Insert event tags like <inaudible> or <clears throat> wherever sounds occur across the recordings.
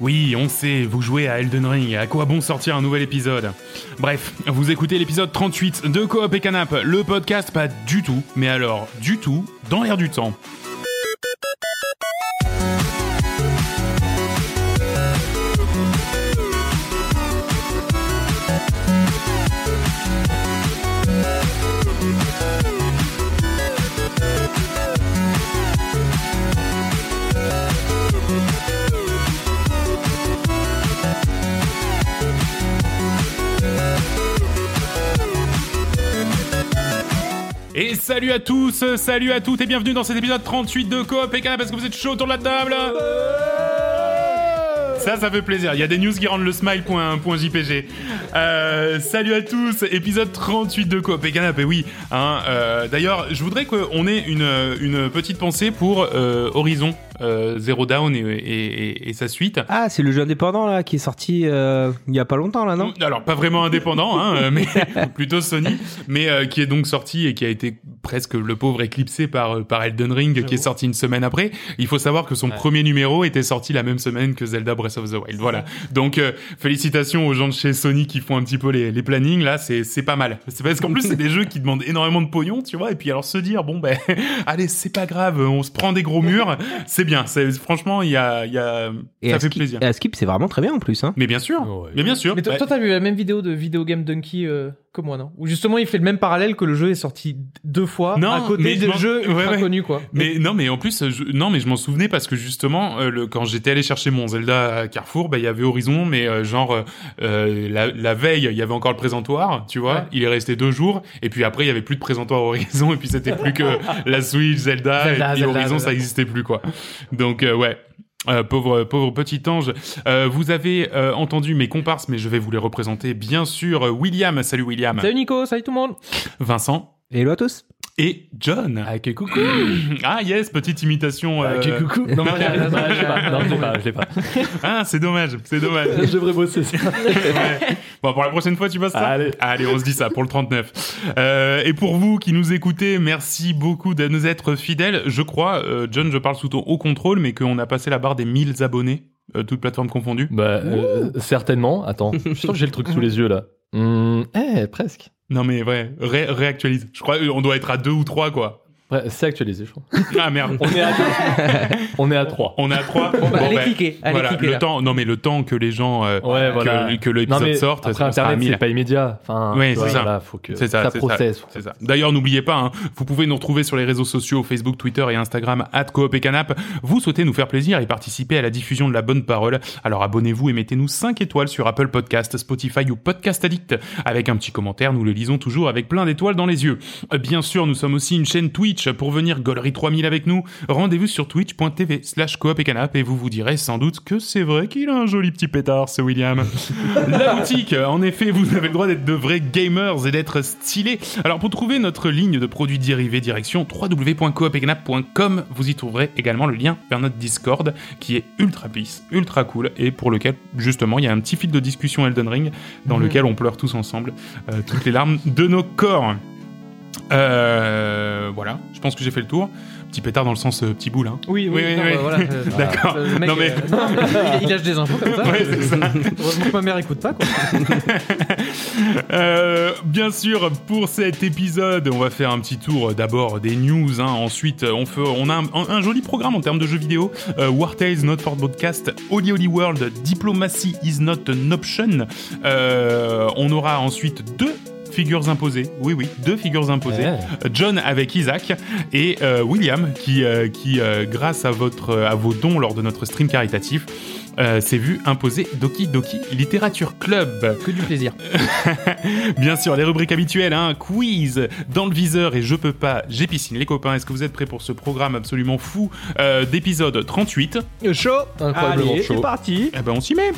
Oui, on sait, vous jouez à Elden Ring, à quoi bon sortir un nouvel épisode? Bref, vous écoutez l'épisode 38 de Coop et Canap, le podcast pas du tout, mais alors du tout, dans l'air du temps. Salut à tous, salut à toutes et bienvenue dans cet épisode 38 de Coop et Canap que vous êtes chaud autour de la table ça, ça fait plaisir. Il y a des news qui rendent le smile.jpg. Euh, salut à tous, épisode 38 de Coop et. Et oui, hein, euh, d'ailleurs, je voudrais qu'on ait une, une petite pensée pour euh, Horizon euh, Zero Down et, et, et, sa suite. Ah, c'est le jeu indépendant là qui est sorti euh, il y a pas longtemps là, non? Alors pas vraiment indépendant, hein, mais <laughs> plutôt Sony, mais euh, qui est donc sorti et qui a été presque le pauvre éclipsé par par Elden Ring, qui est sorti une semaine après. Il faut savoir que son ouais. premier numéro était sorti la même semaine que Zelda Breath of the Wild. Voilà. Donc euh, félicitations aux gens de chez Sony qui font un petit peu les, les plannings là, c'est c'est pas mal. C'est parce qu'en plus c'est des jeux qui demandent énormément de pognon, tu vois, et puis alors se dire bon ben <laughs> allez c'est pas grave, on se prend des gros murs, c'est bien. Franchement, il y a, il y a, et ça fait skip, plaisir. Et à Skip, c'est vraiment très bien en plus. Hein. Mais bien sûr, Oh, ouais. mais bien sûr. Mais toi, Ouais. toi, t'as vu la même vidéo de Video Game Donkey euh, que moi, non Où justement, il fait le même parallèle que le jeu est sorti deux fois Non, à côté des jeux ultra ouais. connus, quoi. Mais non, mais en plus, je, non, mais je m'en souvenais parce que justement, euh, le, quand j'étais allé chercher mon Zelda à Carrefour, bah il y avait Horizon, mais euh, genre euh, la, la veille, il y avait encore le présentoir, tu vois. Ouais. Il est resté deux jours, et puis après, il y avait plus de présentoir Horizon, <laughs> et puis c'était plus que la Switch, Zelda, Zelda, et Horizon, Zelda. ça existait plus quoi. Donc euh, ouais. Euh, pauvre pauvre petit ange. Euh, vous avez euh, entendu mes comparses, mais je vais vous les représenter bien sûr. Euh, William, salut William. Salut Nico, salut tout le monde Vincent Hello à tous. Et John. Ah, que coucou <clears throat> Ah yes, petite imitation. Ah, euh, que coucou Non, mais <laughs> non, non, je l'ai pas, non, je l'ai pas, je l'ai pas. <laughs> Ah, c'est dommage, c'est dommage. <laughs> Je devrais bosser ça. Ouais. Bon, pour la prochaine fois, tu passes ça? Allez. on se dit ça pour le 39. Euh, et pour vous qui nous écoutez, merci beaucoup de nous être fidèles. Je crois, euh, John, je parle sous ton haut contrôle, mais qu'on a passé la barre des 1000 abonnés, euh, toutes plateformes confondues. Bah, euh, certainement. Attends, je sens que j'ai le truc sous les yeux là. Hum, eh, presque. Non mais ouais, ré- réactualise. Je crois qu'on doit être à deux ou trois, quoi. Ouais, c'est actualisé, je crois. Ah merde. On est à <laughs> On est à 3. On est à trois. Bon, bah, allez ben, cliquer, allez voilà, cliquer, le là. temps, non mais le temps que les gens, euh, Ouais, voilà. que, que l'épisode sorte, après Internet, 1000. c'est pas immédiat. Enfin, Ouais, c'est ça. voilà, faut que C'est ça, ça c'est processe. C'est ça. D'ailleurs, n'oubliez pas, hein, vous pouvez nous retrouver sur les réseaux sociaux Facebook, Twitter et Instagram @coop et canap. Vous souhaitez nous faire plaisir et participer à la diffusion de la bonne parole? Alors abonnez-vous et mettez-nous 5 étoiles sur Apple Podcast, Spotify ou Podcast Addict. Avec un petit commentaire, nous le lisons toujours avec plein d'étoiles dans les yeux. Euh, Bien sûr, nous sommes aussi une chaîne Twitch pour venir Gollery 3000 avec nous. Rendez-vous sur twitch.tv slash coop et canap et vous vous direz sans doute que c'est vrai qu'il a un joli petit pétard, ce William. <laughs> La boutique, en effet, vous avez le droit d'être de vrais gamers et d'être stylés. Alors pour trouver notre ligne de produits dérivés, direction www.coopetcanap.com, vous y trouverez également le lien vers notre Discord qui est ultra peace, ultra cool et pour lequel justement il y a un petit fil de discussion Elden Ring dans Mhm. lequel on pleure tous ensemble euh, toutes les larmes de nos corps. Euh, voilà, je pense que j'ai fait le tour. Petit pétard dans le sens euh, petit boule. Hein. Oui, oui, Oui, oui, bah, voilà. euh, <laughs> D'accord. Non, mais- euh, non, mais il lâche des infos comme ça. Ouais, c'est ça. <laughs> Heureusement que ma mère écoute pas, quoi. <laughs> Euh, bien sûr, pour cet épisode, on va faire un petit tour d'abord des news. hein. Ensuite, on, fait, on a un, un joli programme en termes de jeux vidéo. War Tales, Not for Broadcast, Holy Holy World, Diplomacy is not an option. Euh, on aura ensuite deux figures imposées. Oui, oui, deux figures imposées. Ouais. John avec Isaac et euh, William qui, euh, qui euh, grâce à, votre, à vos dons lors de notre stream caritatif, euh, s'est vu imposer Doki Doki Literature Club. Que du plaisir. <laughs> Bien sûr, les rubriques habituelles, hein, quiz, dans le viseur et je peux pas, j'ai piscine. Les copains, est-ce que vous êtes prêts pour ce programme absolument fou euh, d'épisode 38 Chaud. Incroyablement Allez, chaud. c'est parti. Eh ben, on s'y met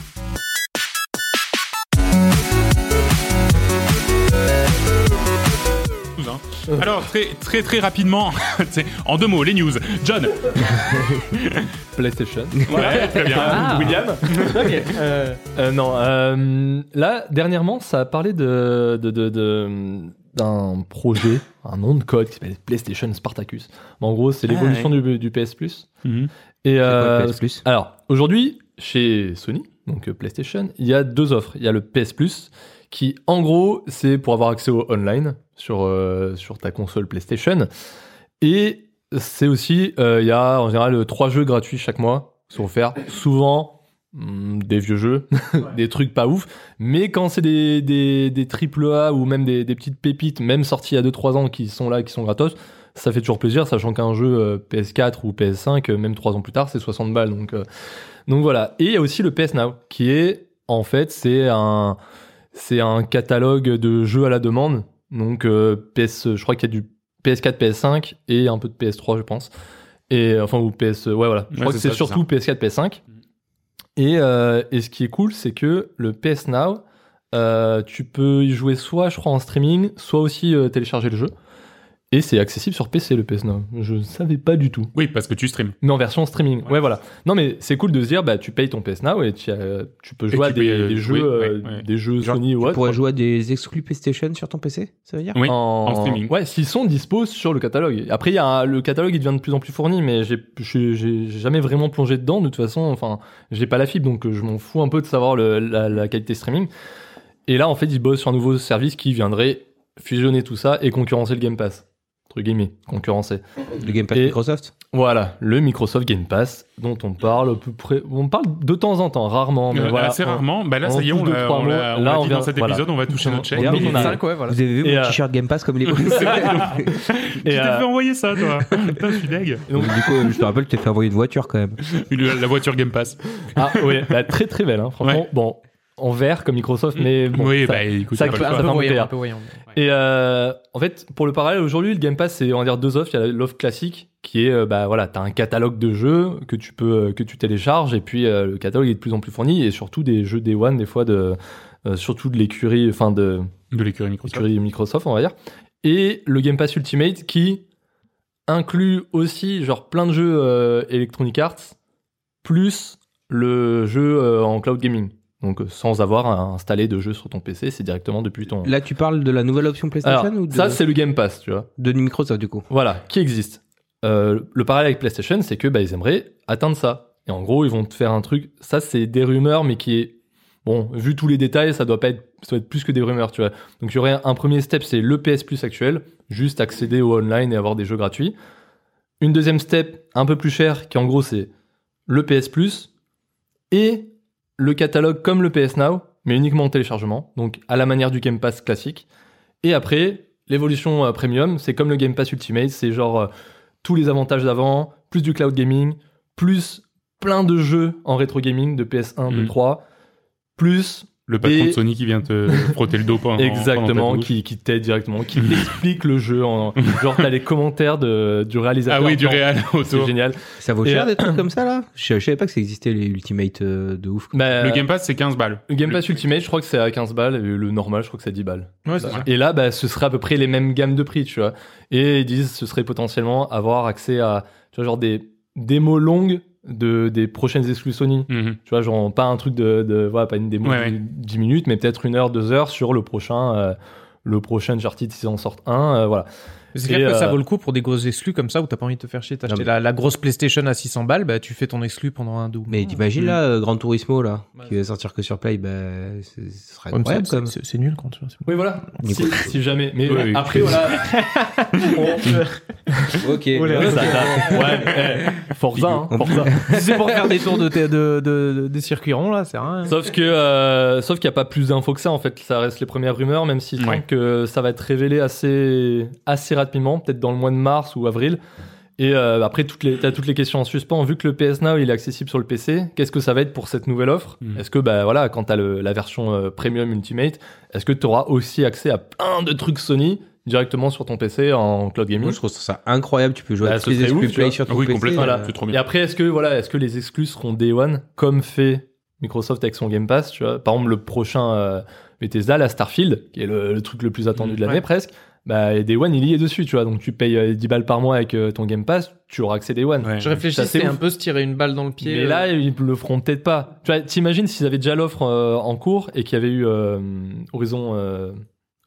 Alors très très très rapidement, <laughs> c'est- en deux mots, les news. John, <laughs> PlayStation. ouais, <laughs> très bien. Ah. William. Euh, Euh, non, euh, là, dernièrement, ça a parlé de, de, de, de- d'un projet, un nom de code qui s'appelle PlayStation Spartacus. En gros, c'est Ah, l'évolution du, du PS Plus. Mhm. Et C'est quoi, euh, PS Plus? alors, aujourd'hui, chez Sony, donc euh, PlayStation, il y a deux offres. Il y a le PS Plus, qui en gros, c'est pour avoir accès au online sur, euh, sur ta console PlayStation. Et c'est aussi, euh, il y a en général trois jeux gratuits chaque mois, qui sont offerts. Souvent, hmm, des vieux jeux, <laughs> des trucs pas ouf. Mais quand c'est des, des, des triple A ou même des, des petites pépites, même sorties il y a 2-3 ans, qui sont là, qui sont gratos, ça fait toujours plaisir, sachant qu'un jeu euh, PS4 ou PS5, euh, même 3 ans plus tard, c'est 60 balles. Donc, donc voilà. Et il y a aussi le PS Now, qui est, en fait, c'est un, c'est un catalogue de jeux à la demande. Donc euh, PS, je crois qu'il y a du PS4, PS5 et un peu de PS3, je pense. Et enfin, ou PS, ouais, voilà. Je Ouais, crois que c'est surtout PS4, PS5. Et, euh, et ce qui est cool, c'est que le PS Now, euh, tu peux y jouer soit, je crois, en streaming, soit aussi télécharger le jeu. Et c'est accessible sur PC, le PS Now. Je ne savais pas du tout. Oui, parce que tu streams. Mais en version streaming. Ouais, Ouais. voilà. Non, mais c'est cool de se dire, bah, tu payes ton PS Now et tu, as- tu peux jouer à tu des, jeux, jouer, ouais, euh, ouais. des jeux Genre, Sony ou tu autre. pourrais jouer à des exclus PlayStation sur ton PC, ça veut dire Oui, en... en streaming. Ouais, s'ils sont dispo sur le catalogue. Après, il y a un- le catalogue, il devient de plus en plus fourni, mais j'ai jamais vraiment plongé dedans. De toute façon, enfin, j'ai pas la fibre, donc euh, je m'en fous un peu de savoir le- la, la qualité streaming. Et là, en fait, ils bossent sur un nouveau service qui viendrait fusionner tout ça et concurrencer le Game Pass. Entre guillemets, concurrencer. Le Game Pass Et- Microsoft Voilà, le Microsoft Game Pass, dont on parle à peu près, on parle de temps en temps, rarement, mais Euh, voilà. assez on- rarement. Bah là, ça y est, on l'a Là, l'a on dit vient- dans cet voilà. épisode, on va toucher notre chèque. D'ailleurs, Mini on a- 5, ouais, voilà. Vous avez vu Et, mon euh, t-shirt Game Pass comme il est <laughs> <laughs> Et, t'ai euh, fait envoyer ça, toi. <laughs> Putain, je suis deg. Donc, Du coup, je te rappelle, tu t'es fait envoyer une voiture quand même. La voiture Game Pass. Ah oui, bah, très très belle, hein, franchement. Ouais. Bon, en vert comme Microsoft, mais bon. oui, ça- bah écoute, ça ça Un peu voyant, un peu voyant. Et euh, en fait, pour le parallèle, aujourd'hui, le Game Pass, c'est on va dire deux offres. Il y a l'offre classique qui est, euh, bah voilà, t'as un catalogue de jeux que tu peux, euh, que tu télécharges, et puis euh, le catalogue est de plus en plus fourni, et surtout des jeux Day One, des fois de, euh, surtout de l'écurie, enfin de De l'écurie Microsoft. on va dire. Et le Game Pass Ultimate qui inclut aussi genre plein de jeux euh, Electronic Arts plus le jeu euh, en cloud gaming. Donc euh, sans avoir à installer de jeux sur ton PC, c'est directement depuis ton. Là, tu parles de la nouvelle option PlayStation Alors, ou de, ça c'est le Game Pass, tu vois. de Microsoft du coup Voilà, qui existe. Euh, le parallèle avec PlayStation, c'est que bah, ils aimeraient atteindre ça. Et en gros, ils vont te faire un truc. Ça, c'est des rumeurs, mais qui est bon. Vu tous les détails, ça doit pas être, ça doit être plus que des rumeurs, tu vois. Donc il y aurait un premier step, c'est le PS Plus actuel, juste accéder au online et avoir des jeux gratuits. Une deuxième step, un peu plus cher, qui en gros c'est le PS Plus et le catalogue comme le PS Now, mais uniquement en téléchargement, donc à la manière du Game Pass classique. Et après, l'évolution euh, premium, c'est comme le Game Pass Ultimate, c'est genre euh, tous les avantages d'avant, plus du cloud gaming, plus plein de jeux en rétro gaming de PS1, de Mhm. 3, plus Le patron Et- de Sony qui vient te <laughs> frotter le dos pendant exactement qui, qui t'aide directement, qui <laughs> t'explique le jeu. En, genre t'as les commentaires de, du réalisateur. Ah oui, du réel <laughs> C'est génial. Ça vaut Et, cher euh, des trucs comme ça là? Je, je savais pas que ça existait les Ultimate euh, de ouf. Bah, Le Game Pass, c'est 15 balles. le Game Pass Ultimate, je crois que c'est à 15 balles, et le normal, je crois que c'est à 10 balles. Ouais. Et là, bah, ce serait à peu près les mêmes gammes de prix, tu vois. Et ils disent ce serait potentiellement avoir accès à, tu vois, genre des démos longues de, des prochaines exclus Sony. Mhm. Tu vois, genre pas un truc de, de voilà, pas une démo Ouais, de ouais. 10 minutes, mais peut-être une heure, deux heures sur le prochain, euh, le prochain Uncharted s'ils en sortent un, euh, voilà. C'est clair que ça euh, vaut le coup pour des grosses exclus comme ça où t'as pas envie de te faire chier. T'as acheté mais- la, la grosse PlayStation à 600 balles, bah tu fais ton exclu pendant un double. Mais t'imagines là, euh, Gran Turismo là, Ouais. qui va sortir que sur Play, bah, c'est- ce serait incroyable même. c'est nul quand tu vois. Oui, voilà. Si, si jamais. Mais Oui, oui. après, voilà. <laughs> Ok. Là Ouais, ça- ça- ouais, eh, Forza, hein, Forza. <laughs> Si c'est pour faire des tours de, de, de, circuits ronds là, c'est rien. Sauf que, euh, sauf qu'il n'y a pas plus d'infos que ça en fait. Ça reste les premières rumeurs, même si je Ouais. que ça va être révélé assez, assez rapidement, peut-être dans le mois de mars ou avril. Et euh, après, toutes les, t'as toutes les questions en suspens. Vu que le PS Now il est accessible sur le PC, qu'est-ce que ça va être pour cette nouvelle offre Mhm. Est-ce que, bah voilà, quand t'as le- la version euh, Premium Ultimate, est-ce que tu auras aussi accès à plein de trucs Sony directement sur ton PC en cloud gaming Moi je trouve ça incroyable, tu peux jouer Bah, à tous les exclus Play sur ton Oui, PC. complètement. trop Et après, est-ce que voilà, est-ce que les exclus seront Day One comme fait Microsoft avec son Game Pass, tu vois? Par exemple, le prochain euh, Bethesda, la Starfield, qui est le, le truc le plus attendu de l'année Ouais. presque, bah et Day One il y est dessus, tu vois. Donc tu payes euh, 10 balles par mois avec euh, ton Game Pass, tu auras accès Day One. Ouais. Je réfléchis, Ça, c'est c'est ouf. un peu se tirer une balle dans le pied. Mais euh, là, ils le feront peut-être pas. Tu vois, t'imagines s'ils avaient déjà l'offre euh, en cours et qu'il y avait eu euh, Horizon. euh,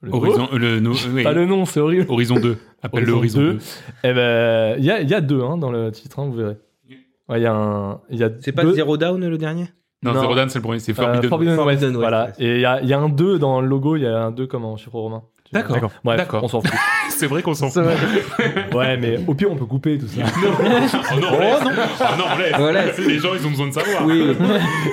le Horizon, euh, le, no- <laughs> oui. Pas le nom, c'est horrible. Horizon 2. Appelle le Horizon Horizon 2. 2. Eh ben, il y a, il y a deux hein, dans le titre, hein, vous verrez. Ouais, il y a un. il Y a C'est pas Zero Down le dernier? Non, Non. Zero Dawn, c'est le premier, c'est Euh, Forbidden. Forbidden West, Forbidden West, voilà. ouais. Et il y a, il y a un 2 dans le logo, il y a un 2 comme en chiffre romain. D'accord. D'accord. Bref, D'accord. on s'en fout. <laughs> C'est vrai qu'on s'en C'est fout. vrai. <laughs> ouais, mais au pire, on peut couper tout ça. <laughs> Oh non, on laisse. Oh non, on laisse. On laisse. Les gens, ils ont besoin de savoir. Oui.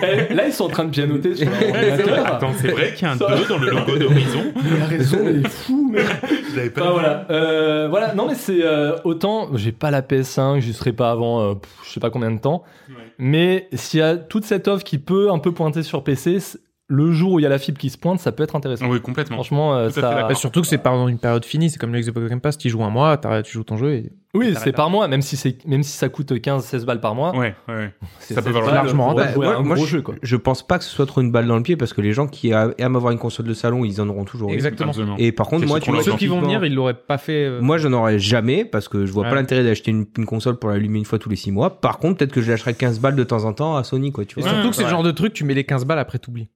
Eh, Là, ils sont en train de pianoter sur leur Ouais, c'est vrai. ordinateur. Attends, c'est vrai qu'il y a un 2 dans le logo d'Horizon. Il a raison, il est fou, mais. Je l'avais pas Bah, vu. voilà. Euh, voilà, non, mais c'est euh, autant. J'ai pas la PS5, j'y serai pas avant euh, je sais pas combien de temps. Ouais. Mais s'il y a toute cette offre qui peut un peu pointer sur PC, le jour où il y a la fibre qui se pointe, ça peut être intéressant. Oui, complètement. Franchement, euh, ça. Bah, surtout que c'est pendant une période finie, c'est comme le Xbox Game Pass, tu joues un mois, t'arrêtes, tu joues ton jeu et Oui, c'est par mois, même si, c'est même si ça coûte 15-16 balles par mois. Ouais, ouais. <laughs> c'est ça peut 16 valoir largement Ouais, un moi, gros je- jeu, quoi. Je pense pas que ce soit trop une balle dans le pied parce que les gens qui a- aiment avoir une console de salon, ils en auront toujours. Exactement. Et par contre, moi, ceux tu qu'on vois, l'a Ceux qui vont venir, ils l'auraient pas fait. euh, Moi, j'en aurais jamais parce que je vois Ouais. pas l'intérêt d'acheter une, une console pour l'allumer une fois tous les 6 mois. Par contre, peut-être que je lâcherais 15 balles de temps en temps à Sony, quoi, tu Et surtout Ouais, que c'est le genre de truc, tu mets les 15 balles après t'oublies.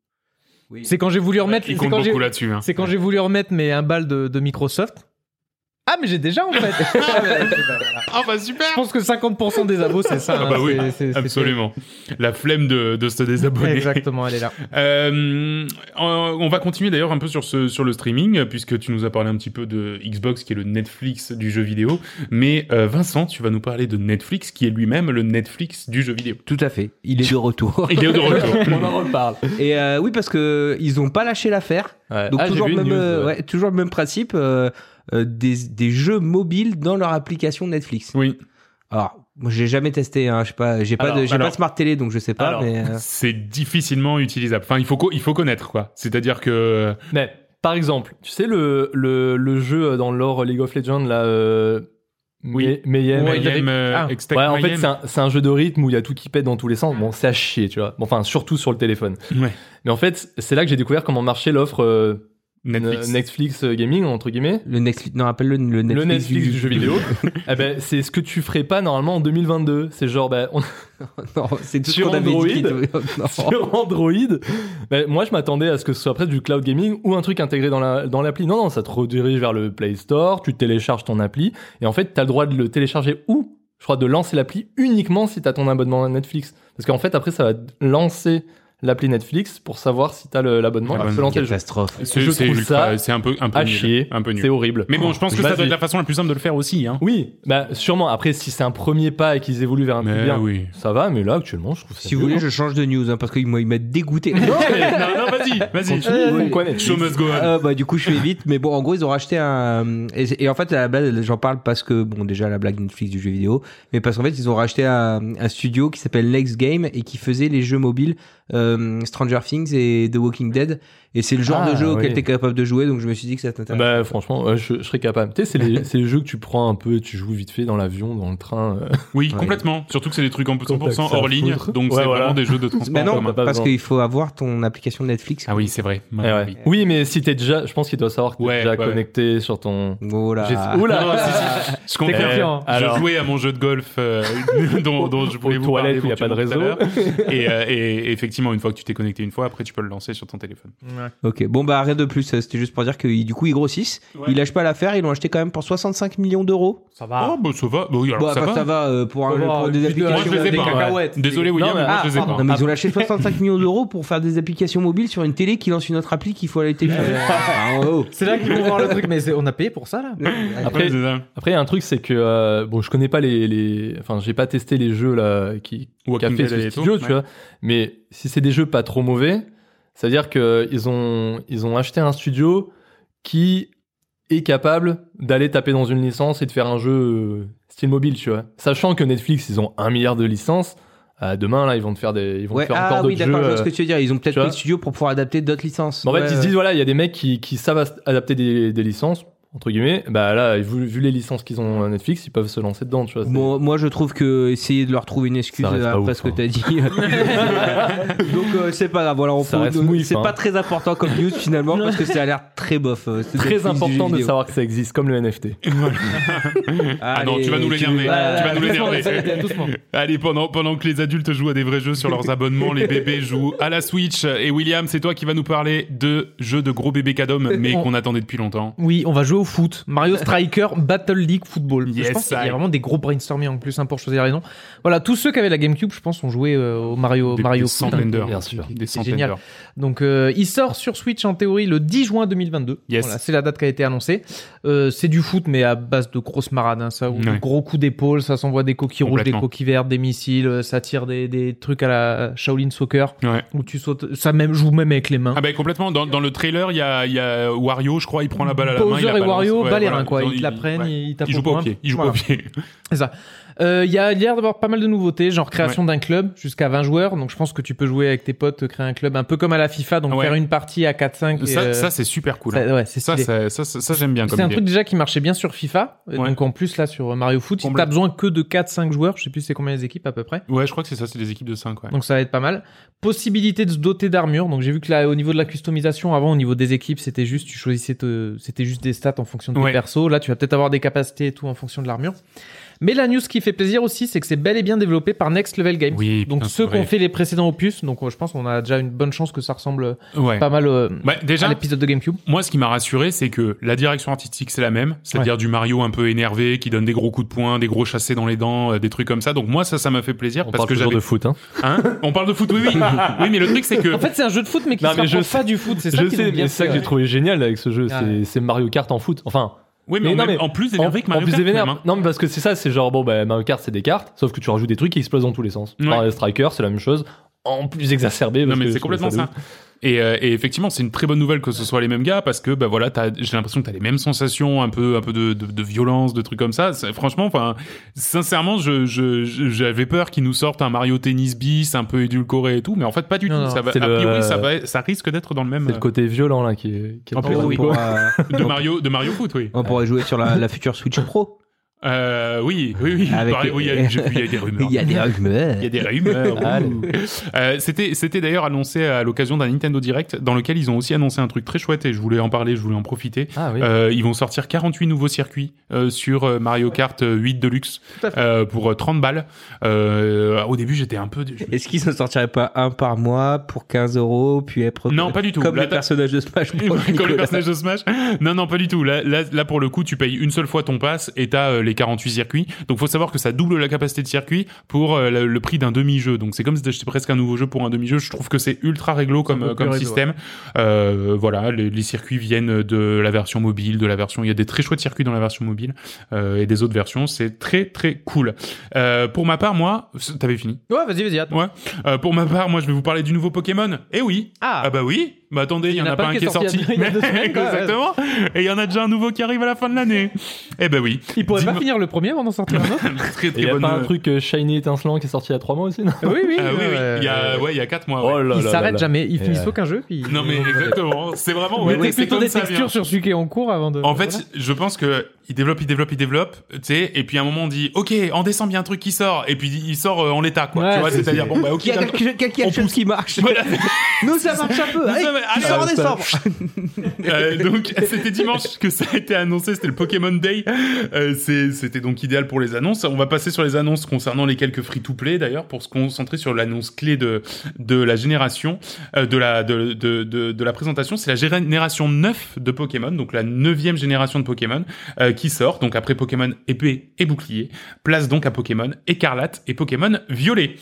Oui. C'est quand j'ai voulu remettre. Quand j'ai beaucoup là-dessus. hein. c'est quand j'ai voulu remettre mes 1 balle de, de Microsoft. Ah, mais j'ai déjà en fait. <laughs> Ah, bah, Ah bah super Je pense que 50% des abos, c'est ça. Ah bah hein, oui, c'est- c'est- c'est- Absolument. La flemme de, de se désabonner. Exactement, elle est là. Euh, on va continuer d'ailleurs un peu sur ce sur le streaming puisque tu nous as parlé un petit peu de Xbox qui est le Netflix du jeu vidéo. Mais euh, Vincent, tu vas nous parler de Netflix qui est lui-même le Netflix du jeu vidéo. Tout à fait. Il est de retour. Il est de retour. <laughs> On en reparle. Et euh, oui, parce que ils ont pas lâché l'affaire. Ouais. Donc Ah, j'ai toujours, vu une même, news, ouais. ouais, toujours le même principe. Euh, des, des jeux mobiles dans leur application Netflix. oui. Alors, moi, j'ai jamais testé. Hein, je sais pas, j'ai pas, de, j'ai pas de smart télé, donc je sais pas. Alors, mais euh, C'est difficilement utilisable. Enfin, il faut il faut connaître quoi. C'est-à-dire que Mais par exemple, tu sais le, le, le jeu dans l'or League of Legends là euh, Oui. Il y avait- euh, ah. Ouais, en fait, c'est un, c'est un jeu de rythme où il y a tout qui pète dans tous les sens. Bon, c'est à chier, tu vois. Bon, Enfin, surtout sur le téléphone. Ouais. Mais en fait, c'est là que j'ai découvert comment marchait l'offre euh, Netflix. euh, Netflix Gaming, entre guillemets. le Netflix, non, appelle-le le Netflix, le Netflix du jeu vidéo. <laughs> eh ben, c'est ce que tu ferais pas normalement en 2022. C'est genre, ben, on- <laughs> non, c'est tout ce Sur Android. <laughs> sur Android, ben, moi je m'attendais à ce que ce soit presque du cloud gaming ou un truc intégré dans la dans l'appli. Non, non, ça te redirige vers le Play Store, tu télécharges ton appli et en fait, tu as le droit de le télécharger ou, je crois, de lancer l'appli uniquement si tu as ton abonnement à Netflix. Parce qu'en fait, après, ça va lancer l'appli Netflix pour savoir si tu as l'abonnement. Ah, lancer le jeu. C'est je c'est trouve ultra- ça c'est un peu un peu À nul. chier. Un peu C'est horrible. Mais bon, je pense que ça doit être la façon la plus simple de le faire aussi. Hein. Oui, bah sûrement. Après, si c'est un premier pas et qu'ils évoluent vers un Mais bien, oui. ça va. Mais là, actuellement, je trouve ça Si vous voulez, je change de news hein, parce qu'il m'a dégoûté. non, mais- <laughs> non, non, vas-y, vas-y. Show must go on. Ah, bah, du coup, je fais vite. Mais bon, en gros, ils ont racheté un. Et, et en fait, à la blague, j'en parle parce que, bon, déjà, la blague Netflix du jeu vidéo. Mais parce qu'en fait, ils ont racheté un, un studio qui s'appelle Next Game et qui faisait les jeux mobiles euh, Stranger Things et The Walking Dead. Et c'est le genre Ah, de jeu auquel oui. t'es capable de jouer. Donc, je me suis dit que ça t'intéresse. Bah franchement, ouais, je, je serais capable. Tu sais, c'est les, <laughs> c'est les jeux que tu prends un peu, tu joues vite fait dans l'avion, dans le train. euh. Oui, Ouais. complètement. Surtout que c'est des trucs en Quand t'as 100% que ça à hors ligne, donc Ouais, c'est voilà. vraiment des jeux de <laughs> transport Mais non, parce qu'il faut avoir ton application Netflix. Ah oui, c'est vrai. Eh ouais. Oui. Oui, mais si t'es déjà, je pense qu'il doit savoir que t'es Ouais, déjà connecté sur ton. Oula Non, si, si, <laughs> Je comprends. confiant. Je Alors. jouais à mon jeu de golf euh, dont, dont je voulais vous parler. il y a pas de réseau. et, euh, et effectivement, une fois que tu t'es connecté une fois, après tu peux le lancer sur ton téléphone. Ok, bon bah rien de plus, c'était juste pour dire que du coup ils grossissent, Ouais. ils lâchent pas l'affaire, ils l'ont acheté quand même pour 65 millions d'euros. Ça va. Oh, bah ça va. Bah oui, alors Bon, ça, enfin, va. ça va euh, pour, un, pour des applications. Moi, je les ai des pas. cacahuètes. Désolé, William, Non, mais- mais moi ah, je les ai pardon. pas. Non mais ils ont lâché 65 millions d'euros pour faire des applications mobiles sur une télé qui lance une autre appli qu'il faut aller télécharger. Ah, oh. C'est là qu'ils vont voir le truc, mais on a payé pour ça là. Après, après, il y a un truc, c'est que euh, bon, je connais pas les, les, enfin, j'ai pas testé les jeux là qui qu'a Walking fait ce studio, tu ouais. vois. Mais si c'est des jeux pas trop mauvais, ça veut dire que ils ont, ils ont acheté un studio qui est capable d'aller taper dans une licence et de faire un jeu euh, style mobile, tu vois. Sachant que Netflix, ils ont un milliard de licences. euh, demain, là, ils vont te faire des, ils vont te faire ah encore oui, d'autres d'accord, je jeux. vois ce que tu veux dire. Ils ont peut-être tu pris vois le studio pour pouvoir adapter d'autres licences. en fait, ils se disent voilà, il y a des mecs qui, qui savent adapter des, des licences entre guillemets. Bah là, vu, vu les licences qu'ils ont à Netflix, ils peuvent se lancer dedans, tu vois. Bon, moi je trouve que essayer de leur trouver une excuse pas après ouf, ce que hein. t'as dit. <laughs> <laughs> Donc euh, c'est pas grave, voilà, on peut- c'est hein. pas très important comme news finalement parce que ça a l'air très bof. euh, c'est Très important de savoir que ça existe, comme le NFT. <laughs> Ah non, tu vas nous l'énerver. vas- Tu vas nous l'énerver. Allez, pendant, pendant que les adultes jouent à des vrais jeux sur leurs abonnements, les bébés jouent à la Switch. Et William, c'est toi qui vas nous parler de jeux de gros bébés cadom, mais On- qu'on attendait depuis longtemps. Oui, on va jouer au Mario Foot, Mario Striker Battle League Football. Yes, je pense qu'il y a vraiment des gros brainstorming en plus hein, pour choisir les noms. Voilà, tous ceux qui avaient la GameCube, je pense, ont joué euh, au Mario Des, Mario des Foot. bien sûr. Des génial. Donc euh, il sort sur Switch en théorie le 10 juin 2022. Yes. Voilà, c'est la date qui a été annoncée. Euh, c'est du foot mais à base de grosses marades, hein, ça, ou de Ouais. gros coups d'épaule, ça s'envoie des coquilles rouges, des coquilles vertes, des missiles, ça tire des, des trucs à la Shaolin Soccer Ouais. où tu sautes, ça même joue même avec les mains. Ah bah complètement. Dans, dans le trailer, il y a, il y a Wario, je crois, il prend la balle à la main. il Bowser la et balance. Wario, reins, quoi. Ils te la prennent, ils tapent Ils jouent au pas au point. pied. Ils jouent pas au pied. C'est ça. Euh, Il y a l'air d'avoir pas mal de nouveautés, genre création d'un club jusqu'à 20 joueurs. Donc je pense que tu peux jouer avec tes potes, créer un club un peu comme à la FIFA, donc Ouais. faire une partie à 4-5. et, Ça, euh, ça c'est super cool. hein. ouais, c'est Ça, stylé. ça, ça, ça, ça, j'aime bien C'est un idée. truc déjà qui marchait bien sur FIFA. Ouais. Donc en plus là sur Mario Foot, Complète- t'as besoin que de 4-5 joueurs. Je sais plus c'est combien les équipes à peu près. Ouais, je crois que c'est ça, c'est des équipes de 5. Ouais. Donc ça va être pas mal. Possibilité de se doter d'armure. Donc j'ai vu que là au niveau de la customisation avant au niveau des équipes c'était juste tu choisissais te- c'était juste des stats en fonction de tes Ouais. persos. Là tu vas peut-être avoir des capacités et tout en fonction de l'armure. Mais la news qui fait plaisir aussi c'est que c'est bel et bien développé par Next Level Games. Oui, donc putain, ceux qui ont fait les précédents opus. Donc euh, je pense qu'on a déjà une bonne chance que ça ressemble Ouais. pas mal euh, Bah, à déjà, l'épisode de GameCube. moi, ce qui m'a rassuré, c'est que la direction artistique, c'est la même. C'est-à-dire du Mario un peu énervé, qui donne des gros coups de poing, des gros chassés dans les dents, euh, des trucs comme ça. Donc moi, ça, ça m'a fait plaisir On parce parle que toujours j'avais. de foot, hein. Hein? On parle de foot, oui, oui. <laughs> oui, mais le truc, c'est que. En fait c'est un jeu de foot mais qui se je rapproche pas du foot. C'est ça Je qui sais, est bien mais c'est ça que j'ai trouvé génial avec ce jeu. C'est Mario Kart en foot. Enfin, Oui, mais, Mais en, non, mais en plus en, énervé que en Mario plus Kart, même, hein. Non, mais parce que c'est ça, c'est genre, bon, bah, Mario Kart, c'est des cartes, sauf que tu rajoutes des trucs qui explosent dans tous les sens. Ouais. Mario Striker, c'est la même chose, en plus exacerbé. Non parce mais que c'est complètement ça. Et, euh, et effectivement, c'est une très bonne nouvelle que ce soit les mêmes gars parce que bah voilà, j'ai l'impression que t'as les mêmes sensations, un peu, un peu de, de, de violence, de trucs comme ça. Franchement, enfin, sincèrement, je, j'avais peur qu'ils nous sortent un Mario Tennis bis, un peu édulcoré et tout, mais en fait pas du Non, tout. non, ça va, a le- priori, ça va, ça risque d'être dans le même C'est le côté violent là qui est. Qui est Oh, oui. <laughs> de Mario, de Mario Foot, oui. on pourrait jouer sur la, la future Switch Pro. Euh, oui, oui, oui. Avec- Pareil, oui, il y a- j'ai vu, <laughs> il y a des rumeurs. Il y a des rumeurs. Il y a des rumeurs. Euh, c'était, c'était d'ailleurs annoncé à l'occasion d'un Nintendo Direct, dans lequel ils ont aussi annoncé un truc très chouette et je voulais en parler, je voulais en profiter. Ah oui. Euh, ils vont sortir 48 nouveaux circuits euh, sur Mario Kart euh, 8 Deluxe euh, pour euh, 30 balles. Euh, au début, j'étais un peu. je- Est-ce qu'ils ne sortiraient pas un par mois pour 15 euros, puis être Non, pas du tout. comme Là, les t'as- personnages de Smash. <laughs> Comme les de Non, non, pas du tout. Là, là, là, pour le coup, tu payes une seule fois ton pass et t'as euh, les 48 circuits. Donc, faut savoir que ça double la capacité de circuit pour euh, le, le prix d'un demi-jeu. Donc, c'est comme si presque un nouveau jeu pour un demi-jeu. Je trouve que c'est ultra réglo comme, euh, comme réglo, système. Euh, voilà, les, les circuits viennent de la version mobile, de la version. Il y a des très chouettes circuits dans la version mobile euh, et des autres versions. C'est très très cool. Euh, pour ma part, moi, t'avais fini. Ouais, vas-y, vas-y. attends. Ouais. Pour ma part, moi, je vais vous parler du nouveau Pokémon. Eh oui. Ah. Ah bah oui. Bah attendez, il y, en a pas un qui est sorti. semaines. <laughs> Exactement. Et il y en a déjà un nouveau qui arrive à la fin de l'année. Eh ben oui. Il pourrait pas finir le premier avant d'en sortir un autre <laughs> Très Et très il y a bonne. pas un truc euh, shiny étincelant qui est sorti il y a 3 mois aussi non Oui, oui. Ah oui, oui. euh, Il y a ouais, il y a quatre mois. ouais. Oh là il là s'arrête là. jamais, il Et, finit euh, aucun jeu. Puis... Non mais exactement. C'est vraiment. Ouais, c'est plutôt des textures sur celui qui est en cours avant de. En fait, Voilà. je pense que il développe, il développe, il développe, tu sais, et puis à un moment on dit, ok, en décembre il y a un truc qui sort, et puis il sort euh, en l'état, quoi. Ouais, tu vois, c'est- c'est-à-dire bon bah ok. Il y a quelque, quelque On chose qui marche. Voilà. <laughs> Nous, ça marche un peu. Allez, ça allez, sort en décembre. Euh, donc c'était dimanche que ça a été annoncé, c'était le Pokémon Day. Euh, c'est- c'était donc idéal pour les annonces. On va passer sur les annonces concernant les quelques free-to-play d'ailleurs pour se concentrer sur l'annonce clé de de la génération euh, de la de, de, de, la présentation. C'est la génération 9 de Pokémon, donc la neuvième génération de Pokémon euh, qui sort. Donc après Pokémon épée et bouclier, place donc à Pokémon écarlate et Pokémon violet.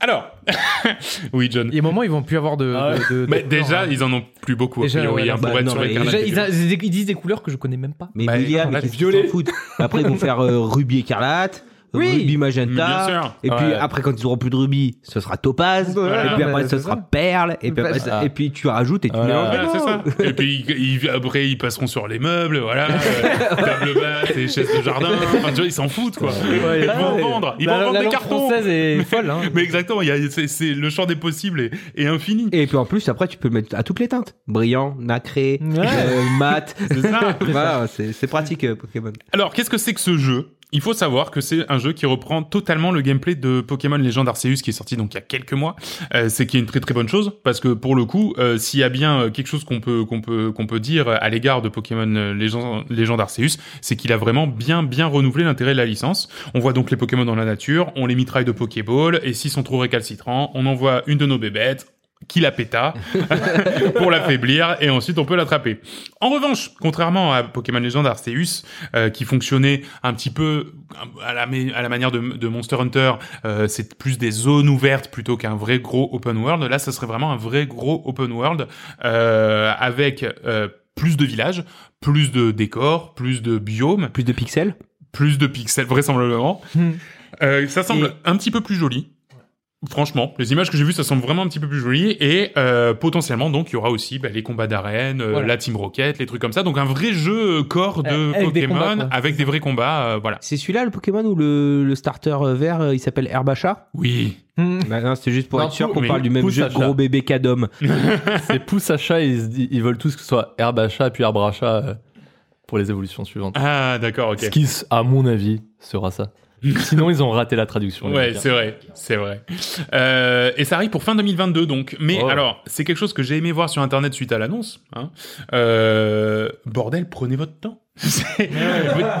Alors, <laughs> oui John. Il y a un moment, ils vont plus avoir de. Ah ouais. de- de- Mais de- déjà, ils en ont plus beaucoup Déjà, priori ouais, hein, bah, pour être non, sur Déjà, ils, violet. a- ils disent des couleurs que je connais même pas. Mais Bah, William, violet. Après, ils vont faire euh, rubis écarlate, Oui. Bien magenta. sûr. Et puis Ouais. après, quand ils auront plus de rubis, ce sera topaz. Voilà, et puis bah, après, ce sera ça. perle. Et puis, Bah, après, ça. et puis tu rajoutes et tu Voilà. mélanges. Voilà, c'est ça. Et puis ils- après ils passeront sur les meubles, voilà, euh, table basse et chaises de jardin. Enfin, tu vois, ils s'en foutent quoi. ils vont vendre, ils La- vont la vendre des cartons. est folle. Hein. Mais exactement, il y a, c'est, le champ des possibles est, est infini. Et puis en plus, après, tu peux le mettre à toutes les teintes. Brillant, nacré, Ouais. euh, mat. C'est ça. <laughs> voilà, c'est c'est pratique, euh, Pokémon. Alors, qu'est-ce que c'est que ce jeu? Il faut savoir que c'est un jeu qui reprend totalement le gameplay de Pokémon Legend Arceus qui est sorti donc il y a quelques mois. Euh, c'est qui est une très très bonne chose parce que pour le coup, euh, s'il y a bien euh, quelque chose qu'on peut qu'on peut qu'on peut dire à l'égard de Pokémon euh, Legend, Legend Arceus, c'est qu'il a vraiment bien bien renouvelé l'intérêt de la licence. On voit donc les Pokémon dans la nature, on les mitraille de Pokéball et s'ils sont trop récalcitrants, on envoie une de nos bébêtes qui la péta <laughs> pour l'affaiblir et ensuite on peut l'attraper. En revanche, contrairement à Pokémon Legend Arceus euh, qui fonctionnait un petit peu à la, à la manière de, de Monster Hunter, euh, c'est plus des zones ouvertes plutôt qu'un vrai gros open world. Là, ce serait vraiment un vrai gros open world euh, avec euh, plus de villages, plus de décors, plus de biomes, Plus de pixels. plus de pixels vraisemblablement. Hmm. Euh, ça semble un petit peu plus joli. Franchement, les images que j'ai vues, ça semble vraiment un petit peu plus joli. Et euh, potentiellement, donc, il y aura aussi bah, les combats d'arène, euh, Voilà. la Team Rocket, les trucs comme ça. Donc, un vrai jeu euh, corps de Euh, avec des Pokémon combats, avec des vrais combats. euh, voilà. C'est celui-là le Pokémon où le, le starter vert euh, il s'appelle Herbacha? Oui. Hmm. bah, Non, c'était juste pour Non, être sûr qu'on parle du même jeu de gros bébé cadom. <laughs> C'est pouce à chat, ils, veulent tous que ce soit herbe à chat puis arbre à chat euh, pour les évolutions suivantes. Ah, d'accord, ok. Ce qui, à mon avis, sera ça. <laughs> Sinon, ils ont raté la traduction. Ouais, c'est vrai, c'est vrai. Euh, et ça arrive pour fin 2022 donc. Mais Oh. alors, c'est quelque chose que j'ai aimé voir sur internet suite à l'annonce. Hein. Euh, bordel, prenez votre temps. <laughs>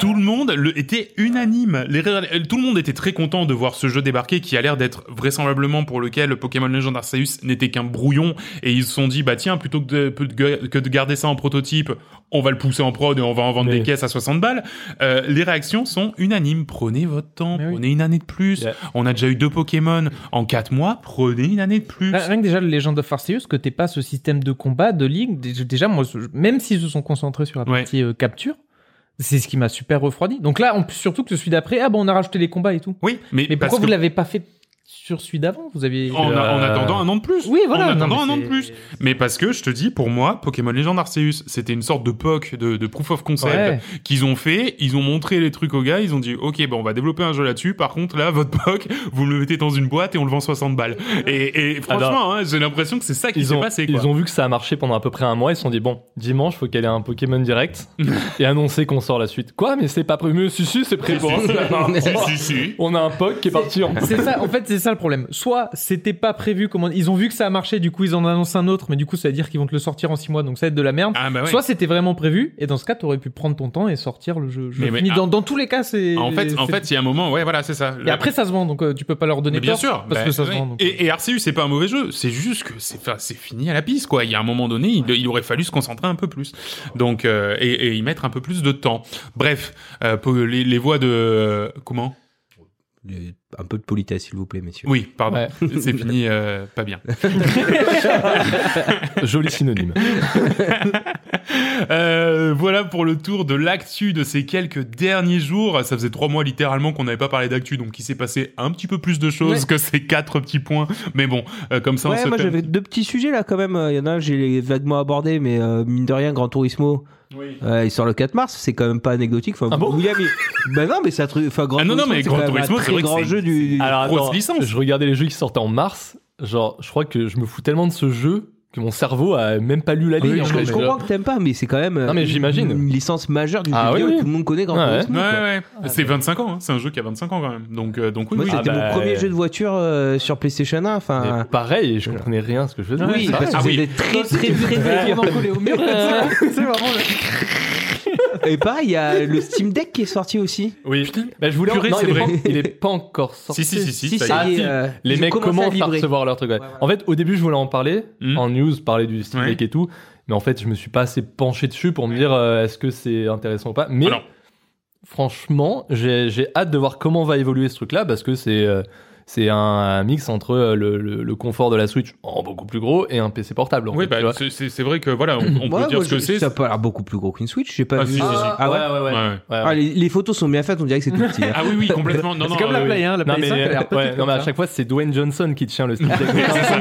Tout le monde le, était unanime. Les ré- tout le monde était très content de voir ce jeu débarquer qui a l'air d'être vraisemblablement pour lequel Pokémon Legend Arceus n'était qu'un brouillon et ils se sont dit bah tiens plutôt que de, que de garder ça en prototype, on va le pousser en prod et on va en vendre Mais- des caisses à 60 balles. Euh, les réactions sont unanimes. Prenez votre temps, Mais oui. prenez une année de plus. Yeah. On a déjà eu deux Pokémon en quatre mois. Prenez une année de plus. Bah, Rien que déjà le Legend of Arceus, que t'aies pas ce système de combat, de ligue, déjà, moi, même s'ils se sont concentrés sur la partie euh, capture, c'est ce qui m'a super refroidi. Donc là, plus, surtout que celui d'après, ah bon, on a rajouté les combats et tout. Oui, mais, Mais pourquoi vous l'avez pas fait sur celui d'avant Vous aviez. en, en Euh, attendant un an de plus. Oui, voilà. En non, attendant un an de plus. Mais parce que je te dis, pour moi, Pokémon Legend Arceus, c'était une sorte de POC, de, de proof of concept Ouais. qu'ils ont fait. Ils ont montré les trucs aux gars. Ils ont dit, ok, bon, on va développer un jeu là-dessus. Par contre, là, votre POC, <laughs> vous me le mettez dans une boîte et on le vend 60 balles. Et, et franchement, hein, j'ai l'impression que c'est ça qui s'est ont, passé. Quoi. ils ont vu que ça a marché pendant à peu près un mois. Ils se sont dit, bon, dimanche, faut qu'elle ait un Pokémon direct <laughs> et annoncer qu'on sort la suite. Quoi Mais c'est pas prévu. Mais Si, si, c'est prévu. <laughs> si, si, si. On a un POC qui est parti en. C'est ça, en fait, c'est ça le problème. Soit c'était pas prévu, comment ils ont vu que ça a marché, du coup ils en annoncent un autre, mais du coup ça veut dire qu'ils vont te le sortir en 6 mois, donc ça va être de la merde. Ah, bah ouais. Soit c'était vraiment prévu, et dans ce cas t'aurais pu prendre ton temps et sortir le jeu. je Mais- ah. dans, dans tous les cas, c'est. En fait, en fait, il y a un moment, ouais, voilà, c'est ça. Et après ça se vend, donc euh, tu peux pas leur donner Mais bien tort, sûr, parce bah, que ça se vend. donc. Et, et Arceus, c'est pas un mauvais jeu. C'est juste que c'est, c'est fini à la piste, quoi. Il y a un moment donné, il, il aurait fallu se concentrer un peu plus. Donc, euh, et, et y mettre un peu plus de temps. Bref, euh, pour les, les voix de euh, comment? Un peu de politesse, s'il vous plaît, messieurs. Oui, pardon. Ouais. <laughs> C'est fini, euh, pas bien. <laughs> Joli synonyme. <laughs> Euh, voilà pour le tour de l'actu de ces quelques derniers jours. Ça faisait trois mois littéralement qu'on n'avait pas parlé d'actu, donc il s'est passé un petit peu plus de choses Ouais. que ces quatre petits points. Mais bon, euh, comme ça, on Ouais, se moi j'avais deux petits sujets là quand même. Il y en a un, j'ai vaguement abordé, mais euh, mine de rien, Grand Turismo, Oui. euh, il sort le 4 mars, c'est quand même pas anecdotique. Enfin, Ah bon William, il- bah non, mais c'est un truc. Enfin, Grand Ah non, non, mais c'est Gran quand même Turismo, un c'est vrai grand jeu du. Alors, attends, licence. Je regardais les jeux qui sortaient en mars. Genre, je crois que je me fous tellement de ce jeu que mon cerveau a même pas lu la ligne. Oui, en je, fait. je comprends que t'aimes pas, mais c'est quand même euh, Non, mais j'imagine. une licence majeure du Ah jeu oui, vidéo. oui. Tout le monde connaît Ouais. Ouais, quoi. ouais. C'est 25 ans, hein. c'est un jeu qui a 25 ans quand même. Donc, euh, donc oui, Moi, oui. c'était Ah bah, mon premier euh, jeu de voiture euh, sur PlayStation 1. Mais Enfin, pareil, je comprenais rien à ce que je faisais. oui, parce que Ah très très très. <laughs> <laughs> Et pareil, il y a le Steam Deck qui est sorti aussi. Oui. Bah, je voulais. Purée, non, c'est il, est vrai. pas, il est pas encore sorti. Si, si, si, si, Si, ça y ça est. est, Ah, si. euh, Les ils mecs à commencent à livrer. recevoir leur truc. ouais. Ouais, voilà. En fait, au début, je voulais en parler Hmm. en news, parler du Steam Ouais. Deck et tout. Mais en fait, je me suis pas assez penché dessus pour me dire euh, est-ce que c'est intéressant ou pas. Mais Alors. franchement, j'ai j'ai hâte de voir comment va évoluer ce truc-là parce que c'est euh, c'est un, un mix entre euh, le, le- le confort de la Switch en beaucoup plus gros et un PC portable. en Oui, fait, bah, c'est- vrai que voilà, on, on peut dire ce que c'est. Ça a pas l'air beaucoup plus gros qu'une Switch. J'ai pas Ah, vu. si, si, si. Ah ouais? ouais, ouais, ouais. Ouais, ouais. Ouais, ouais. Ah, les, les photos sont bien faites, on dirait que c'est tout petit. hein. Ah oui, oui, complètement. Non, C'est non, comme la euh, Play, hein. La Non Play mais, 5 elle a l'air ouais, petite non, mais à chaque fois c'est Dwayne Johnson qui tient le <laughs> Steam Deck.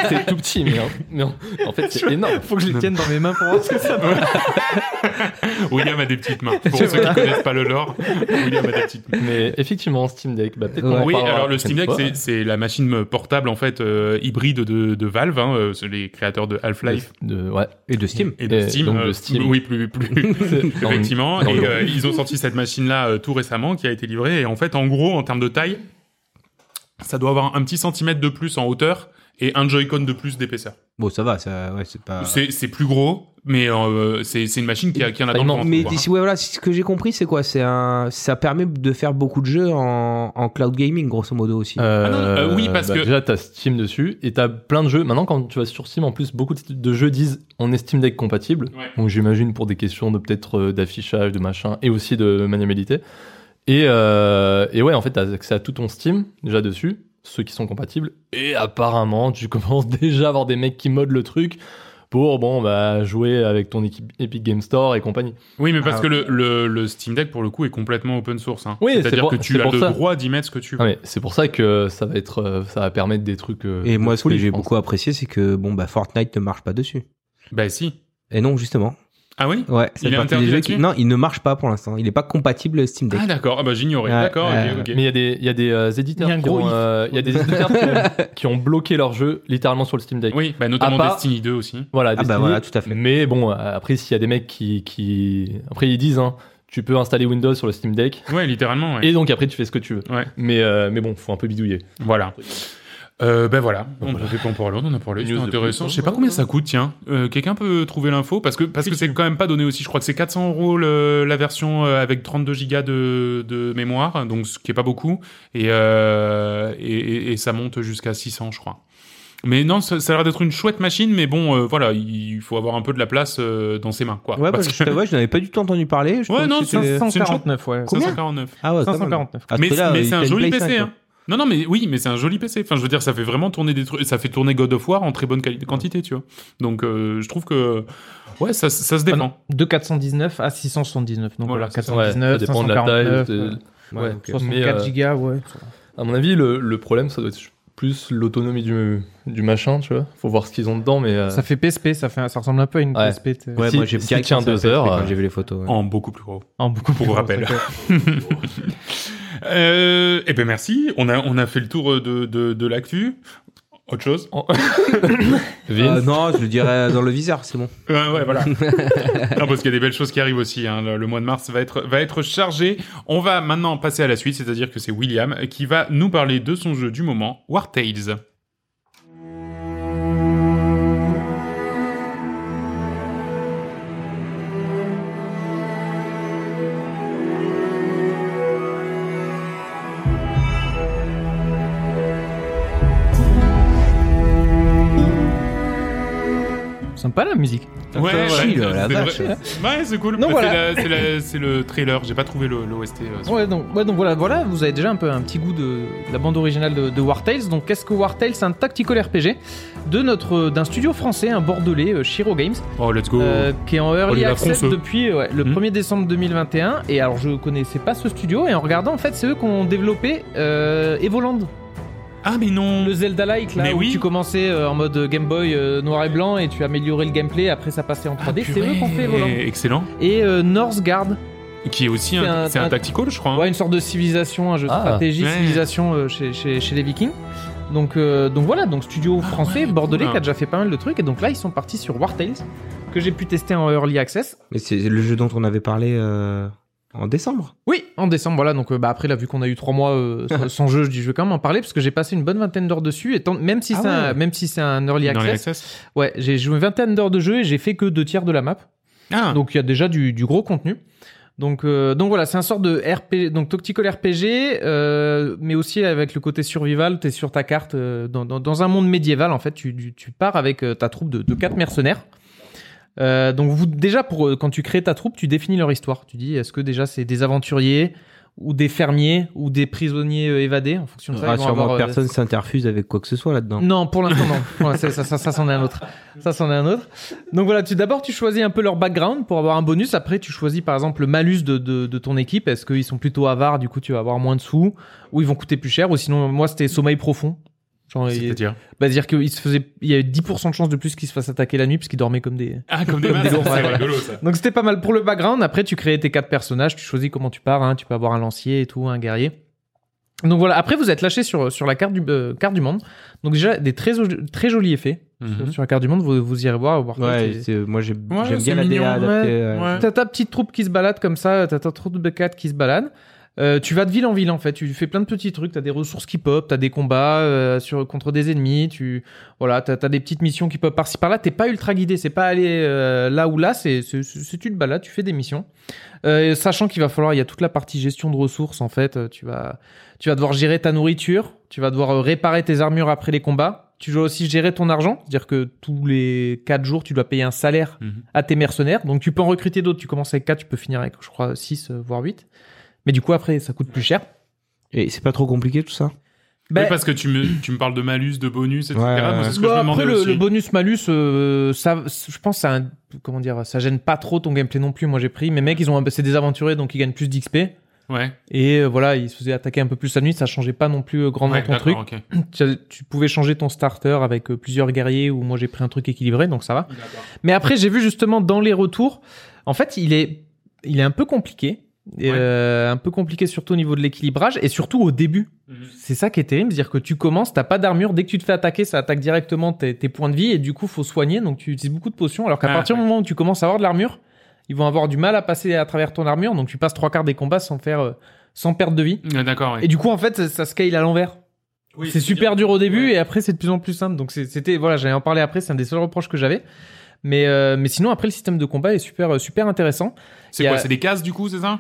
c'est tout petit mais, hein. mais en, en fait c'est énorme. Faut que je les tienne dans mes mains pour voir ce que ça <laughs> va. <laughs> William a des petites mains. <laughs> Pour ceux qui connaissent pas le lore, William a des petites mains. Mais effectivement Steam Deck, bah, peut-être Ouais. Oui, alors le Steam Deck, c'est- c'est la machine portable en fait euh, hybride de, de Valve, hein, euh, les créateurs de. Half-Life De, ouais. Et de Steam. et de Et Steam. donc de euh, Steam. Oui, plus, plus. <laughs> Effectivement. Et euh, ils ont sorti cette machine-là euh, tout récemment, qui a été livrée. Et en fait, en gros, en termes de taille, ça doit avoir un petit centimètre de plus en hauteur et un Joy-Con de plus d'épaisseur. Bon, ça va, ça, ouais, c'est pas. C'est c'est plus gros, mais euh, c'est c'est une machine qui, a, qui en a dans le Mais d'ici- ouais, voilà, ce que j'ai compris, c'est quoi? C'est un, ça permet de faire beaucoup de jeux en, en cloud gaming, grosso modo aussi. Euh, non, euh, oui, parce bah, que- Déjà, t'as Steam dessus et t'as plein de jeux. Maintenant, quand tu vas sur Steam, en plus, beaucoup de- de jeux disent on est Steam Deck compatible. Ouais. Donc, j'imagine pour des questions de peut-être euh, d'affichage, de machin et aussi de maniabilité. Et, euh, et ouais, en fait, t'as accès à tout ton Steam déjà dessus, ceux qui sont compatibles. Et apparemment, tu <laughs> commences déjà à avoir des mecs qui modent le truc pour bon bah jouer avec ton équipe Epic Game Store et compagnie. Oui, mais parce Ah, que le, le, le Steam Deck, pour le coup, est complètement open source. Hein. Oui, c'est C'est-à-dire que tu as pour le ça. droit d'y mettre ce que tu veux. Ah, mais c'est pour ça que ça va être, euh, ça va permettre des trucs. euh, Et moi, ce que j'ai beaucoup apprécié, c'est que bon, bah, Fortnite ne marche pas dessus. Bah si. Et non, justement. Ah oui? Ouais, c'est Il est partie interdit des jeux qui... Non, il ne marche pas pour l'instant. Il n'est pas compatible Steam Deck. Ah d'accord, ah bah j'ignorais. D'accord. Mais il y a des, il y a des euh, éditeurs y a qui ont, euh, y a des éditeurs qui, ont, <laughs> qui ont bloqué leur jeu littéralement sur le Steam Deck. Oui, bah notamment part- Destiny 2 aussi. Voilà, Ah bah voilà, tout à fait. Mais bon, euh, après s'il y a des mecs qui, qui, après ils disent, hein, tu peux installer Windows sur le Steam Deck. Ouais, littéralement, ouais. Et donc après tu fais ce que tu veux. Ouais. Mais euh, mais bon, faut un peu bidouiller. Voilà. Euh, ben voilà, on a fait pour l'autre, on a c'est news de intéressant. Je sais pas combien ça coûte, tiens. Euh, Quelqu'un peut trouver l'info parce que parce que c'est quand même pas donné aussi. Je crois que c'est 400 euros le- la version euh, avec 32 gigas de, de mémoire, donc ce qui est pas beaucoup, et euh, et, et- et ça monte jusqu'à 600, je crois. Mais non, ça, ça a l'air d'être une chouette machine, mais bon, euh, voilà, il faut avoir un peu de la place euh, dans ses mains, quoi. Ouais, bah, Parce je que- t'avoue, je n'avais pas du tout entendu parler. Je Ouais, non, c'était- c'est- 549, ouais. Combien 549. Ah ouais, pas mal. 549. À ce mais c'est un joli PC, 5, hein. Non, non, mais oui, mais c'est un joli PC. Enfin, je veux dire, ça fait vraiment tourner des trucs. Ça fait tourner God of War en très bonne qualité, quantité, tu vois. Donc, euh, je trouve que ouais, ça, ça se Ah défend. De 419 à 679. Donc Voilà, voilà, c'est ça. Ouais, 419, ça dépend de la taille. 549, de- euh, Ouais, ouais, ok. 64 Mais, euh, gigas, ouais. À mon avis, le, le problème, ça doit être plus l'autonomie du, du machin, tu vois. Faut voir ce qu'ils ont dedans, mais euh, Ça fait PSP, ça, fait, ça ressemble un peu à une Ouais. PSP. t'sais. Ouais, Si- moi j'ai si deux heures, j'ai vu les photos. ouais. En beaucoup plus gros. En beaucoup plus Pour gros, rappel. <laughs> euh, eh ben merci. On a on a fait le tour de de, de l'actu. Autre chose <laughs> Vince, Euh, non, je le dirais dans le viseur, c'est bon. Ouais, ouais, voilà. <laughs> non, parce qu'il y a des belles choses qui arrivent aussi. hein. Le, le mois de mars va être, va être chargé. On va maintenant passer à la suite, c'est-à-dire que c'est William qui va nous parler de son jeu du moment, War Tales. Sympa la musique. Ouais, chill, ouais, la c'est vache. vrai. Ouais, c'est cool. Bah, c'est voilà. c'est le trailer. J'ai pas trouvé l'OST. euh, Ouais donc, ouais, donc voilà, voilà, vous avez déjà un peu un petit goût de, de la bande originale de, de War Tales. Donc qu'est-ce que War Tales C'est un tactical RPG de notre d'un studio français, un bordelais, euh, Shiro Games, Oh, let's go. euh, qui est en early Oliver access depuis le Hmm. 1er décembre 2021. Et alors je connaissais pas ce studio et en regardant en fait c'est eux qui ont développé euh, Evoland, ah, mais non. le Zelda-like là Mais où oui. tu commençais euh, en mode Game Boy euh, noir et blanc et tu améliorais le gameplay. Après ça passait en 3D. c'est eux qui ont fait Evoland. Ah, Excellent. Et euh, Northgard, Qui est aussi C'est un, un- c'est un un- tactical, je crois. hein. Ouais, une sorte de civilisation, un jeu de Ah. stratégie, Ouais. civilisation euh, chez, chez, chez les Vikings. Donc, euh, donc voilà, donc studio français, ouais, bordelais, cool. qui a déjà fait pas mal de trucs. Et donc là, ils sont partis sur War Tales, que j'ai pu tester en early access. Mais c'est le jeu dont on avait parlé euh, en décembre. Oui, en décembre, voilà. Donc euh, bah, après, là, vu qu'on a eu trois mois euh, sans, <laughs> sans jeu, je dis je vais quand même en parler parce que j'ai passé une bonne vingtaine d'heures dessus. Et tant- même si Ah c'est un, ouais. même si c'est un early access, access. ouais, j'ai joué une vingtaine d'heures de jeu et j'ai fait que deux tiers de la map. Ah, Donc il y a déjà du, du gros contenu. Donc, euh, donc voilà, c'est un sort de RPG, donc tactical RPG, euh, mais aussi avec le côté survival. T'es sur ta carte euh, dans, dans, dans un monde médiéval en fait. Tu, tu, tu pars avec euh, ta troupe de, de quatre mercenaires. Euh, donc vous déjà pour euh, quand tu crées ta troupe, tu définis leur histoire. Tu dis est-ce que déjà c'est des aventuriers ou des fermiers ou des prisonniers euh, évadés en fonction de ça. Rassure-moi, avoir, euh, personne s'interfuse avec quoi que ce soit là-dedans. non, pour l'instant non. <laughs> Ouais, ça, ça, ça, ça, c'en est un autre. Ça, c'en est un autre. Donc voilà, tu d'abord tu choisis un peu leur background pour avoir un bonus. Après, tu choisis par exemple le malus de, de, de ton équipe. Est-ce qu'ils sont plutôt avares, du coup tu vas avoir moins de sous, ou ils vont coûter plus cher, ou sinon moi c'était sommeil profond. C'est-à-dire. bah, dire qu'il se faisait, il y avait 10% de chance de plus qu'ils se fassent attaquer la nuit parce qu'ils dormaient comme des. Ah, comme des <laughs> Comme des C'est ouais. rigolo, ça. Donc c'était pas mal pour le background. Après, tu crées tes quatre personnages, tu choisis comment tu pars. Hein. Tu peux avoir un lancier et tout, un guerrier. Donc voilà. Après, vous êtes lâché sur sur la carte du euh, carte du monde. Donc déjà des très très jolis effets Mhm. sur la carte du monde. Vous, vous irez voir. voir Ouais, c'est- c'est- moi j'ai- Ouais, j'aime c'est bien la mignon, DA adaptée. ouais. Ouais. T'as ta petite troupe qui se balade comme ça. T'as ta troupe de quatre qui se balade. Euh, tu vas de ville en ville en fait, tu fais plein de petits trucs, t'as des ressources qui pop, t'as des combats euh, sur contre des ennemis, tu voilà, t'as as des petites missions qui pop par-ci par-là. T'es pas ultra guidé, c'est pas aller euh, là ou là, c'est tu te balades, tu fais des missions, Euh, sachant qu'il va falloir, il y a toute la partie gestion de ressources en fait. euh, Tu vas tu vas devoir gérer ta nourriture, tu vas devoir réparer tes armures après les combats. Tu dois aussi gérer ton argent, c'est-à-dire que tous les 4 jours, tu dois payer un salaire Mhm. à tes mercenaires. Donc tu peux en recruter d'autres. Tu commences avec 4, tu peux finir avec, je crois, 6, voire 8. Mais du coup, après, ça coûte plus cher. Et c'est pas trop compliqué tout ça? Oui, Ben, parce que tu me, tu me parles de malus, de bonus, etc. Ouais, Moi, ouais. c'est ce que bah, je après, le, aussi. le bonus-malus, euh, ça, je pense que ça, comment dire, ça gêne pas trop ton gameplay non plus. Moi, j'ai pris. Mes mecs, ils ont, un- c'est des aventuriers, donc ils gagnent plus d'XP. Ouais, Et euh, voilà, ils se faisaient attaquer un peu plus la nuit. Ça changeait pas non plus euh, grandement ouais ton truc. <clears throat> Tu, tu pouvais changer ton starter avec euh, plusieurs guerriers ou moi j'ai pris un truc équilibré, donc ça va. Mais après, j'ai vu justement dans les retours, en fait, il est, il est un peu compliqué. Et, Ouais. euh, un peu compliqué surtout au niveau de l'équilibrage et surtout au début. Mhm. C'est ça qui est terrible, c'est-à-dire que tu commences, t'as pas d'armure, dès que tu te fais attaquer, ça attaque directement tes, tes points de vie et du coup faut soigner, donc tu utilises beaucoup de potions. Alors qu'à Ah, partir ouais. du moment où tu commences à avoir de l'armure, ils vont avoir du mal à passer à travers ton armure, donc tu passes trois quarts des combats sans faire, euh, sans perte de vie. Ah, D'accord, ouais. Et du coup en fait ça, ça scale à l'envers. Oui, c'est super bien. dur au début Ouais. et après c'est de plus en plus simple. Donc c'était voilà, j'allais en parler après, c'est un des seuls reproches que j'avais. Mais euh, mais sinon après le système de combat est super super intéressant. C'est quoi a- C'est des cases, du coup, c'est ça?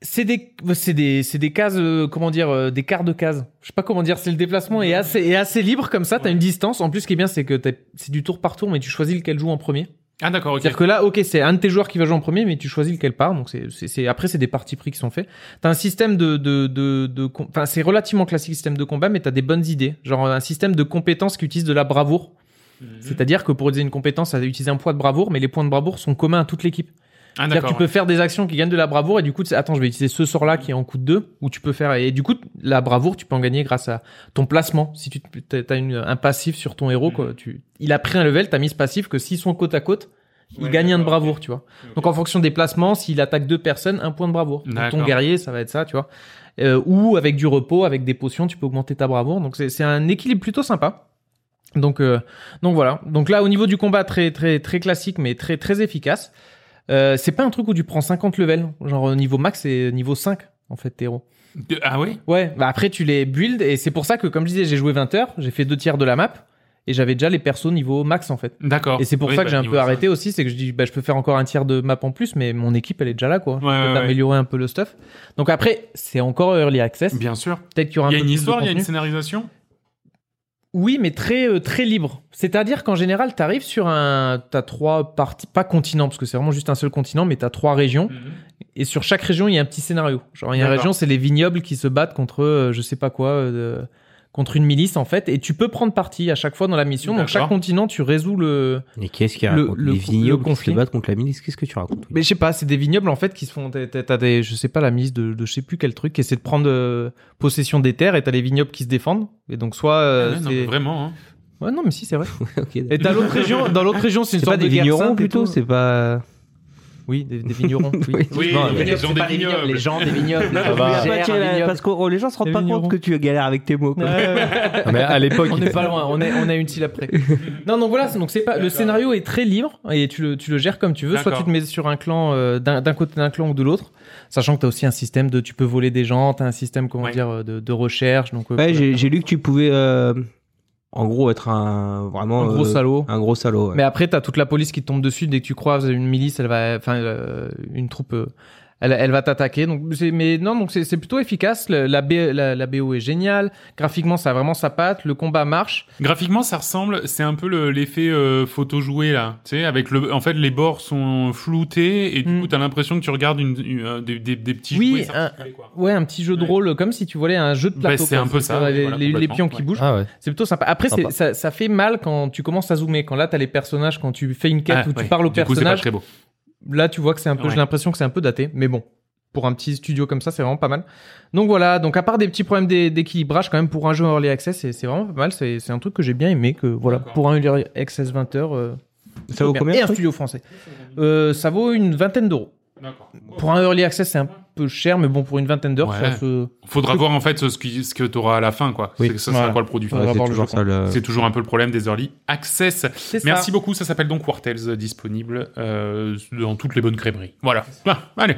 C'est des c'est des c'est des cases euh, comment dire euh, des quarts de cases. Je sais pas comment dire, c'est le déplacement est assez est assez libre comme ça, t'as une distance. En plus ce qui est bien c'est que t'as- c'est du tour par tour mais tu choisis lequel joue en premier. Ah, d'accord, ok. C'est-à-dire que là, ok, c'est un de tes joueurs qui va jouer en premier, mais tu choisis lequel part. Donc c'est, c'est, c'est- après c'est des parties pris qui sont faits. T'as un système de, de, de, de com- enfin c'est relativement classique système de combat, mais t'as des bonnes idées. Genre un système de compétences qui utilise de la bravoure. Mhm. C'est-à-dire que pour utiliser une compétence, ça va utiliser un poids de bravoure, mais les points de bravoure sont communs à toute l'équipe. Ah, C'est-à-dire que tu peux faire des actions qui gagnent de la bravoure et du coup, attends, je vais utiliser ce sort-là qui est en coup de 2 ou tu peux faire et du coup, la bravoure, tu peux en gagner grâce à ton placement. Si tu as une, un passif sur ton héros, quoi, tu, il a pris un level, t'as mis ce passif que s'ils sont côte à côte, il Ouais, gagne un de bravoure, tu vois. Donc en fonction des placements, s'il attaque deux personnes, un point de bravoure. Donc, ton guerrier, ça va être ça, tu vois. Euh, ou avec du repos, avec des potions, tu peux augmenter ta bravoure. Donc c'est c'est un équilibre plutôt sympa. Donc euh, donc voilà. Donc là au niveau du combat très très très classique mais très très efficace. Euh, c'est pas un truc où tu prends 50 levels, genre au niveau max c'est niveau 5 en fait tes héros. De- Ah, ouais Ouais, bah après tu les build et c'est pour ça que comme je disais, j'ai joué 20 heures, j'ai fait deux tiers de la map et j'avais déjà les persos niveau max en fait. D'accord. Et c'est pour Oui, ça que bah, j'ai un peu arrêté aussi, c'est que je dis bah je peux faire encore un tiers de map en plus mais mon équipe elle est déjà là quoi. Ouais, améliorer un peu le stuff. Donc après, c'est encore early access. Bien sûr. Peut-être qu'il y aura un Il y a une histoire, il y a une scénarisation? Oui, mais très euh, très libre. C'est-à-dire qu'en général, tu arrives sur un t'as trois parties pas continents parce que c'est vraiment juste un seul continent mais t'as trois régions et sur chaque région, il y a un petit scénario. Genre il y a une région, c'est les vignobles qui se battent contre euh, je sais pas quoi euh, contre une milice en fait et tu peux prendre parti à chaque fois dans la mission. Donc chaque continent, tu résous le Et qu'est-ce qui Le- le- Les vignobles le qui se conflit. battent contre la milice Qu'est-ce que tu racontes Mais je sais pas, c'est des vignobles en fait qui se font. t'as- des, je sais pas, la mise de, de je sais plus quel truc, qui essaie de prendre euh, possession des terres et t'as les vignobles qui se défendent. Et donc soit euh, Ah ouais, non, c'est. mais Vraiment, hein. Ouais non mais si c'est vrai. <laughs> Et t'as l'autre région, dans l'autre région c'est une C'est sorte pas des de guerre vignerons plutôt. C'est pas. Oui, des, des vignerons. <laughs> Oui. Oui. Oui, Non, les les gens c'est des vignobles. les gens des vignobles. <laughs> les Ça va. Parce que oh, les gens se rendent Les pas vignerons. compte que tu galères avec tes mots. quoi. <laughs> Non, mais à l'époque, On n'est pas loin, on est, on a une syllabe près. Non, donc voilà, donc c'est pas, le scénario est très libre et tu le, tu le gères comme tu veux. Soit tu te mets sur un clan, euh, d'un d'un côté d'un clan ou de l'autre. Sachant que t'as aussi un système de, tu peux voler des gens, t'as un système, comment Ouais. dire, euh, de, de recherche. Donc, euh, Ouais, j'ai lu que tu pouvais, euh, en gros, être un vraiment un gros euh, salaud. Un gros salaud. ouais. Mais après, t'as toute la police qui te tombe dessus dès que tu croises une milice, elle va, enfin, euh, une troupe, euh, elle, elle va t'attaquer. Donc, c'est, mais non, donc c'est, c'est plutôt efficace. Le- la, B- la, la BO est géniale. Graphiquement, ça a vraiment sa patte. Le combat marche. Graphiquement, ça ressemble, c'est un peu le- l'effet euh, photo joué là, tu sais, avec le, en fait, les bords sont floutés et du Mm. coup, t'as l'impression que tu regardes une, une- euh, des, des, des petits Oui, jouets un- quoi. Ouais, un petit jeu de Ouais. rôle, comme si tu volais un jeu de Bah, plateau. c'est quoi. un peu ça, Les, voilà, les- les complètement, pions qui ouais. bougent. Ah ouais. C'est plutôt sympa. Après, c'est- Sympa. ça, ça fait mal quand tu commences à zoomer. Quand là, t'as les personnages, quand tu fais une quête Ah, où tu parles au Du coup, c'est pas personnage, très beau. Là, tu vois que c'est un peu, Ouais. j'ai l'impression que c'est un peu daté. Mais bon, pour un petit studio comme ça, c'est vraiment pas mal. Donc voilà. Donc à part des petits problèmes d'é- d'équilibrage, quand même, pour un jeu early access, c'est vraiment pas mal. C'est un truc que j'ai bien aimé. Que voilà, pour un early access 20 heures, euh, Ça vaut bien. combien Et un studio français. Euh, ça vaut une vingtaine d'euros. Pour un early access, c'est un peu cher, mais bon, pour une vingtaine d'heures, Ouais. ça se... Faudra voir en fait ce, qui- ce que tu auras à la fin, quoi. Oui. C'est que ça sera Voilà. quoi le produit Ouais, c'est le toujours jeu, ça, le- C'est toujours un peu le problème des early access. C'est Merci ça. beaucoup, ça s'appelle donc Wartels, euh, disponible euh, dans toutes les bonnes crèmeries. Voilà. Ah, allez.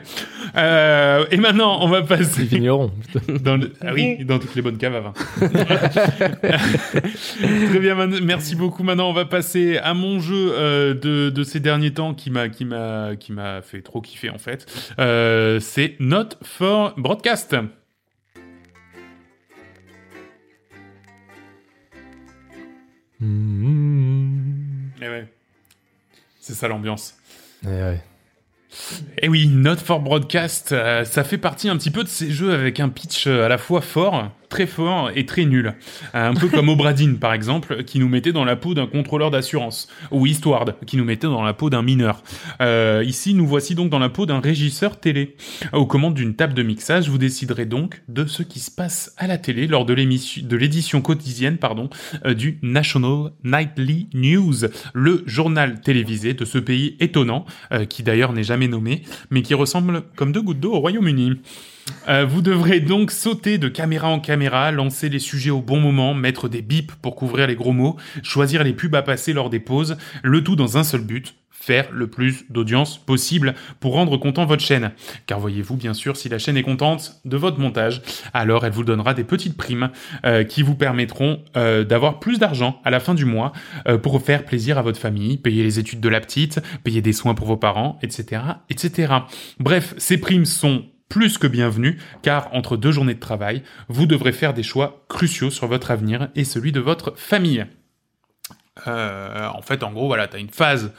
Euh, et maintenant, on va Les passer vignerons. <laughs> dans le- ah oui, dans toutes les bonnes caves à vin. <laughs> Très bien, man- merci beaucoup. Maintenant, on va passer à mon jeu euh, de, de ces derniers temps qui m'a qui m'a qui m'a fait trop kiffer en fait. Euh, c'est Not for Broadcast. Mmh. Eh ouais. C'est ça l'ambiance. Eh ouais. Et oui, Not for Broadcast, euh, ça fait partie un petit peu de ces jeux avec un pitch euh, à la fois fort, très fort et très nul. Euh, un peu comme <laughs> Obradine, par exemple, qui nous mettait dans la peau d'un contrôleur d'assurance, ou Eastward, qui nous mettait dans la peau d'un mineur. Euh, ici, nous voici donc dans la peau d'un régisseur télé. Aux commandes d'une table de mixage, vous déciderez donc de ce qui se passe à la télé lors de l'émission, de l'édition quotidienne, pardon, euh, du National Nightly News, le journal télévisé de ce pays étonnant, euh, qui d'ailleurs n'est jamais nommé, mais qui ressemble comme deux gouttes d'eau au Royaume-Uni. Euh, vous devrez donc sauter de caméra en caméra, lancer les sujets au bon moment, mettre des bips pour couvrir les gros mots, choisir les pubs à passer lors des pauses, le tout dans un seul but, faire le plus d'audience possible pour rendre content votre chaîne. Car voyez-vous, bien sûr, si la chaîne est contente de votre montage, alors elle vous donnera des petites primes euh, qui vous permettront euh, d'avoir plus d'argent à la fin du mois pour faire plaisir à votre famille, payer les études de la petite, payer des soins pour vos parents, etc., etc. Bref, ces primes sont plus que bienvenues, car entre deux journées de travail, vous devrez faire des choix cruciaux sur votre avenir et celui de votre famille. Euh, en fait, en gros, voilà, tu as une phase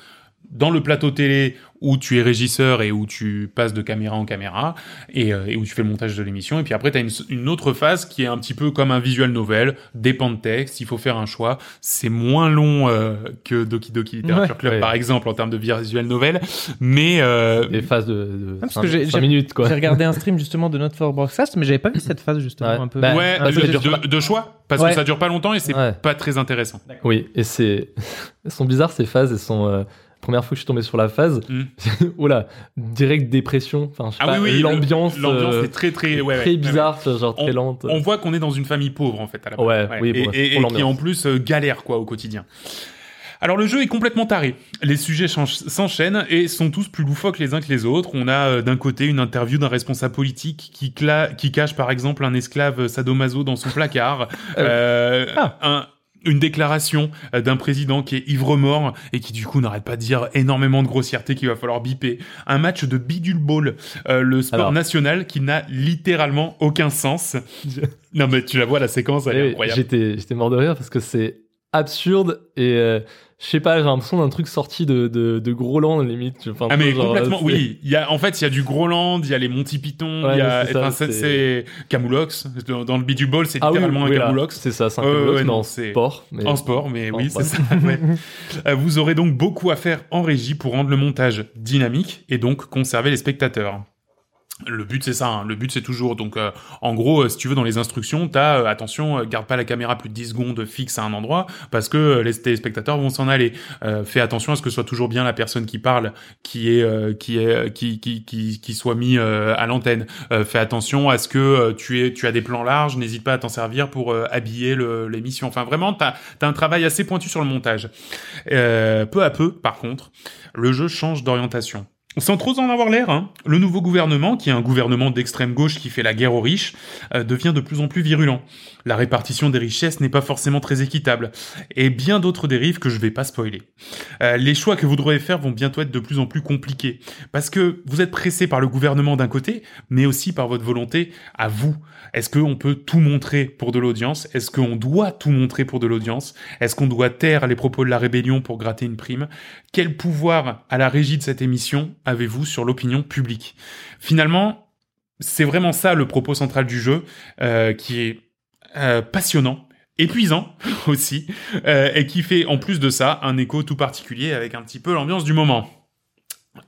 dans le plateau télé où tu es régisseur et où tu passes de caméra en caméra et, euh, et où tu fais le montage de l'émission. Et puis après, tu as une, une autre phase qui est un petit peu comme un visual novel, dépend de texte, il faut faire un choix. C'est moins long euh, que Doki Doki Literature Ouais. Club, Ouais. par exemple, en termes de visual novel, mais... euh, Des phases de, de parce cinq- que j'ai- minutes, quoi. J'ai regardé un <laughs> stream justement de Not for Broadcast, mais j'avais pas vu cette phase justement Ouais. un peu. Bah, ouais, un parce peu de, choix, parce Ouais. que ça dure pas longtemps et c'est Ouais. pas très intéressant. Oui, et c'est. <laughs> Elles sont bizarres ces phases. Elles sont. Première fois que je suis tombé sur la phase, Mm. <laughs> oula, direct dépression. Enfin, je sais Ah pas, oui, oui, l'ambiance, l'ambiance euh, est très très, ouais, très ouais, ouais. bizarre, genre très lente. On voit qu'on est dans une famille pauvre en fait à la base. Ouais, oui, et, bon, et- c'est et pour qui en plus euh, galère quoi au quotidien. Alors le jeu est complètement taré. Les sujets s'enchaînent et sont tous plus loufoques les uns que les autres. On a euh, d'un côté une interview d'un responsable politique qui, qui cache par exemple un esclave sadomaso dans son placard. <laughs> Euh, Ah. un- une déclaration euh, d'un président qui est ivre-mort et qui du coup n'arrête pas de dire énormément de grossièreté qu'il va falloir biper. Un match de bidule ball, euh, le sport Alors. national qui n'a littéralement aucun sens. non mais tu la vois la séquence, elle est Eh oui, incroyable. J'étais, j'étais mort de rire parce que c'est absurde et euh, je sais pas, j'ai l'impression d'un truc sorti de, de, de Groland limite. Enfin, Ah mais genre, complètement, oui. Il y a, en fait, il y a du Groland, il y a les Monty Python, Ouais, il y a, enfin, c'est, Camoulox. Dans, dans le Bidule Ball, c'est Ah littéralement oui, un Camoulox. C'est ça, c'est un Camoulox, ouais, mais non, en c'est- sport. Mais... En sport, mais oui, c'est ça. ouais. <laughs> Euh, Vous aurez donc beaucoup à faire en régie pour rendre le montage dynamique et donc conserver les spectateurs. Le but c'est ça, hein. le but c'est toujours donc euh, en gros euh, si tu veux dans les instructions t'as euh, attention euh, garde pas la caméra plus de 10 secondes fixe à un endroit parce que les téléspectateurs vont s'en aller. Fais attention à ce que soit toujours bien la personne qui parle qui est qui est qui qui qui, soit mis à l'antenne. Fais attention à ce que tu es tu as des plans larges, n'hésite pas à t'en servir pour habiller le- l'émission. Enfin vraiment t'as t'as un travail assez pointu sur le montage. Peu à peu par contre le jeu change d'orientation. Sans trop en avoir l'air, hein, le nouveau gouvernement, qui est un gouvernement d'extrême gauche qui fait la guerre aux riches, euh, devient de plus en plus virulent. La répartition des richesses n'est pas forcément très équitable, et bien d'autres dérives que je vais pas spoiler. Euh, les choix que vous devrez faire vont bientôt être de plus en plus compliqués, parce que vous êtes pressé par le gouvernement d'un côté, mais aussi par votre volonté à vous. Est-ce qu'on peut tout montrer pour de l'audience? Est-ce qu'on doit tout montrer pour de l'audience? Est-ce qu'on doit taire les propos de la rébellion pour gratter une prime? Quel pouvoir à la régie de cette émission? Avez-vous sur l'opinion publique? Finalement, c'est vraiment ça le propos central du jeu, euh, qui est euh, passionnant, épuisant <laughs> aussi, euh, et qui fait en plus de ça un écho tout particulier avec un petit peu l'ambiance du moment.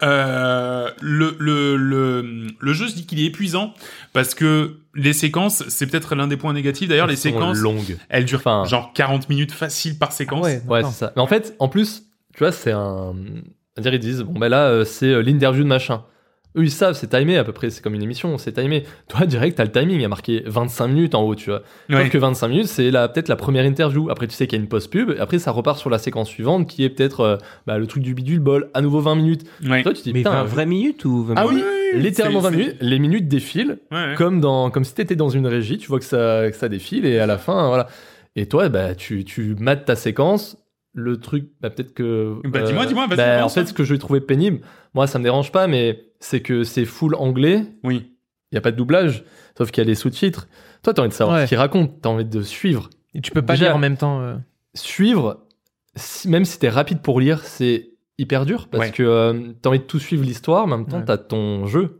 Euh, le, le, le, le jeu, je dis qu'il est épuisant parce que les séquences, c'est peut-être l'un des points négatifs. D'ailleurs, les Elles sont séquences, longues. elles durent Enfin- genre 40 minutes facile par séquence. ouais, c'est ça. Mais en fait, en plus, tu vois, c'est un. C'est-à-dire, ils disent, bon, ben là, euh, c'est euh, l'interview de machin. Eux, ils savent, c'est timé à peu près, c'est comme une émission, c'est timé. Toi, direct, t'as le timing, il y a marqué 25 minutes en haut, tu vois. Ouais. Sauf que 25 minutes, c'est la- peut-être la première interview. Après, tu sais qu'il y a une post-pub, après, ça repart sur la séquence suivante qui est peut-être euh, bah, le truc du bidule bol, à nouveau 20 minutes. Ouais. Toi, tu dis, Mais putain, 20 vraies minutes ou 20 Ah oui, minutes oui, littéralement c'est- 20 minutes, les minutes défilent, Ouais, ouais. comme, dans, comme si t'étais dans une régie, tu vois que ça, que ça défile, et à la fin, voilà. Et toi, bah, tu, tu mates ta séquence. Le truc, bah, peut-être que. Bah, dis-moi, dis-moi, vas-y, bah, en fait, ce que je vais trouver pénible, moi, ça me dérange pas, mais c'est que c'est full anglais. Oui. Il y a pas de doublage, sauf qu'il y a les sous-titres. Toi, t'as envie de savoir Ouais. ce qu'il raconte, t'as envie de suivre. Et tu peux pas Déjà- lire en même temps. euh. Suivre, si- même si t'es rapide pour lire, c'est hyper dur parce Ouais. que euh, t'as envie de tout suivre l'histoire, mais en même temps, Ouais. t'as ton jeu.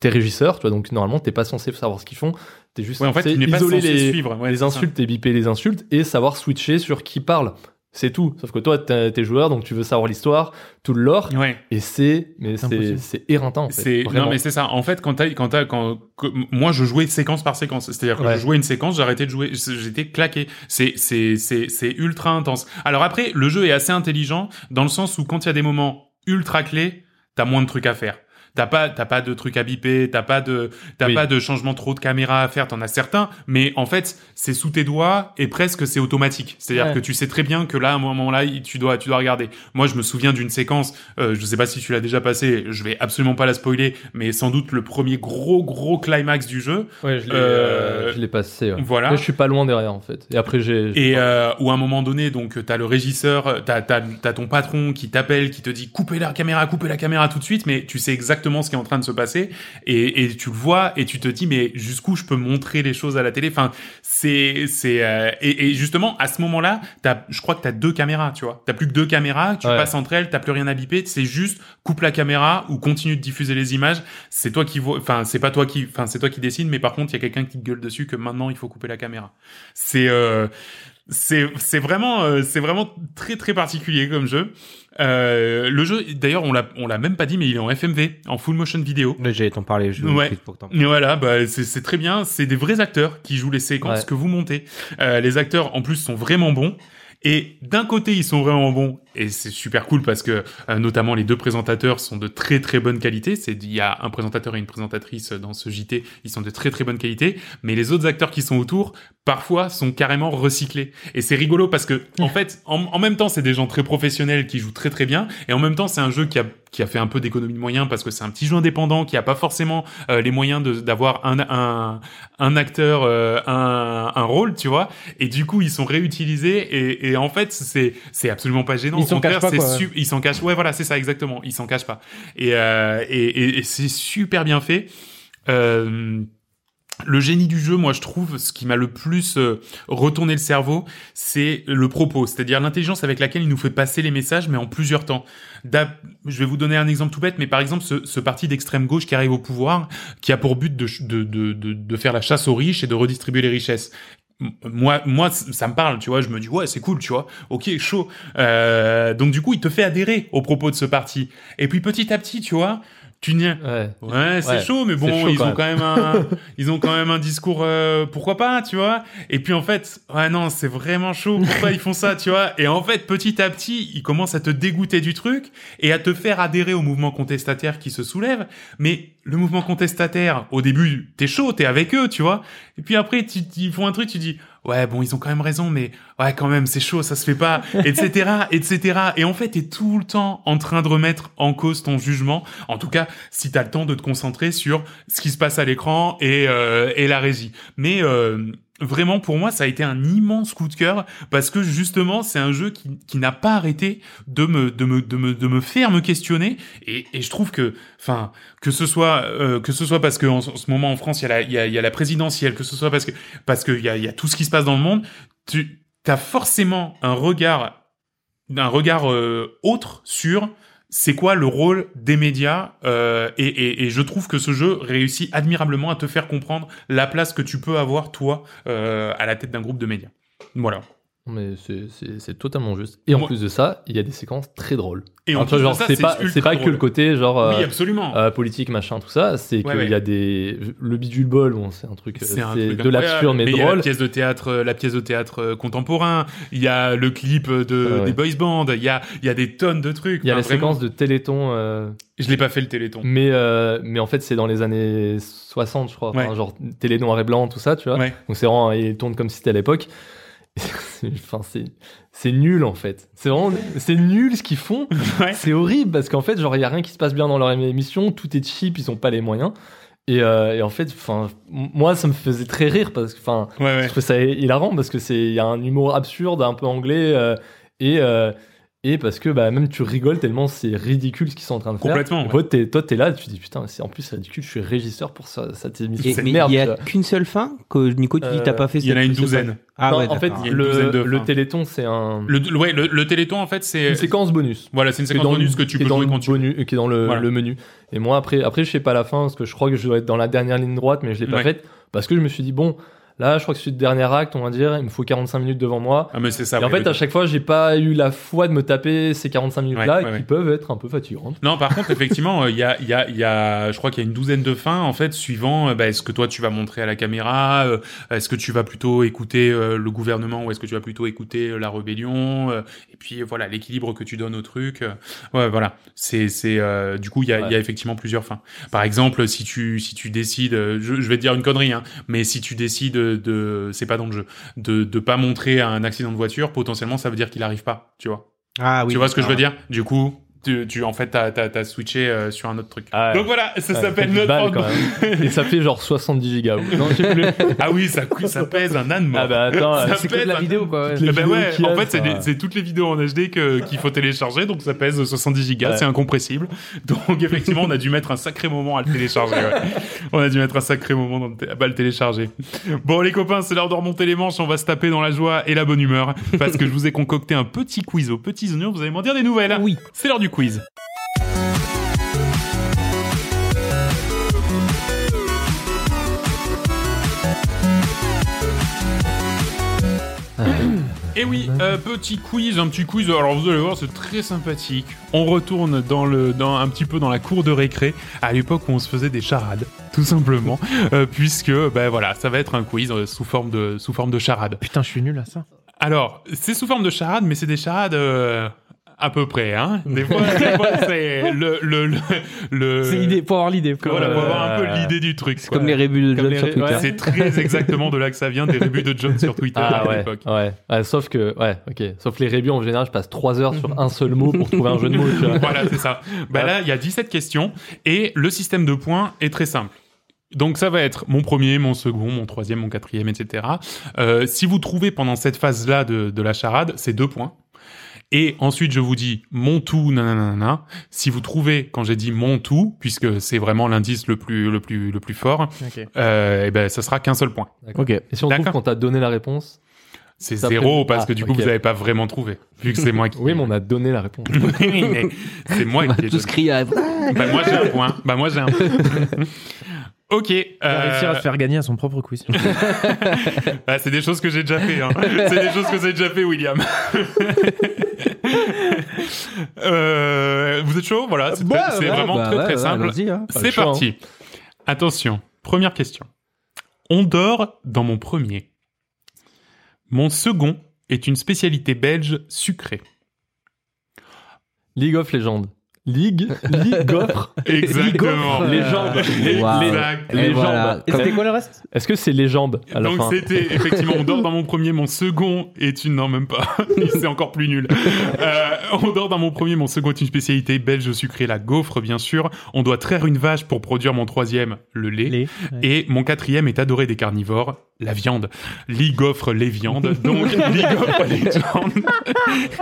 T'es régisseur, tu vois, donc normalement, t'es pas censé savoir ce qu'ils font. T'es juste Ouais, en fait, tu pas isoler les, suivre. Ouais, les insultes et biper les insultes et savoir switcher sur qui parle. C'est tout. Sauf que toi, t'es joueur, donc tu veux savoir l'histoire, tout le lore, Ouais. et c'est, mais C'est éreintant. En fait, non mais c'est ça. En fait, quand t'as quand t'as quand que- moi je jouais séquence par séquence, c'est-à-dire que Ouais. je jouais une séquence, j'arrêtais de jouer, j'étais claqué. C'est c'est c'est c'est ultra intense. Alors après, le jeu est assez intelligent dans le sens où quand il y a des moments ultra clés, t'as moins de trucs à faire. T'as pas, t'as pas de trucs à biper, t'as pas de, t'as Oui. pas de changement trop de caméra à faire. T'en as certains, mais en fait, c'est sous tes doigts et presque c'est automatique. C'est-à-dire Ouais. que tu sais très bien que là, à un moment-là, il- tu dois, tu dois regarder. Moi, je me souviens d'une séquence. Euh, je sais pas si tu l'as déjà passé. Je vais absolument pas la spoiler, mais sans doute le premier gros gros climax du jeu. Ouais, je l'ai, Euh, euh, je l'ai passé. ouais. voilà. Là, je suis pas loin derrière, en fait. Et après, j'ai. Et euh, où à un moment donné, donc t'as le régisseur, t'as t'as t'as ton patron qui t'appelle, qui te dit coupez la caméra, coupez la caméra tout de suite, mais tu sais exactement ce qui est en train de se passer et, et tu le vois et tu te dis mais jusqu'où je peux montrer les choses à la télé? Enfin, c'est c'est euh, et, et justement à ce moment-là, t'as, je crois que t'as deux caméras, tu vois, t'as plus que deux caméras, tu Ouais. passes entre elles, t'as plus rien à biper, c'est juste coupe la caméra ou continue de diffuser les images. C'est toi qui vois, enfin c'est pas toi qui, enfin c'est toi qui décide, mais par contre il y a quelqu'un qui te gueule dessus que maintenant il faut couper la caméra. C'est euh, c'est c'est vraiment euh, c'est vraiment très très particulier comme jeu. Euh, le jeu d'ailleurs on l'a on l'a même pas dit mais il est en FMV en full motion vidéo. J'allais t'en parler. Je Ouais. clique pourtant. Et voilà, bah, c'est c'est très bien. C'est des vrais acteurs qui jouent les séquences Ouais. que vous montez. Euh, les acteurs, en plus, sont vraiment bons. Et d'un côté, ils sont vraiment bons, et c'est super cool parce que euh, notamment les deux présentateurs sont de très très bonne qualité. C'est il y a un présentateur et une présentatrice dans ce JT, ils sont de très très bonne qualité. Mais les autres acteurs qui sont autour, parfois, sont carrément recyclés. Et c'est rigolo parce que en fait, en, en même temps, c'est des gens très professionnels qui jouent très très bien, et en même temps, c'est un jeu qui a qui a fait un peu d'économie de moyens parce que c'est un petit jeu indépendant qui a pas forcément euh, les moyens d'avoir un, un un acteur euh, un un rôle, tu vois. Et du coup, ils sont réutilisés et, et en fait, c'est c'est absolument pas gênant. Au s'en contraire, c'est su- ils s'en cachent. Ouais, voilà, c'est ça exactement. Ils s'en cachent pas. Et euh, et, et, et c'est super bien fait. Euh, le génie du jeu, moi je trouve, ce qui m'a le plus euh, retourné le cerveau, c'est le propos, c'est-à-dire l'intelligence avec laquelle il nous fait passer les messages, mais en plusieurs temps. Je vais vous donner un exemple tout bête, mais par exemple ce, ce parti d'extrême gauche qui arrive au pouvoir, qui a pour but de, ch- de, de, de, de faire la chasse aux riches et de redistribuer les richesses. Moi, moi, ça me parle, tu vois. Je me dis ouais, c'est cool, tu vois. Ok, chaud. Euh, donc du coup, il te fait adhérer aux propos de ce parti. Et puis petit à petit, tu vois, tu n'y Ouais. Ouais, c'est Ouais, chaud, mais bon, chaud ils quand ont quand même un, <laughs> ils ont quand même un discours, euh, pourquoi pas, tu vois. Et puis en fait, ouais non, c'est vraiment chaud. Pourquoi ils font ça, tu vois Et en fait, petit à petit, ils commencent à te dégoûter du truc et à te faire adhérer au mouvement contestataire qui se soulève. Mais le mouvement contestataire, au début, t'es chaud, t'es avec eux, tu vois. Et puis après, tu, ils font un truc, tu dis, ouais, bon, ils ont quand même raison, mais ouais, quand même, c'est chaud, ça se fait pas, <laughs> etc., etc. Et en fait, t'es tout le temps en train de remettre en cause ton jugement. En tout cas, si t'as le temps de te concentrer sur ce qui se passe à l'écran et, euh, et la régie. Mais euh, vraiment, pour moi, ça a été un immense coup de cœur parce que justement, c'est un jeu qui, qui n'a pas arrêté de me, de me, de me, de me faire me questionner. Et, et je trouve que, enfin, que ce soit, euh, que ce soit parce que en, ce en ce moment en France, il y a la, il y a, il la présidentielle, que ce soit parce que, parce qu'il y a, il y a tout ce qui se passe dans le monde, tu as forcément un regard, un regard euh, autre sur c'est quoi le rôle des médias euh, et, je trouve que ce jeu réussit admirablement à te faire comprendre la place que tu peux avoir toi euh, à la tête d'un groupe de médias. Voilà. Mais c'est- totalement juste. Et en Moi- plus de ça, il y a des séquences très drôles. Et en vois, plus de genre, ça, c'est pas, c'est pas que drôle. le côté genre euh, Oui, absolument. euh, politique, machin, tout ça. C'est qu'il Ouais, ouais. y a des. Le bidule bol, bon, c'est un truc. euh, C'est truc de l'absurde, mais, il y a la drôle. pièce de théâtre, euh, la pièce de théâtre euh, contemporain. Il y a le clip de Ah ouais. des boys bands. Il y a, il y a des tonnes de trucs. Il y a Enfin, la vraiment. séquence de Téléthon, euh, Je l'ai pas fait le Téléthon. mais, euh, mais en fait, c'est dans les années 60, je crois. Enfin. Genre télé noir et blanc, tout ça, tu vois. Donc c'est vraiment, il tourne comme si c'était à l'époque. <laughs> C'est- enfin, c'est, nul en fait. C'est vraiment, c'est nul ce qu'ils font. <laughs> Ouais. C'est horrible parce qu'en fait, genre, il y a rien qui se passe bien dans leur émission. Tout est cheap, ils ont pas les moyens. Et, euh, et en fait, enfin, moi, ça me faisait très rire parce que, enfin, Ouais, ouais. je trouve ça hilarant parce que c'est, il y a un humour absurde, un peu anglais, euh, et, euh, et parce que, bah, même tu rigoles tellement c'est ridicule ce qu'ils sont en train de faire. Complètement, ouais. Toi, t'es, là, tu te dis, putain, c'est, en plus, c'est ridicule, je suis régisseur pour ça, cette émission. Et- C'est mais merde. il y tu a qu'une seule fin que Nico tu dis Euh, t'as pas fait Il y en a une douzaine. Ah Non, ouais, en fait, le, téléthon, c'est un, Le, le- ouais, le, le Téléthon, en fait, c'est une séquence bonus. voilà, c'est une séquence dans le- bonus que tu peux jouer quand tu bonus- qui est dans le, Voilà. le menu. Et moi, après, après, je sais pas la fin, parce que je crois que je dois être dans la dernière ligne droite, mais je l'ai pas Ouais. faite. Parce que je me suis dit, bon, là, je crois que c'est le dernier acte, on va dire, il me faut 45 minutes devant moi. Ah, mais c'est ça. et en fait, à chaque fois, j'ai pas eu la foi de me taper ces 45 minutes-là, Ouais, qui ouais, peuvent être un peu fatigantes. Non, par contre, effectivement, euh, il y, a, il y, a, il y a, je crois qu'il y a une douzaine de fins, en fait, suivant euh, bah, est-ce que toi tu vas montrer à la caméra, euh, est-ce que tu vas plutôt écouter euh, le gouvernement ou est-ce que tu vas plutôt écouter euh, la rébellion, et puis voilà l'équilibre que tu donnes au truc. ouais, voilà. C'est, c'est, du coup, il y a, y effectivement plusieurs fins. Par exemple, si tu, si tu décides, je, je vais te dire une connerie, hein, mais si tu décides de, c'est pas dans le jeu, de, de pas montrer un accident de voiture, potentiellement ça veut dire qu'il arrive pas, tu vois. Ah oui. tu vois ce que je veux dire? Du coup, tu, tu en fait t'as t'as switché euh, sur un autre truc. Ah ouais. Donc voilà, ça s'appelle notre quand même. <laughs> Et ça fait genre 70 gigas. ou- <laughs> Non, je sais plus. Ah oui, ça pèse un âne. Ah bah attends, Ça C'est que de pèse la vidéo, quoi. ouais. les ben vidéos ouais, en fait, c'est toutes les vidéos en HD que- qu'il faut télécharger, donc ça pèse 70 gigas, Ouais. c'est incompressible. Donc effectivement, on a dû mettre un sacré moment à le télécharger. ouais. On a dû mettre un sacré moment dans le té- à le télécharger. Bon les copains, c'est l'heure de remonter les manches, on va se taper dans la joie et la bonne humeur, parce que je vous ai concocté un petit quiz aux petits oignons, vous allez m'en dire des nouvelles. Oui. C'est l'heure du quiz. Et oui, euh, petit quiz, un petit quiz. Alors vous allez voir, c'est très sympathique. On retourne dans le, dans un petit peu dans la cour de récré, à l'époque où on se faisait des charades, tout simplement, <laughs> euh, puisque ben voilà, ça va être un quiz euh, sous forme de sous forme de charade. Putain, je suis nul à ça. Alors c'est sous forme de charade, mais c'est des charades. À peu près, hein. Des fois, <laughs> c'est le, le, le, le- C'est l'idée, pour avoir l'idée. Voilà, pour avoir un peu Euh, l'idée du truc. C'est comme les rébus de John sur Twitter. ouais. C'est très exactement de là que ça vient des rebuts de John sur Twitter Ah à ouais, l'époque. ouais, Ouais, Sauf que, ouais, ok. Sauf les reviews en général, je passe 3 heures sur un seul mot pour trouver un jeu de mots. tu vois. Voilà, c'est ça. Bah là, il y a 17 questions et le système de points est très simple. Donc ça va être mon premier, mon second, mon troisième, mon quatrième, etc. Euh, si vous trouvez pendant cette phase-là de, de la charade, c'est deux points. Et ensuite, je vous dis mon tout, nanana. Si vous trouvez, quand j'ai dit mon tout, puisque c'est vraiment l'indice le plus, le plus, le plus fort, Ok. euh, et ben, ça sera qu'un seul point. Ok. Et si on trouve quand t'as donné la réponse C'est zéro parce Ah, que du coup, ok. vous n'avez pas vraiment trouvé, vu que c'est moi qui. <laughs> Oui, mais on a donné la réponse. <laughs> C'est moi On ai tous crier à... Bah moi j'ai un point. Bah moi j'ai un point. <laughs> ok. Euh, réussir à se faire gagner à son propre quiz. bah, <laughs> c'est des choses que j'ai déjà fait. Hein. <laughs> c'est des choses que j'ai déjà fait, William. <laughs> Euh, vous êtes chaud? Voilà, c'est très- Ouais, c'est ouais, vraiment Bah très ouais, très ouais, simple. hein. C'est choix, parti. Attention, première question. On dort dans mon premier. Mon second est une spécialité belge sucrée. League of Legends. League, League <laughs> of. Exactement. Jambes. Les, Wow. les- Exact. Et les voilà. jambes. Et c'était quoi le reste Est-ce que c'est les jambes à la Donc fin c'était <laughs> effectivement on dort dans mon premier, mon second est une non même pas, <laughs> c'est encore plus nul. Euh, on dort dans mon premier, mon second est une spécialité belge sucrée, la gaufre bien sûr. On doit traire une vache pour produire mon troisième, le lait. Ouais. Et mon quatrième est adoré des carnivores, la viande. Lig offre les viandes, donc Lig offre les viandes.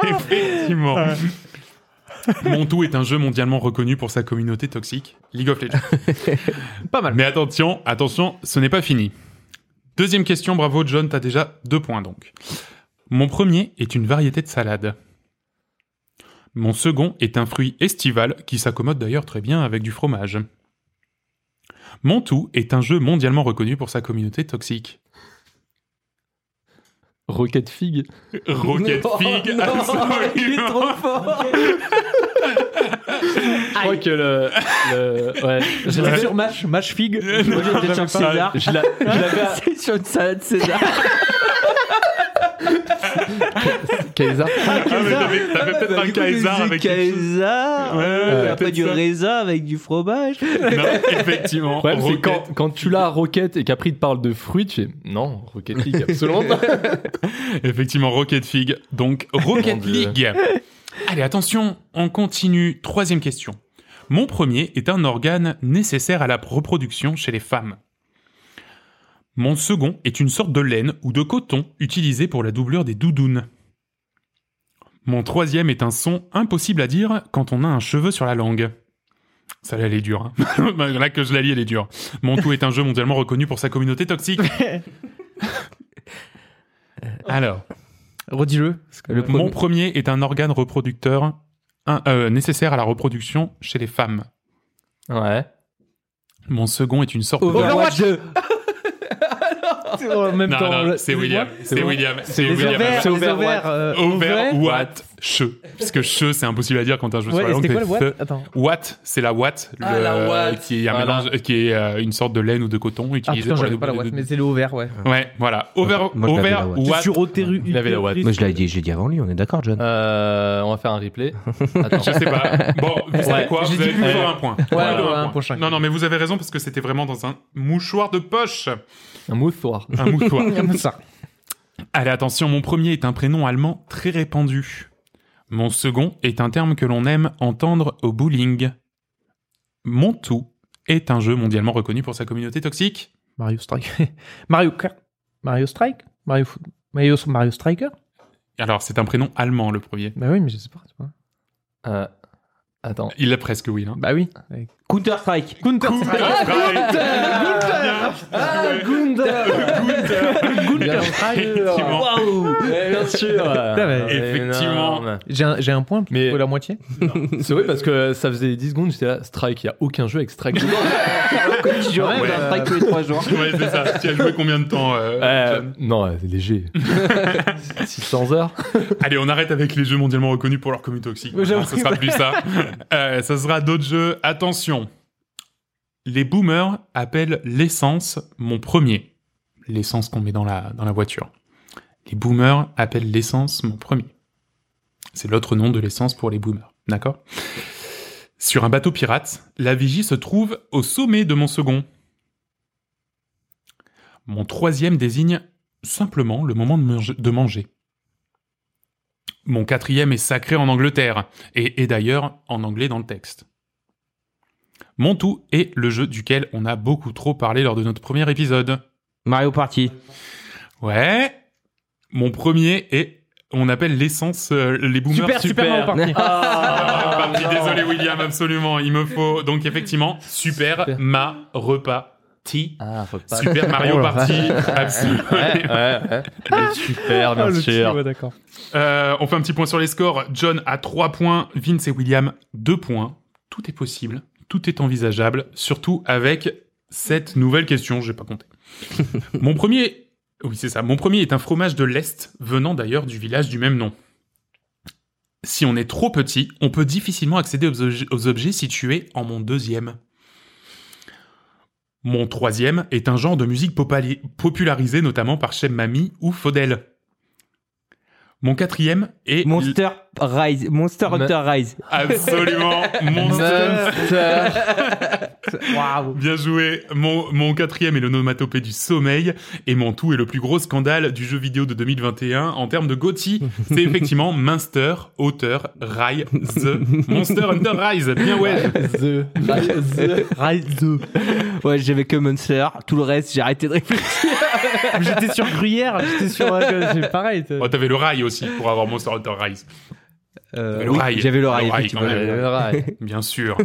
Effectivement. <laughs> tout est un jeu mondialement reconnu pour sa communauté toxique, League of Legends. <laughs> Pas mal. Mais attention, attention, ce n'est pas fini. Deuxième question, bravo John, t'as déjà deux points donc. Mon premier est une variété de salade. Mon second est un fruit estival qui s'accommode d'ailleurs très bien avec du fromage. Mon tout est un jeu mondialement reconnu pour sa communauté toxique. Rocket Fig. Rocket Non, Fig. non, absolument. il est trop fort. Je crois que le. le ouais. J'étais sur Match, Match Fig. Moi, j'étais sur César. je l'a- je l'avais à <laughs> C'est sur une salade César. <laughs> Kaiser. Ah, t'avais t'avais peut-être un Kaisar avec euh, ouais, après du raisin avec du fromage. Non, <laughs> effectivement. Quand, quand tu l'as Rocket et qu'après il te parle de fruits, tu fais non, Rocket Fig, absolument pas. <laughs> Effectivement, Rocket Fig. Donc, Rocket. League. Allez, attention, on continue. Troisième question. Mon premier est un organe nécessaire à la reproduction chez les femmes. Mon second est une sorte de laine ou de coton utilisé pour la doublure des doudounes. Mon troisième est un son impossible à dire quand on a un cheveu sur la langue. Ça, là, elle est dure. hein. <laughs> là que je la lis, elle est dure. Mon tout est un jeu mondialement reconnu pour sa communauté toxique. <laughs> Alors, Redis-le. Le mon premier est un organe reproducteur un- euh, nécessaire à la reproduction chez les femmes. Ouais. Mon second est une sorte de... Overwatch 2. <laughs> En même Non, temps, non, c'est William. C'est. William. C'est William. C'est Overwatch. ovaires, euh, Over, ouverts. Che. Parce que che, c'est impossible à dire quand un jeu Ouais, sur la langue. c'était quoi le Watt. Watt, c'est la Watt, Ah, le- la Watt. qui est un Voilà. mélange, qui est euh, une sorte de laine ou de coton Ah utilisé putain, pour pas la Watt, mais c'est le ouvert, ouais. Ouais, voilà. Over, la Watt. Watt. Sur Oteru. Il avait la Watt. Moi, je l'avais dit, j'ai dit avant lui, on est d'accord, John. Euh, on va faire un replay. Attends. <laughs> Je sais pas. Bon, vous savez quoi j'ai Vous dit avez plus toujours un point. Ouais. Non, non, mais vous avez raison parce que c'était vraiment dans un mouchoir de poche. Un moussoir. Un mouchoir. <laughs> Comme ça. Allez, attention, mon premier est un prénom allemand très répandu. Mon second est un terme que l'on aime entendre au bowling. Mon tout est un jeu mondialement reconnu pour sa communauté toxique. Mario Strike. <laughs> Mario Kart. Mario Strike Mario, Foot- Mario, Mario Striker Alors, c'est un prénom allemand, le premier. Bah oui, mais je sais pas. Euh, attends. Il l'a presque, oui. Hein. Bah oui. Counter Strike. Counter Effectivement. Waouh Bien sûr Effectivement. J'ai un, j'ai un point, Mais- la moitié. C'est vrai parce que ça faisait 10 secondes, j'étais là, Strike, il n'y a aucun jeu avec Strike dedans. Tu joues Ouais, à euh, Strike tous les 3 jours. Ouais, c'est ça. Tu as joué combien de temps euh, Euh, non, c'est léger. <laughs> 600 heures. Allez, on arrête avec les jeux mondialement reconnus pour leur communauté toxique. Ce sera plus ça. Euh, ça sera d'autres jeux. Attention. Les boomers appellent l'essence mon premier. L'essence qu'on met dans la, voiture. Les boomers appellent l'essence mon premier. C'est l'autre nom de l'essence pour les boomers. D'accord? Sur un bateau pirate, la vigie se trouve au sommet de mon second. Mon troisième désigne simplement le moment de manger. Mon quatrième est sacré en Angleterre, et est d'ailleurs en anglais dans le texte. Mon tout est le jeu duquel on a beaucoup trop parlé lors de notre premier épisode. Mario Party. Ouais. Mon premier est, on appelle l'essence, euh, les boomers. Super, super Mario Party. <laughs> Ah. Désolé William, absolument. Il me faut donc effectivement super, Super. ma repas. Ah, pas. Super Mario <laughs> Party, absolument. Ouais, ouais, ouais. Mais super, bien Ah, sûr. petit. Euh, on fait un petit point sur les scores. John a 3 points, Vince et William 2 points. Tout est possible, tout est envisageable, surtout avec cette nouvelle question, j'ai pas compté. <laughs> Mon premier, oui c'est ça, mon premier est un fromage de l'Est, venant d'ailleurs du village du même nom. Si on est trop petit, on peut difficilement accéder aux, obje- aux objets situés en mon deuxième. Mon troisième est un genre de musique popularisé notamment par Chem Mami ou Faudel. Mon quatrième est Monster Rise. Monster Hunter Rise. absolument <laughs> Monster. Monster. Waouh. Bien joué. Mon, mon quatrième est le nomatopée du sommeil et mon tout est le plus gros scandale du jeu vidéo de 2021 en termes de GOTY. C'est effectivement Munster, auteur, Rise, Monster Hunter Rise. Bien ouais. The. The. Rise. Ouais, j'avais que Monster. Tout le reste, j'ai arrêté de réfléchir. <laughs> J'étais sur Gruyère, j'étais sur. euh, c'est pareil. Oh, t'avais le rail aussi pour avoir Monster Hunter Rise. Euh, Le oui, rail. J'avais le Le rail, j'avais le rail. <laughs> Bien sûr.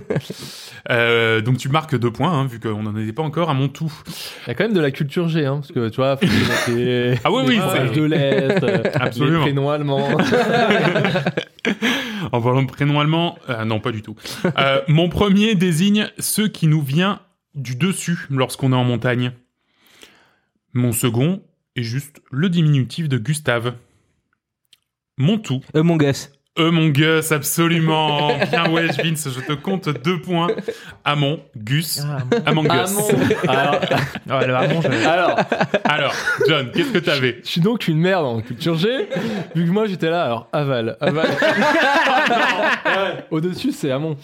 Euh, donc tu marques deux points, hein, vu qu'on n'en était pas encore à mon tout. Il y a quand même de la culture G, hein, parce que tu vois, faut <laughs> Ah oui, oui, les fromages de l'Est, euh, Absolument. les prénoms allemands. En parlant de prénom allemand, euh, non, pas du tout. Euh, mon premier désigne ce qui nous vient du dessus lorsqu'on est en montagne. Mon second est juste le diminutif de Gustave. Mon tout. Among Us. Among Us, absolument. Bien ouais, Vince, je te compte deux points. Amon, Gus, Ah, Among Us. Alors, Ouais, le Hamon, j'avais- alors, Alors, John, qu'est-ce que t'avais je suis donc une merde en culture G, vu que moi j'étais là, alors aval, aval. Au-dessus, c'est Amon.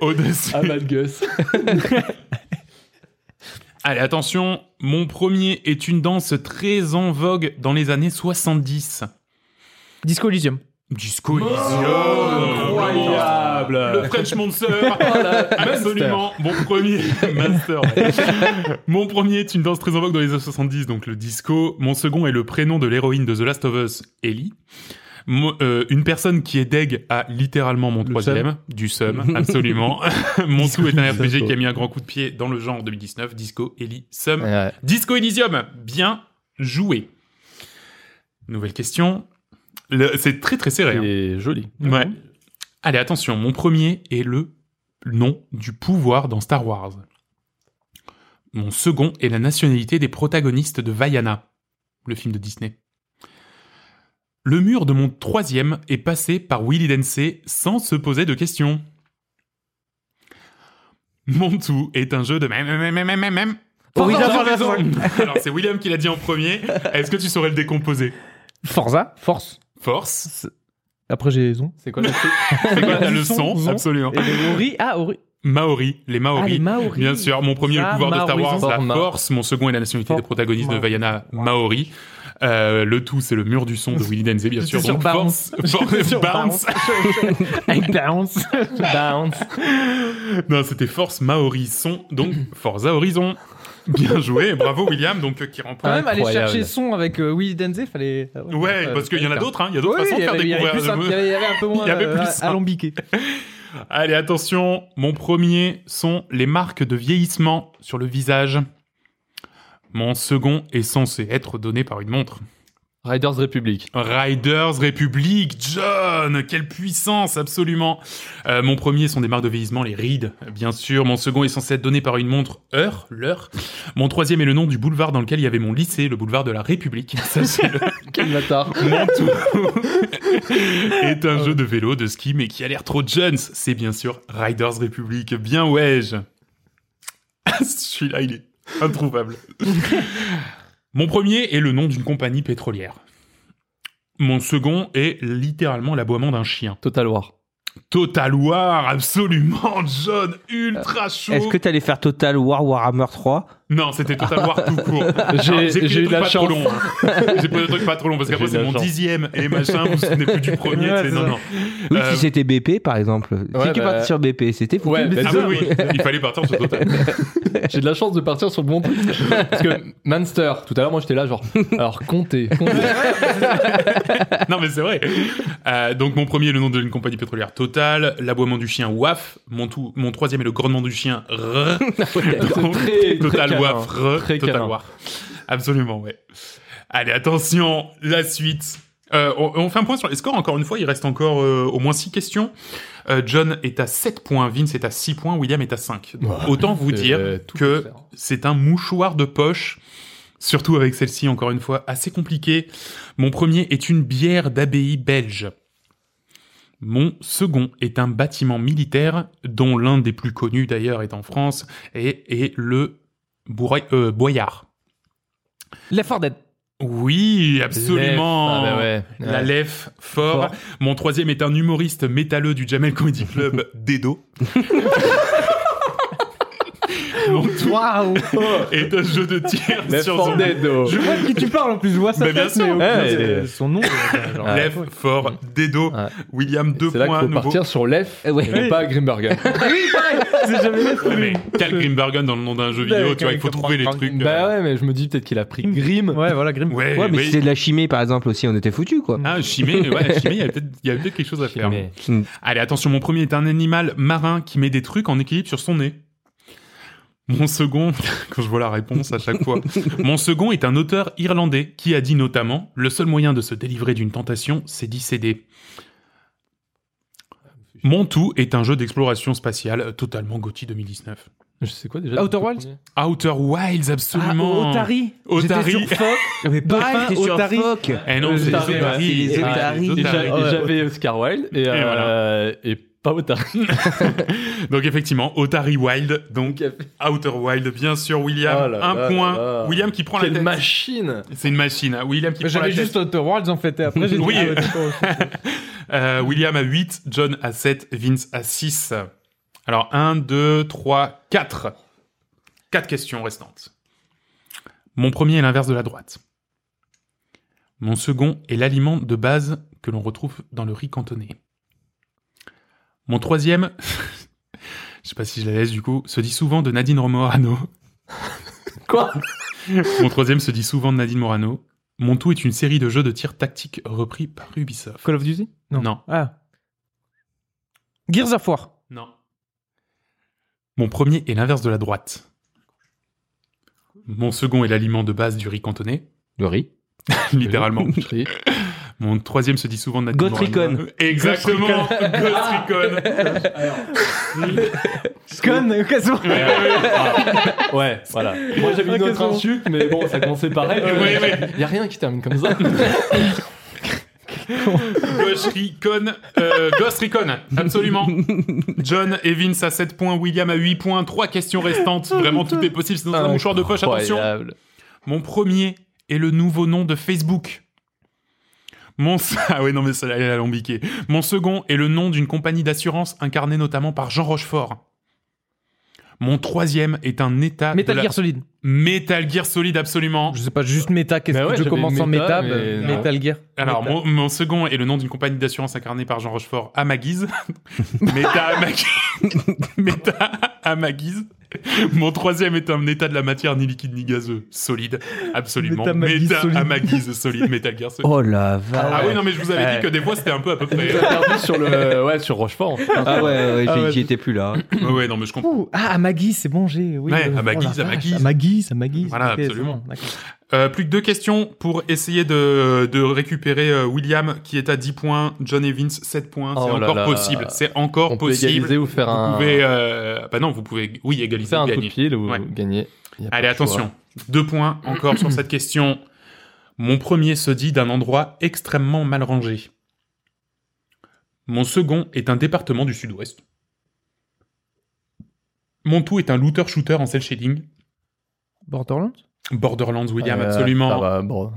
Au-dessus. Aval Gus. Allez, attention, mon premier est une danse très en vogue dans les années 70. Disco Elysium. Disco Elysium. Incroyable. Le French Monster. <laughs> Absolument. Mon premier. <laughs> Master. ouais. Mon premier est une danse très en vogue dans les années 70, donc le disco. Mon second est le prénom de l'héroïne de The Last of Us, Ellie. Mo- euh, une personne qui est deg a littéralement mon troisième, du sum, <laughs> absolument. <laughs> mon tout est un RPG qui a mis un grand coup de pied dans le genre en 2019, Disco, Ellie, Sum. Ouais. Disco Elysium, bien joué. Nouvelle question. C'est très très serré. hein. C'est joli. Ouais. Allez, attention, mon premier est le nom du pouvoir dans Star Wars. Mon second est la nationalité des protagonistes de Vaiana, le film de Disney. Le mur de mon troisième est passé par Willy Densey sans se poser de questions. Mon tout est un jeu de même, même, même, même, même, Horizon. <laughs> Alors, c'est William qui l'a dit en premier. Est-ce que tu saurais le décomposer? Forza. Force. Force. Après, j'ai Zon. C'est quoi C'est quoi le Son, son son. Absolument. Et les Ori. Ah, Ori. Maori, les Maori. Ah, les Maori. Bien sûr, mon premier est le Ah, pouvoir de Star Wars, la force. Mon second est la nationalité For- des protagonistes de Vaiana Maori. Euh, le tout, c'est le mur du son de Willy Denzey, bien <laughs> sûr. Donc, Bounce. force, <laughs> bounce. <laughs> Avec Bounce. Bounce. Non, c'était force Maori son. Donc, Forza Horizon. Bien joué, bravo William, donc euh, qui Quand remporte. même, aller Incroyable. chercher son avec euh, Willy Denzey, fallait. euh, Ouais, euh, parce qu'il y en a d'autres, hein. Il y a d'autres Oui, façons de il y faire avait- il y avait découvrir. il y avait- un peu moins y avait plus alambiqué. Allez, attention, mon premier sont les marques de vieillissement sur le visage. Mon second est censé être donné par une montre. Riders Republic. Riders République, John, quelle puissance, absolument. Euh, mon premier sont des marques de vieillissement, les rides, bien sûr. Mon second est censé être donné par une montre heure, l'heure. Mon troisième est le nom du boulevard dans lequel il y avait mon lycée, le boulevard de la République. Sachez-le. <laughs> Quel bâtard. <laughs> Mon tout <laughs> est un jeu de vélo, de ski, mais qui a l'air trop Jones. C'est bien sûr Riders République. Bien ouais. Celui-là, il est <laughs> introuvable. Mon premier est le nom d'une compagnie pétrolière. Mon second est littéralement l'aboiement d'un chien. Total War. Total War, absolument, John, ultra chaud. Est-ce que t'allais faire Total War Warhammer 3 Non, c'était Total War tout court. <laughs> J'ai- eu de trucs la pas trop longs, hein. J'ai pris des trucs pas trop longs parce qu'après c'est de mon chance. dixième et machin, vous vous souvenez plus du premier. Ouais, non, non. Oui, Euh, si c'était BP par exemple. ouais, si tu bah- partais sur BP, c'était fou. Ouais, bah, Ah oui, oui, il fallait partir sur Total. <laughs> J'ai de la chance de partir sur le bon truc. Parce que Manster, tout à l'heure, moi j'étais là, genre, alors comptez. comptez. <laughs> non mais c'est vrai. Euh, donc mon premier est le nom d'une compagnie pétrolière Total, l'aboiement du chien Waf, mon, tout, mon troisième est le grognement du chien R. Donc, très- Total très Total. War. Absolument, ouais. Allez, attention, la suite. Euh, on, on fait un point sur les scores, encore une fois, il reste encore euh, au moins 6 questions. Euh, John est à 7 points, Vince est à 6 points, William est à 5. Donc, autant vous <laughs> dire que c'est un mouchoir de poche, surtout avec celle-ci, encore une fois, assez compliqué. Mon premier est une bière d'abbaye belge. Mon second est un bâtiment militaire, dont l'un des plus connus d'ailleurs est en France, et est le Bourra- euh, Boyard. Left 4 Dead. Oui, absolument. Ah ouais. La. Lef, fort. Fort. Mon troisième est un humoriste métalleux du Jamel Comedy Club, <laughs> Dedo. <laughs> Mon tout Waouh <laughs> est un jeu de tir Left sur 4 zombie. Dead. Je vois de qui tu parles en plus, je vois ça. Bah, bien sûr. Ouais, son nom. euh, genre, Lef, fort, Dedo. Ouais. William, deux C'est là qu'il points faut à nouveau. partir sur Lef Eh ouais. et pas Grimbergen. <laughs> C'est jamais Left. Ouais, mais quel Grimbergen dans le nom d'un jeu vidéo, Ouais, tu vois, il faut trouver les trucs. bah euh, ouais, mais je me dis peut-être qu'il a pris Grim. Ouais, voilà, Grim. Ouais, Ouais, mais oui. si c'est de la chimie par exemple aussi, on était foutus quoi. Ah, chimé, ouais, chimé, il y avait peut-être il y avait peut-être quelque chose à faire. Mais- Allez, attention, mon premier est un animal marin qui met des trucs en équilibre sur son nez. Mon second, <laughs> quand je vois la réponse à chaque fois, mon second est un auteur irlandais qui a dit notamment le seul moyen de se délivrer d'une tentation, c'est d'y céder. Mon tout est un jeu d'exploration spatiale euh, totalement Gauthier 2019. Je sais quoi déjà Outer Wilds Outer Wilds, absolument. Ah, Otari. Otari. J'étais sur Fox. <laughs> Mais sur Otari. Eh non, Euh, c'est Otari, j'avais Oscar Wilde et, euh, et pas Otari. <laughs> Donc effectivement, Otari Wild, donc Outer Wild, bien sûr, William, Oh là un là point. là là. William qui prend la Quelle tête. machine C'est une machine, hein. William qui prend la J'avais tête. juste Outer en fait. Et après, j'ai dit. Oui. ah. <laughs> Euh, William à 8, John à 7, Vince à 6. Alors 1, 2, 3, 4. 4 questions restantes. Mon premier est l'inverse de la droite. Mon second est l'aliment de base que l'on retrouve dans le riz cantonné. Mon troisième, <laughs> je sais pas si je la laisse du coup, se dit souvent de Nadine Morano. <laughs> Quoi? Mon troisième se dit souvent de Nadine Morano. Mon tout est une série de jeux de tir tactique repris par Ubisoft. Call of Duty? Non. Ah. Gears of War? Non. Mon premier est l'inverse de la droite. Mon second est l'aliment de base du riz cantonné, Le riz. <laughs> littéralement. Mon troisième se dit souvent de. Recon. Exactement, Ghost Recon. <laughs> Con, occasion. <laughs> Ouais, voilà. Moi j'avais une autre insulte, mais bon, ça commençait pareil. Il y a rien qui termine comme ça. <laughs> Ghost Recon, euh, Ghost Recon, absolument. John Vince à 7 points, William à 8 points, 3 questions restantes. Vraiment, tout est possible, c'est dans un mouchoir de poche, attention. Incroyable. Mon premier est le nouveau nom de Facebook. Mon <laughs> ah ouais non mais ça. Mon second est le nom d'une compagnie d'assurance incarnée notamment par Jean Rochefort. Mon troisième est un état Metal de la... Gear Solid. Metal Gear Solid absolument. Je sais pas, juste méta. Qu'est-ce Bah que ouais, je commence en méta, mais bah. Metal Gear. Alors Méta. mon, mon second est le nom d'une compagnie d'assurance incarnée par Jean Rochefort à ma guise. Méta à ma guise. Méta à ma guise. Mon troisième est un état de la matière ni liquide ni gazeux. Solide. Absolument. Méta Méta solide. à ma guise solide. Metal Gear Solid. Oh la vache. Ah oui, non, mais je vous avais Ouais. dit que des fois c'était un peu à peu près. Perdu sur le, ouais, sur Rochefort. en fait. Ah ouais, ouais, Ah j'y- ouais. j'y étais plus là. ouais, ouais, non, mais je comprends. Ouh, Ah, à c'est bon, j'ai. Oui, Ouais, euh, à ma oh la guise, à ma vache, guise. À ma guise, Voilà, c'est absolument. d'accord. Euh, plus que deux questions pour essayer de, de récupérer euh, William qui est à 10 points, John Vince 7 points. c'est Oh là encore là. possible. C'est encore On peut possible. égaliser ou faire Vous un, pouvez. Euh... Bah non, vous pouvez. Oui, égaliser. faire un coup de ou Ouais. gagner. Allez, attention. Deux points encore sur cette question. Mon premier se dit d'un endroit extrêmement mal rangé. Mon second est un département du sud-ouest. Mon tout est un looter-shooter en cel shading. Borderlands? Borderlands, William, Euh, absolument. ça va, bon.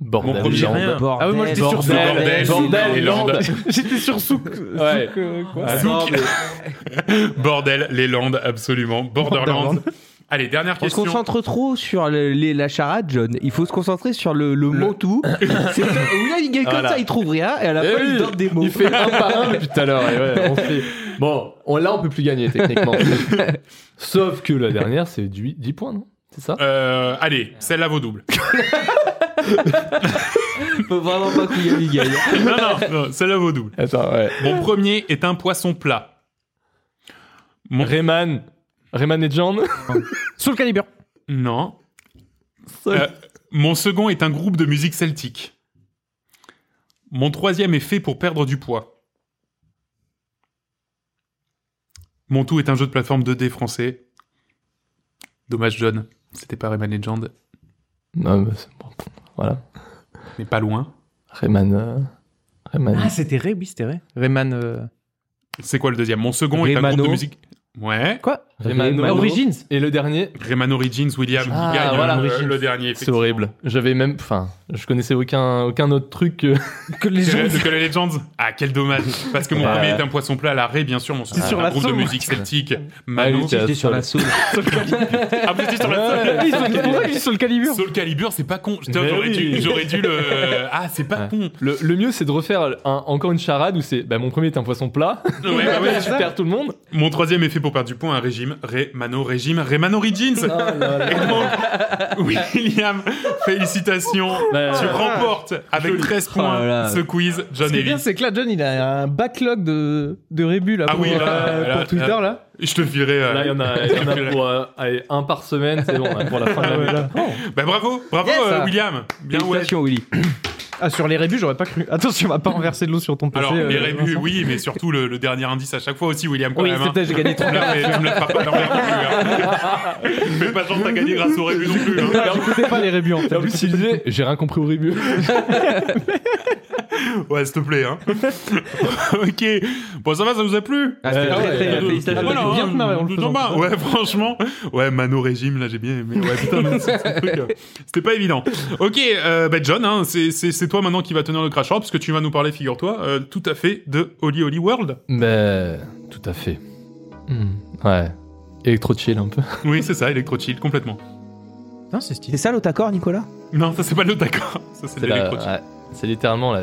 Bordel. Mon premier rien. Bordel, Ah oui, moi, j'étais sur Bordel, Bordel, bordel, les Landes. Landes. <laughs> J'étais sur Souk. Ouais. Souk, euh, quoi Ah, Souk. non, mais- Bordel, les Landes, absolument. Borderlands. Allez, dernière On se question. concentre trop sur le- les- la charade, John. Il faut se concentrer sur le, le mot tout. <laughs> C'est. Là, il gagne comme Voilà. ça, il trouve rien, et à la Eh fin, il oui, donne des mots. Il fait un par un depuis tout à l'heure. et ouais, on fait- Bon, on, là, on peut plus gagner techniquement. <laughs> Sauf que la dernière, c'est du 10 points, non? C'est ça? Euh, allez, celle-là vaut double. <laughs> Faut vraiment pas que William il gagne. non, non, non, celle-là vaut double. Attends, ouais. Mon premier est un poisson plat. Mon... Rayman. Rayman et John. Soul Calibur. Non. Euh, mon second est un groupe de musique celtique. Mon troisième est fait pour perdre du poids. Mon tout est un jeu de plateforme 2D français. Dommage, John. C'était pas Rayman Legend, Non, mais c'est bon. Voilà. mais pas loin. Rayman. euh, Rayman. Ah, c'était Ray, oui, c'était Ray. Rayman. euh, C'est quoi le deuxième? Mon second est un Raymano. groupe de musique. Ouais. Quoi? Rayman Rayman Origins. Et le dernier, Rayman Origins, William, qui Ah, gagne voilà, le, Origins. le dernier. c'est horrible. J'avais même. Enfin, je connaissais aucun, aucun autre truc que. <laughs> Que les Legends Ah, quel dommage. Parce que mon Bah, premier est un poisson plat à l'arrêt, bien sûr. Mon second sur un la groupe de musique celtique. Ah Mano. oui, J'étais sur la saule. <laughs> Ah, vous étiez sur la Ouais. Oui, Soul Calibur. Oui, Soul Calibur. Soul c'est pas con. J'aurais dû, j'aurais dû le. <laughs> Ah, c'est pas con. Le, le mieux, c'est de refaire encore une charade où c'est. Bah, mon premier est un poisson plat. Ouais, bah ouais, je perds tout le monde. Mon troisième est fait pour perdre du poids, un régime. Raymano Régime. Rayman Origins. <laughs> Et donc, William, félicitations. Bah, Tu remportes avec 13 points Oh là là. ce quiz, John Ce qui est bien, c'est que là, John, il a un backlog de, de rébus là, Ah pour, oui, là, euh, là, pour Twitter là. là. Je te filerai. euh, Là, il y en a, y en a pour euh, allez, un par semaine, c'est bon, là, pour la <laughs> fin de l'année. là. Bah bravo, bravo Yes, euh. William. Bien ouais. Félicitations, Willy. Ah, sur les rébus, j'aurais pas cru. Attention, on va pas renverser de l'eau sur ton PC. Alors, les euh, rébus, Vincent. oui, mais surtout le, le dernier indice à chaque fois aussi, William, quand Oui, même. c'est hein. peut-être j'ai gagné Tu trop. me la fais- tu me la feras pas plus. Hein. Fais pas genre que t'as gagné grâce aux rébus non plus. Hein. J'écoutais pas les rébus en fait. En plus, il disait, j'ai rien compris au rébut. <laughs> Ouais, s'il te plaît. Hein. <laughs> ok. Bon, ça va, ça vous a plu Ah, c'était très, ouais, très, félicitations. Voilà, bien te marrer en le plutôt faisant. pas. Ouais, franchement. Ouais, Mano Régime, là, j'ai bien aimé. Ouais, putain, mais c'est- c'est un truc, euh, c'était pas évident. Ok, euh, bah John, hein, c'est c'est- c'est toi maintenant qui va tenir le crash parce que tu vas nous parler, figure-toi, euh, tout à fait de Holy Holy World. Mais, tout à fait. Hmm, Ouais. Electro chill un peu. Oui, c'est ça, Electro Chill, complètement. Non, c'est stylé. C'est ça l'autre Nicolas? Non, ça c'est pas le d'accord. Ça c'est C'est la- ouais, c'est littéralement la.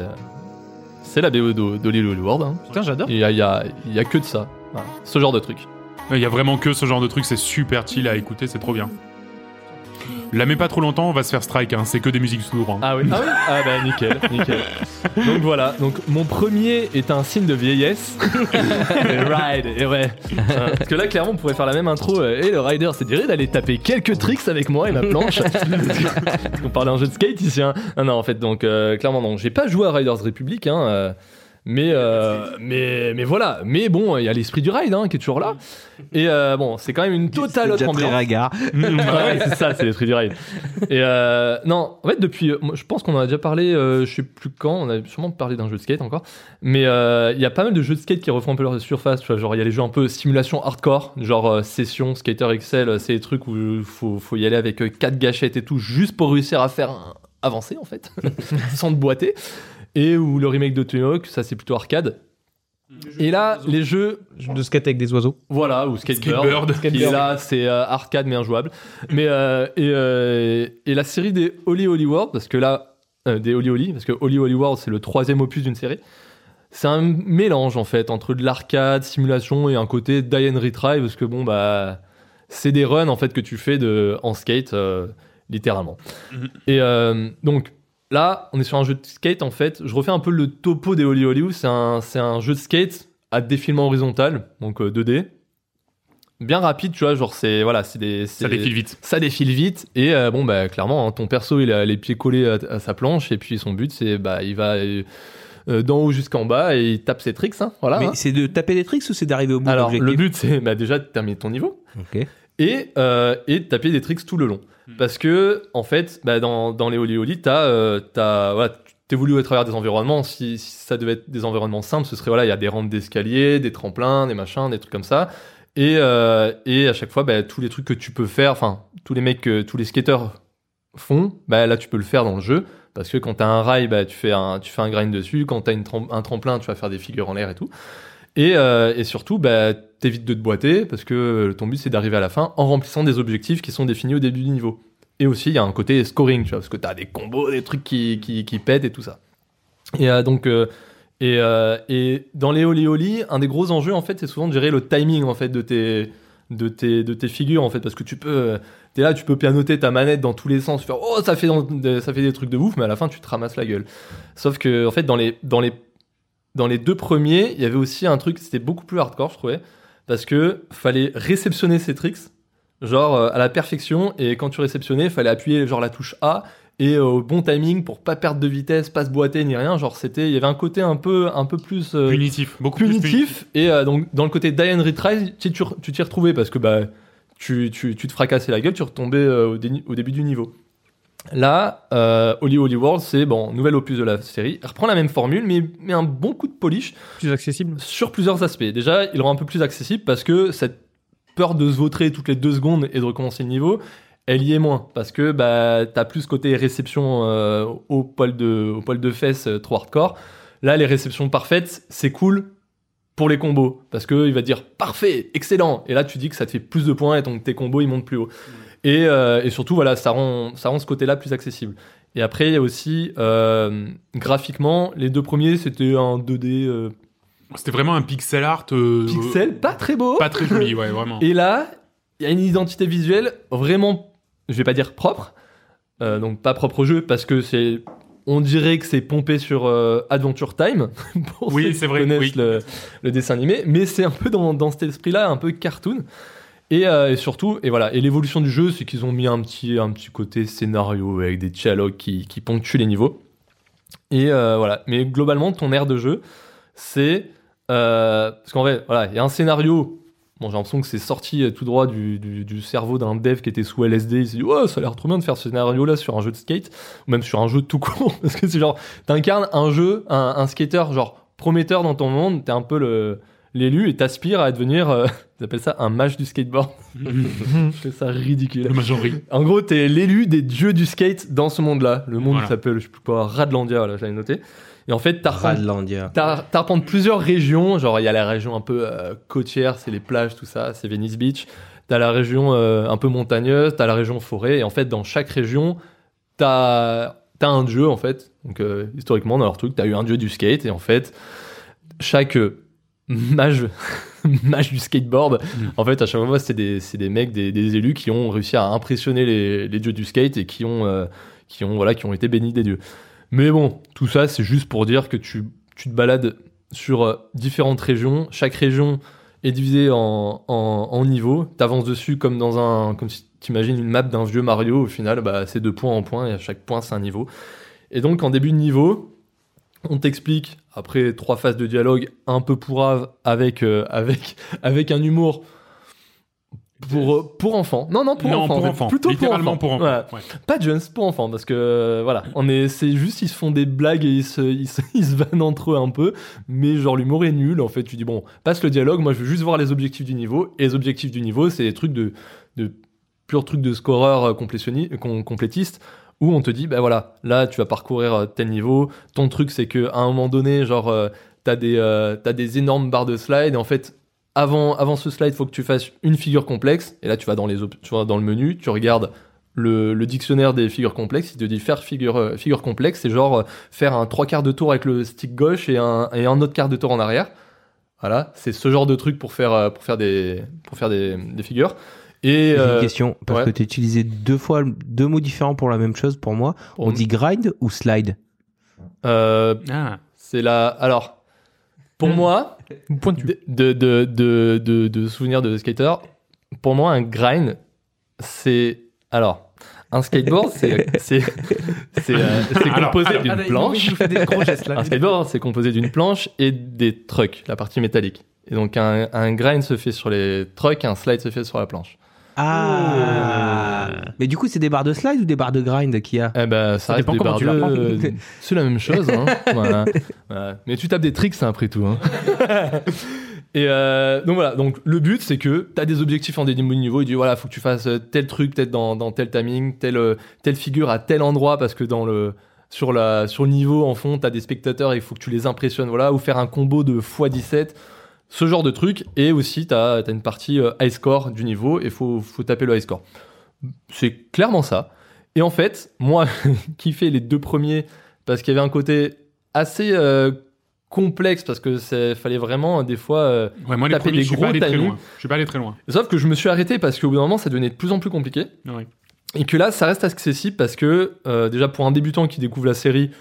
C'est la BO d'O- d'Holly Holy World. Hein. Putain, j'adore. Il y a, il y, a, il y a que de ça. Voilà. Ce genre de truc. Il y a vraiment que ce genre de truc, c'est super chill à écouter, c'est trop bien. La mets pas trop longtemps, on va se faire strike, hein. c'est que des musiques sourdes. Hein. Ah oui Ah oui Ah bah nickel, nickel. Donc voilà, donc mon premier est un signe de vieillesse. <laughs> le ride, et ouais. Parce que là clairement on pourrait faire la même intro. euh, Et le rider, c'est dirait d'aller taper quelques tricks avec moi et ma planche. <laughs> on parlait un jeu de skate ici. Hein. Non, non en fait donc euh, clairement non, j'ai pas joué à Riders Republic. Hein, euh, mais, euh, mais, mais voilà, mais bon, il y a l'esprit du ride hein, qui est toujours là. Et euh, bon, c'est quand même une totale autre ambiance. ringard. <laughs> Ouais, c'est ça, c'est l'esprit du ride. Et euh, non, en fait, depuis, je pense qu'on en a déjà parlé, je sais plus quand, on a sûrement parlé d'un jeu de skate encore, mais il y a pas mal de jeux de skate qui refont un peu leur surface, tu vois, genre il y a les jeux un peu simulation hardcore, genre session, Skater Excel, c'est des trucs où il faut, faut y aller avec quatre gâchettes et tout, juste pour réussir à faire un- avancer en fait, <laughs> sans te boiter. Et où le remake de Tony Hawk, ça c'est plutôt arcade. Et là, les jeux De skate avec des oiseaux. voilà, ou. Skatebird. Qui est là, c'est euh, arcade mais injouable. Mais euh, et, euh, et la série des Holy Holy World, parce que là, euh, des Holy Holy, parce que Holy Holy World c'est le troisième opus d'une série. C'est un mélange en fait entre de l'arcade, simulation et un côté die and retry, parce que bon bah c'est des runs en fait que tu fais de en skate euh, littéralement. Mhm. Et euh, donc là, on est sur un jeu de skate en fait. Je refais un peu le topo des Holy Holy. C'est un, c'est un jeu de skate à défilement horizontal, donc euh, 2D. Bien rapide, tu vois, genre c'est voilà, c'est des Ça défile vite. ça défile vite et euh, bon bah clairement hein, ton perso il a les pieds collés à, à sa planche et puis son but c'est bah il va euh, euh, d'en haut jusqu'en bas et il tape ses tricks hein, voilà. Mais hein. c'est de taper des tricks ou c'est d'arriver au bout de Alors le but c'est bah, déjà de terminer ton niveau Ok. Et, euh, et de taper des tricks tout le long. Hmm. Parce que, en fait, bah, dans, dans les Holy, t'as, euh, t'as, voilà, t'évolues à travers des environnements. Si, si ça devait être des environnements simples, ce serait, voilà, il y a des rampes d'escalier, des tremplins, des machins, des trucs comme ça. Et, euh, et à chaque fois, bah, tous les trucs que tu peux faire, enfin, tous les mecs, tous les skateurs font, bah, là, tu peux le faire dans le jeu. Parce que quand t'as un rail, bah, tu fais un, tu fais un grind dessus. Quand t'as une trem- un tremplin, tu vas faire des figures en l'air et tout. Et, euh, et surtout, bah, t'évites de te boiter parce que ton but c'est d'arriver à la fin en remplissant des objectifs qui sont définis au début du niveau. Et aussi, il y a un côté scoring, tu parce que t'as des combos, des trucs qui, qui, pètent et tout ça. Et euh, donc, euh, et, euh, et dans les Holy, un des gros enjeux en fait, c'est souvent de gérer le timing en fait de tes de tes de tes figures en fait, parce que tu peux t'es là, tu peux pianoter ta manette dans tous les sens, faire oh ça fait ça fait des trucs de ouf, mais à la fin tu te ramasses la gueule. Sauf que en fait dans les dans les dans les deux premiers, il y avait aussi un truc, c'était beaucoup plus hardcore, je trouvais, parce que fallait réceptionner ces tricks, genre euh, à la perfection, et quand tu réceptionnais, fallait appuyer genre la touche A et euh, au bon timing pour pas perdre de vitesse, pas se boiter ni rien. Genre c'était, il y avait un côté un peu, un peu plus euh, Punitif, beaucoup plus punitif, et donc dans le côté die and retry, tu t'y retrouvais parce que bah tu, tu, tu te fracassais la gueule, tu retombais au, dé- au début du niveau. Là, euh, Holy Holy World, c'est bon, nouvel opus de la série. Il reprend la même formule, mais, mais un bon coup de polish Plus accessible. sur plusieurs aspects. Déjà, il rend un peu plus accessible parce que cette peur de se vautrer toutes les deux secondes et de recommencer le niveau, elle y est moins. Parce que bah, t'as plus ce côté réception euh, au, poil de, au poil de fesses euh, trop hardcore. Là, les réceptions parfaites, c'est cool pour les combos. Parce qu'il va dire parfait, excellent. Et là, tu dis que ça te fait plus de points et donc tes combos, ils montent plus haut. Et, euh, et surtout, voilà, ça rend, ça rend ce côté-là plus accessible. Et après, il y a aussi, euh, graphiquement, les deux premiers, c'était un 2D euh, C'était vraiment un pixel art. pixel, pas très beau. Pas très joli, ouais, vraiment. Et là, il y a une identité visuelle vraiment, je vais pas dire propre, donc pas propre au jeu, parce que c'est, on dirait que c'est pompé sur Adventure Time. <laughs> pour Oui, ceux qui c'est vrai, connaissent oui. Le, le dessin animé, mais c'est un peu dans, dans cet esprit-là, un peu cartoon. Et, euh, et surtout, et voilà, et l'évolution du jeu, c'est qu'ils ont mis un petit, un petit côté scénario avec des dialogues qui, ponctuent les niveaux. Et euh, voilà. Mais globalement, ton aire de jeu, c'est. euh, parce qu'en vrai, voilà, il y a un scénario. Bon, j'ai l'impression que c'est sorti tout droit du cerveau d'un dev qui était sous LSD. Il s'est dit, ouais, ça a l'air trop bien de faire ce scénario-là sur un jeu de skate, ou même sur un jeu tout court. <laughs> Parce que c'est genre, t'incarnes un jeu, un, un skater, genre, prometteur dans ton monde, t'es un peu le l'élu et t'aspires à devenir, euh, <laughs> ils appellent ça un mage du skateboard. <laughs> Je trouve ça ridicule. Le. En gros, t'es l'élu des dieux du skate dans ce monde-là. Le monde Voilà. s'appelle, je sais plus quoi, Radlandia, voilà, j'avais noté. Et en fait, t'arpentes Radlandia. T'ar- T'arpentes plusieurs régions, genre il y a la région un peu euh, côtière, c'est les plages, tout ça, c'est Venice Beach. T'as la région euh, un peu montagneuse, t'as la région forêt, et en fait dans chaque région, t'as as un dieu en fait. Donc euh, historiquement dans leur truc, t'as eu un dieu du skate, et en fait chaque euh, mage, <laughs> mage du skateboard, en fait à chaque fois c'est des, mecs, des, des élus qui ont réussi à impressionner les, les dieux du skate et qui ont, euh, qui ont, voilà, qui ont été bénis des dieux. Mais bon, tout ça, c'est juste pour dire que tu, tu te balades sur euh, différentes régions. Chaque région est divisée en, en, en niveaux. Tu avances dessus comme dans un. Comme si tu imagines une map d'un vieux Mario. Au final, bah, c'est de point en point et à chaque point, c'est un niveau. Et donc, en début de niveau, <laughs> on t'explique, après trois phases de dialogue un peu pourrave avec, euh, avec, <laughs> avec un humour. Pour, euh, pour enfants. Non, non, pour non, enfants. pour en fait. enfants. Plutôt Littéralement pour enfants. pour enfants. Voilà. Ouais. Pas jeunes, pour enfants, parce que euh, voilà, on est, c'est juste ils se font des blagues et ils se, <laughs> ils se, ils se vannent entre eux un peu, mais genre l'humour est nul. En fait, tu dis bon, passe le dialogue. Moi, je veux juste voir les objectifs du niveau. Et les objectifs du niveau, c'est des trucs de, de purs trucs de scoreur complétionni- com- complétiste où on te dit bah voilà, là tu vas parcourir euh, tel niveau. Ton truc, c'est que un moment donné, genre euh, t'as des, euh, t'as des énormes barres de slide. Et en fait, avant, avant ce slide, faut que tu fasses une figure complexe. Et là, tu vas dans, les tu vas dans le menu, tu regardes le, le dictionnaire des figures complexes. Il te dit faire figure, figure complexe, c'est genre faire un trois quarts de tour avec le stick gauche et un, et un autre quart de tour en arrière. Voilà, c'est ce genre de truc pour faire, pour faire, des, pour faire des, des figures. Et J'ai euh, une question, parce ouais. que tu as utilisé deux fois deux mots différents pour la même chose pour moi. On dit grind ou slide? Euh, Ah. c'est la. Alors, pour Hmm. moi, <laughs> Pointu. de, de, de, de, de souvenirs de skater, pour moi, un grind, c'est. Alors, un skateboard, c'est <laughs> c'est c'est euh, composé alors, d'une Ah, planche. Un skateboard, c'est composé d'une planche et des trucks, la partie métallique. Et donc, un, un grind se fait sur les trucks, un slide se fait sur la planche. Ah Mais du coup, c'est des barres de slide ou des barres de grind qu'il y a Eh ben, ça, Ça reste dépend des comment barres tu de- <laughs> C'est la même chose. Hein. <laughs> Voilà. Voilà. Mais tu tapes des tricks, hein, après tout. hein. <laughs> Et euh, donc voilà, donc le but c'est que tu as des objectifs en des niveaux, il dit voilà, faut que tu fasses euh, tel truc peut-être dans, dans tel timing, telle, euh, telle figure à tel endroit parce que dans le sur la sur le niveau en fond, tu as des spectateurs et il faut que tu les impressionnes voilà ou faire un combo de x17 ce genre de truc et aussi tu as, une partie euh, high score du niveau et faut faut taper le high score. C'est clairement ça. Et en fait, moi <laughs> qui fais les deux premiers parce qu'il y avait un côté assez euh, complexe parce que c'est fallait vraiment euh, des fois euh, Ouais, moi, les Taper premiers, des je gros timings. Je suis pas allé très loin. Sauf que je me suis arrêté parce qu'au bout d'un moment, ça devenait de plus en plus compliqué. Ouais. Et que là, ça reste accessible parce que, euh, déjà, pour un débutant qui découvre la série,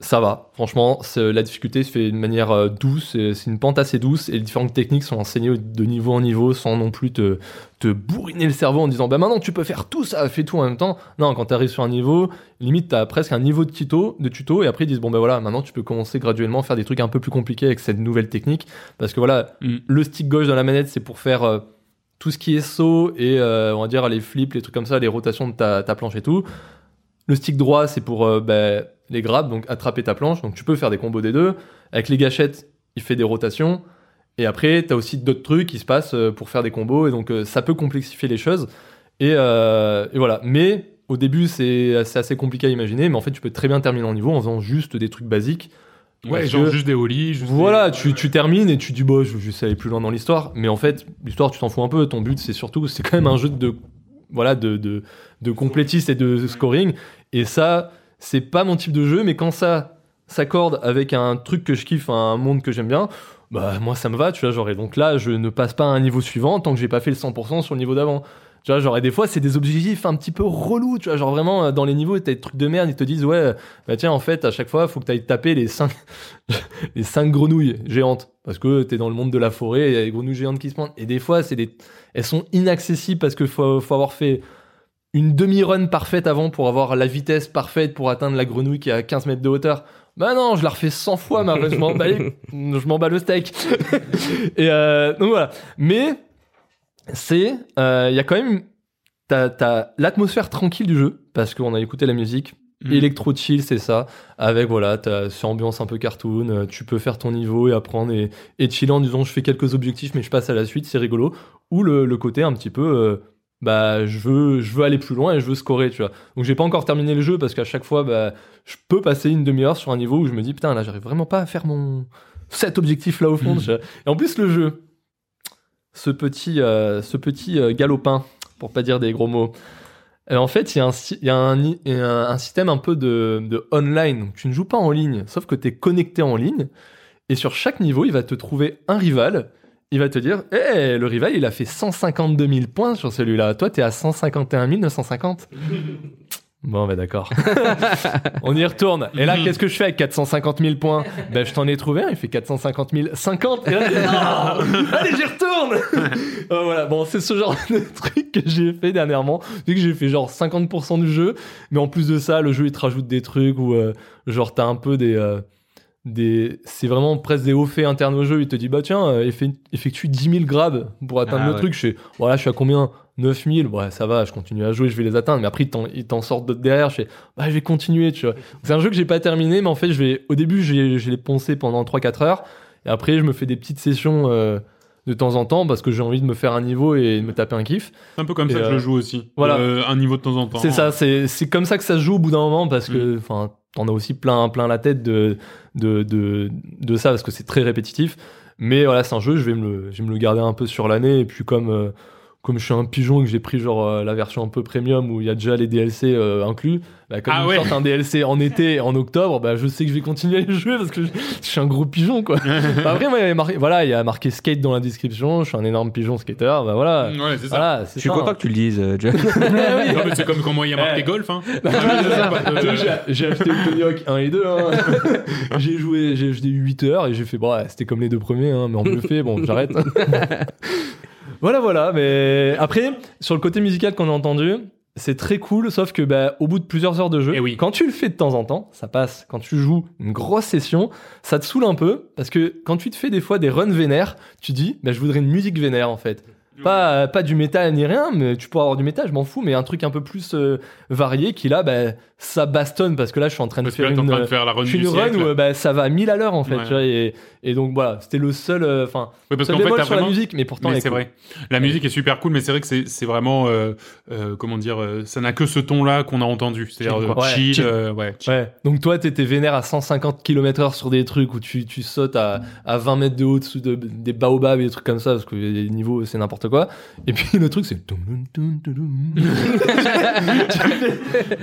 ça va. Franchement, la difficulté se fait de manière euh, douce. C'est une pente assez douce. Et les différentes techniques sont enseignées de niveau en niveau sans non plus te, te bourriner le cerveau en disant Bah maintenant, tu peux faire tout ça, fais tout en même temps. Non, quand tu arrives sur un niveau, limite, tu as presque un niveau de tuto, de tuto. Et après, ils disent Bon, ben voilà, maintenant, tu peux commencer graduellement à faire des trucs un peu plus compliqués avec cette nouvelle technique. Parce que voilà, Mm. le stick gauche dans la manette, c'est pour faire euh, tout ce qui est saut et euh, on va dire les flips, les trucs comme ça, les rotations de ta, ta planche et tout. Le stick droit, c'est pour euh, ben, les grabs, donc attraper ta planche. Donc tu peux faire des combos des deux. Avec les gâchettes, il fait des rotations. Et après, tu as aussi d'autres trucs qui se passent euh, pour faire des combos. Et donc euh, ça peut complexifier les choses. Et, euh, et voilà. Mais au début, c'est c'est assez compliqué à imaginer. Mais en fait, tu peux très bien terminer en niveau en faisant juste des trucs basiques. Ouais, genre que- juste des juste voilà, des- tu, tu termines et tu dis, bon, je veux juste aller plus loin dans l'histoire. Mais en fait, l'histoire, tu t'en fous un peu. Ton but, c'est surtout, c'est quand même un jeu de, voilà, de, de, de complétiste et de scoring. Et ça, c'est pas mon type de jeu, mais quand ça s'accorde avec un truc que je kiffe, un monde que j'aime bien, bah, moi, ça me va, tu vois. Genre, donc là, je ne passe pas à un niveau suivant tant que j'ai pas fait le 100% sur le niveau d'avant. Tu vois, et des fois, c'est des objectifs un petit peu relous, tu vois. Genre, vraiment, euh, dans les niveaux, t'as des trucs de merde, ils te disent, ouais, bah tiens, en fait, à chaque fois, faut que t'ailles taper les 5 <laughs> les cinq grenouilles géantes parce que t'es dans le monde de la forêt il y a des grenouilles géantes qui se pointent et des fois c'est des elles sont inaccessibles parce que faut, faut avoir fait une demi-run parfaite avant pour avoir la vitesse parfaite pour atteindre la grenouille qui est à 15 mètres de hauteur. Bah non, je la refais 100 fois, ma je m'en bats, les- je m'en bats le steak. <laughs> Et euh, donc voilà. Mais c'est, euh, il y a quand même, t'as, l'atmosphère tranquille du jeu parce qu'on a écouté la musique. Mhm. Electro chill, c'est ça. Avec voilà, t'as cette ambiance un peu cartoon. euh, Tu peux faire ton niveau et apprendre et, et chiller en disant je fais quelques objectifs mais je passe à la suite, c'est rigolo. Ou le, le côté un petit peu, euh, bah je veux, je veux aller plus loin et je veux scorer, tu vois. Donc j'ai pas encore terminé le jeu parce qu'à chaque fois, bah je peux passer une demi-heure sur un niveau où je me dis putain là j'arrive vraiment pas à faire mon cet objectif là au fond. Vois. Et en plus le jeu, ce petit, euh, ce petit euh, galopin, pour pas dire des gros mots. euh, en fait, il y a, un, y a un système un peu de, de online. Donc, tu ne joues pas en ligne, sauf que tu es connecté en ligne. Et sur chaque niveau, il va te trouver un rival. Il va te dire Hé, le rival, il a fait 152 000 points sur celui-là. Toi, tu es à 151 950. <laughs> Bon, bah d'accord. <laughs> On y retourne. Et là, qu'est-ce que je fais avec 450 000 points? Ben, je t'en ai trouvé un, il fait 450 050. Et là, non Allez, j'y retourne <laughs> Euh, Voilà, bon, c'est ce genre de truc que j'ai fait dernièrement. Vu que j'ai fait genre 50% du jeu, mais en plus de ça, le jeu, il te rajoute des trucs où, euh, genre, t'as un peu des... euh, des... C'est vraiment presque des hauts faits internes au jeu. Il te dit, bah tiens, euh, effe- effectue 10 000 grabs pour atteindre Ah le ouais. truc. Je fais, voilà, je suis à combien? 9000, ouais, ça va, je continue à jouer, je vais les atteindre. Mais après, ils t'en- sortent d'autres derrière. Je fais, bah, je vais continuer, tu vois. C'est un jeu que j'ai pas terminé, mais en fait, je vais, au début, je l'ai poncé pendant 3-4 heures. Et après, je me fais des petites sessions euh, de temps en temps parce que j'ai envie de me faire un niveau et de me taper un kiff. C'est un peu comme Et ça que je euh, le joue aussi. voilà. Euh, un niveau de temps en temps. C'est ça, c'est c'est comme ça que ça se joue au bout d'un moment parce que, enfin, t'en as aussi plein, plein la tête de, de, de, de ça parce que c'est très répétitif. Mais voilà, c'est un jeu, je vais me le, je vais me le garder un peu sur l'année. Et puis, comme, euh, comme je suis un pigeon et que j'ai pris genre euh, la version un peu premium où il y a déjà les DLC euh, inclus, bah, comme Ah ils ouais. sortent un DLC en été, et en octobre, bah, je sais que je vais continuer à y jouer parce que je, je suis un gros pigeon, quoi. <laughs> Bah, après, moi, il y avait marqué, voilà, il y a marqué skate dans la description, je suis un énorme pigeon skater, bah voilà. Ouais, c'est ça. Voilà, c'est Je suis ça, content hein. que tu le dises, euh, John. <laughs> Non, mais c'est comme quand moi il y a marqué golf. Hein. Vois, j'ai- J'ai acheté le Tony Hawk 1 et 2. hein. <laughs> j'ai joué, j'ai j'ai eu 8 heures et j'ai fait, c'était comme les deux premiers, hein, mais en mieux fait, bon, j'arrête. Voilà, voilà. Mais après, sur le côté musical qu'on a entendu, c'est très cool, sauf que bah, au bout de plusieurs heures de jeu, Eh oui. quand tu le fais de temps en temps, ça passe. Quand tu joues une grosse session, ça te saoule un peu parce que quand tu te fais des fois des runs vénères, tu dis, bah, je voudrais une musique vénère en fait. Pas, pas du métal ni rien, mais tu pourras avoir du métal, je m'en fous, mais un truc un peu plus euh, varié qui là, bah, ça bastonne parce que là, je suis en train de Parce que faire là, t'es en une, train de faire la run je une run où euh, bah, ça va à 1000 à l'heure en fait. Ouais. tu vois, et, et donc voilà, c'était le seul, euh, enfin, Ouais, fait, sur vraiment. la musique, mais pourtant, c'est cool. vrai. La musique est super cool, mais c'est vrai que c'est vraiment euh, euh, comment dire, euh, ça n'a que ce ton-là qu'on a entendu, c'est-à-dire Chill, euh. Ouais, chill, chill. euh, ouais, chill. Ouais. Donc toi, t'étais vénère à 150 km/h sur des trucs où tu, tu sautes à, à 20 mètres de haut dessous de, des baobabs et des trucs comme ça, parce que les niveaux, c'est n'importe quoi. Et puis le truc, c'est... <laughs>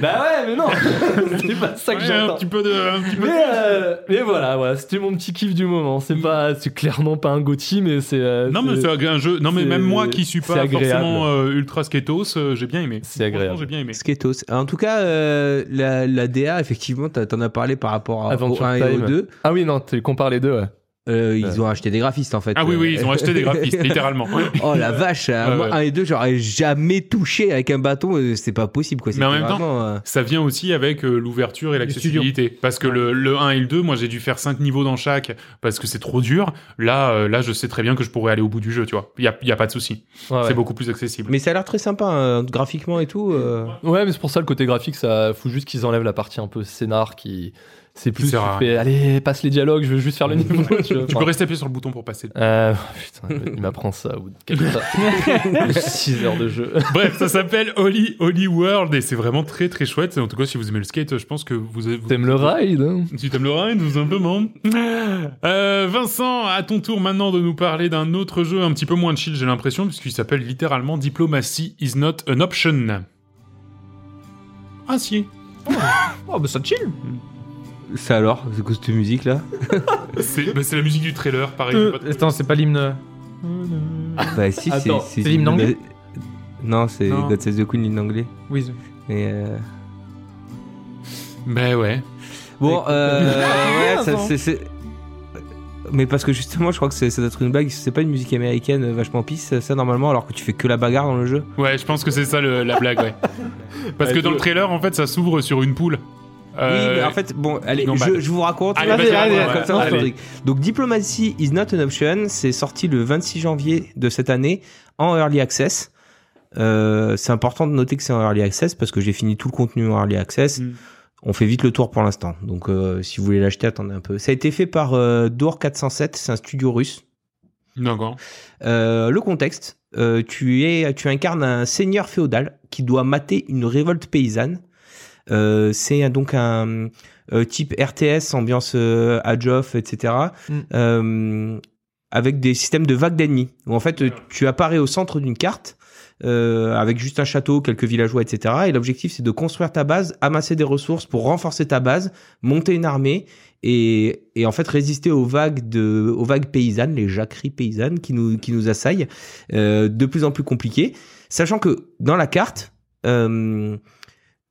bah ouais, mais non <laughs> C'est pas ça que Ouais, un petit peu de, un petit peu. Mais, euh, mais voilà, voilà c'était mon petit kiff du moment. C'est pas, c'est clairement pas un Gotti, mais c'est. euh, Non mais c'est un jeu. Non mais même moi qui suis pas forcément euh, ultra skatos, euh, j'ai bien aimé. C'est agréable. J'ai bien aimé. Skatos. En tout cas, euh, la, la DA, effectivement, t'en as parlé par rapport à, au Adventure 1 et au Time. 2. Ah oui, non, tu compares les deux, ouais. Euh, ils ont acheté des graphistes en fait. Ah oui oui, Euh, ils ont acheté des <laughs> graphistes littéralement. Oh la vache, euh, moi, ouais. 1 et 2, j'aurais jamais touché avec un bâton, euh, c'est pas possible quoi. Mais en même temps, euh, Ça vient aussi avec euh, l'ouverture et l'accessibilité. Parce que le, le 1 et le 2, moi j'ai dû faire 5 niveaux dans chaque parce que c'est trop dur. Là, euh, là, je sais très bien que je pourrais aller au bout du jeu, tu vois. Il y a, y a pas de souci. Ouais, ouais. C'est beaucoup plus accessible. Mais ça a l'air très sympa, hein, graphiquement et tout. euh. Ouais, mais c'est pour ça le côté graphique, ça faut juste qu'ils enlèvent la partie un peu scénar qui. C'est plus. Tu allez, passe les dialogues, je veux juste faire le <laughs> niveau. tu vois. Tu <laughs> peux rester appuyé sur le bouton pour passer. euh, putain, il <laughs> m'apprend ça au bout de 6 heures de jeu. Bref, ça s'appelle Holy Holy World et c'est vraiment très très chouette. En tout cas, si vous aimez le skate, je pense que vous, vous T'aimes le ride hein Si t'aimes le ride, tout simplement. Euh, Vincent, à ton tour maintenant de nous parler d'un autre jeu un petit peu moins chill, j'ai l'impression, puisqu'il s'appelle littéralement Diplomacy is not an option. Ah si. Oh, bah ça chill. Ça alors, c'est quoi cette musique là <laughs> C'est bah, c'est la musique du trailer, pareil. Euh, pas- attends, c'est pas l'hymne. Bah si, c'est Attends, c'est l'hymne anglais Non, c'est. God Save the Queen, l'hymne anglais. Oui. Et euh... Ben ouais. Bon, euh, ouais, <laughs> ça, Attends. c'est, c'est- mais parce que justement, je crois que c'est- ça doit être une blague. C'est pas une musique américaine euh, vachement pisse, ça normalement, alors que tu fais que la bagarre dans le jeu. Ouais, je pense que c'est ça le- la blague, ouais. <laughs> Parce que dans le trailer, en fait, ça s'ouvre sur une poule. Oui, Euh, mais en fait, bon, allez, je, je vous raconte. Allez, allez, ouais, comme ça, on allez. truc. Donc, Diplomacy is not an option. C'est sorti le 26 janvier de cette année en early access. Euh, c'est important de noter que c'est en early access parce que j'ai fini tout le contenu en early access. Mm. On fait vite le tour pour l'instant. Donc, euh, si vous voulez l'acheter, attendez un peu. Ça a été fait par Door 407. C'est un studio russe. D'accord. Le contexte, tu es, tu incarnes un seigneur féodal qui doit mater une révolte paysanne. Euh, c'est donc un euh, type RTS, ambiance euh, Age of, etc. Mm. Euh, avec des systèmes de vagues d'ennemis. Où en fait, tu apparais au centre d'une carte. euh, avec juste un château, quelques villageois, etc. Et l'objectif, c'est de construire ta base, amasser des ressources pour renforcer ta base, monter une armée et, et en fait résister aux vagues de, aux vagues paysannes, les jacqueries paysannes qui nous, qui nous assaillent, euh, de plus en plus compliquées. Sachant que dans la carte, euh,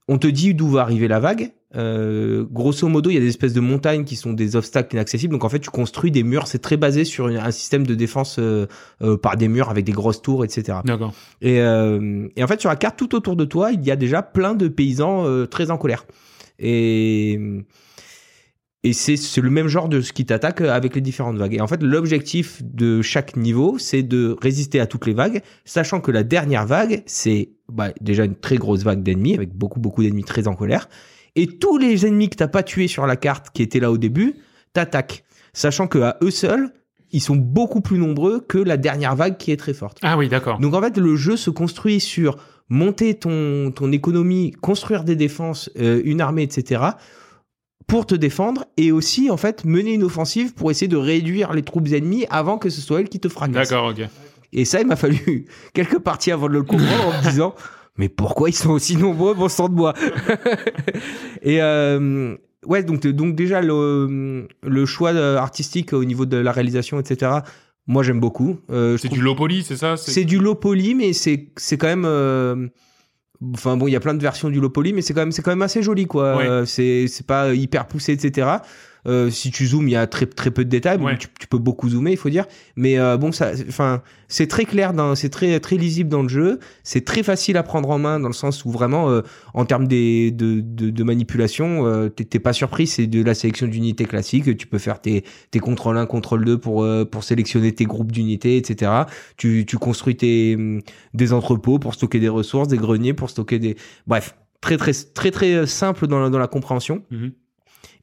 on te dit d'où va arriver la vague. Euh, grosso modo, il y a des espèces de montagnes qui sont des obstacles inaccessibles. Donc en fait, tu construis des murs. C'est très basé sur une- un système de défense euh, euh, par des murs avec des grosses tours, etc. D'accord. Et, euh, et en fait, sur la carte, tout autour de toi, il y a déjà plein de paysans euh, très en colère. Et, et c'est le même genre de ce qui t'attaque avec les différentes vagues. Et en fait, l'objectif de chaque niveau, c'est de résister à toutes les vagues, sachant que la dernière vague, c'est bah, déjà une très grosse vague d'ennemis, avec beaucoup, beaucoup d'ennemis très en colère. Et tous les ennemis que t'as pas tués sur la carte, qui étaient là au début, t'attaquent. Sachant que à eux seuls, ils sont beaucoup plus nombreux que la dernière vague qui est très forte. Ah oui, d'accord. Donc en fait, le jeu se construit sur monter ton, ton économie, construire des défenses, euh, une armée, etc. pour te défendre et aussi en fait mener une offensive pour essayer de réduire les troupes ennemies avant que ce soit elles qui te fracassent. D'accord, ok. Et ça, il m'a fallu <laughs> quelques parties avant de le comprendre en me disant <laughs> mais pourquoi ils sont aussi nombreux, bon sang de bois? <laughs> Et euh, ouais, donc donc déjà le le choix euh, artistique au niveau de la réalisation, etc. Moi, j'aime beaucoup. Euh, C'est trouve- du low poly, c'est ça? C'est du low poly, mais c'est c'est quand même. euh, Enfin bon, il y a plein de versions du low poly, mais c'est quand même c'est quand même assez joli quoi. Ouais. Euh, c'est c'est pas hyper poussé, etc. Euh, si tu zoomes, il y a très très peu de détails. Ouais. tu, tu peux beaucoup zoomer, il faut dire. Mais euh, bon, ça, enfin, c'est très clair, dans- c'est très très lisible dans le jeu. C'est très facile à prendre en main dans le sens où vraiment, euh, en termes des, de, de, de manipulation, euh, t'es pas surpris. C'est de la sélection d'unités classique. Tu peux faire tes tes contrôle 1, contrôle 2 pour euh, pour sélectionner tes groupes d'unités, etc. Tu tu construis tes hum, des entrepôts pour stocker des ressources, des greniers pour stocker des bref très très très très simple dans la, dans la compréhension. Mhm.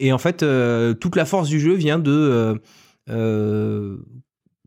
Et en fait, euh, toute la force du jeu vient de euh, euh,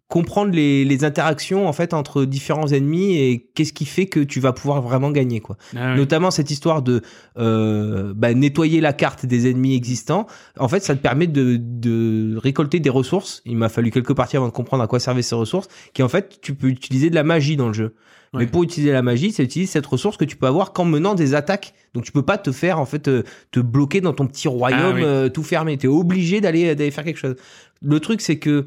comprendre les, les interactions en fait entre différents ennemis et qu'est-ce qui fait que tu vas pouvoir vraiment gagner quoi. Ah. Notamment cette histoire de euh, bah, nettoyer la carte des ennemis existants. En fait, ça te permet de, de récolter des ressources. Il m'a fallu quelques parties avant de comprendre à quoi servaient ces ressources. Qui en fait, tu peux utiliser de la magie dans le jeu. Ouais. Mais pour utiliser la magie, c'est utiliser cette ressource que tu peux avoir qu'en menant des attaques. Donc tu peux pas te faire en fait euh, te bloquer dans ton petit royaume Ah oui. euh, tout fermé. T'es obligé d'aller d'aller faire quelque chose. Le truc c'est que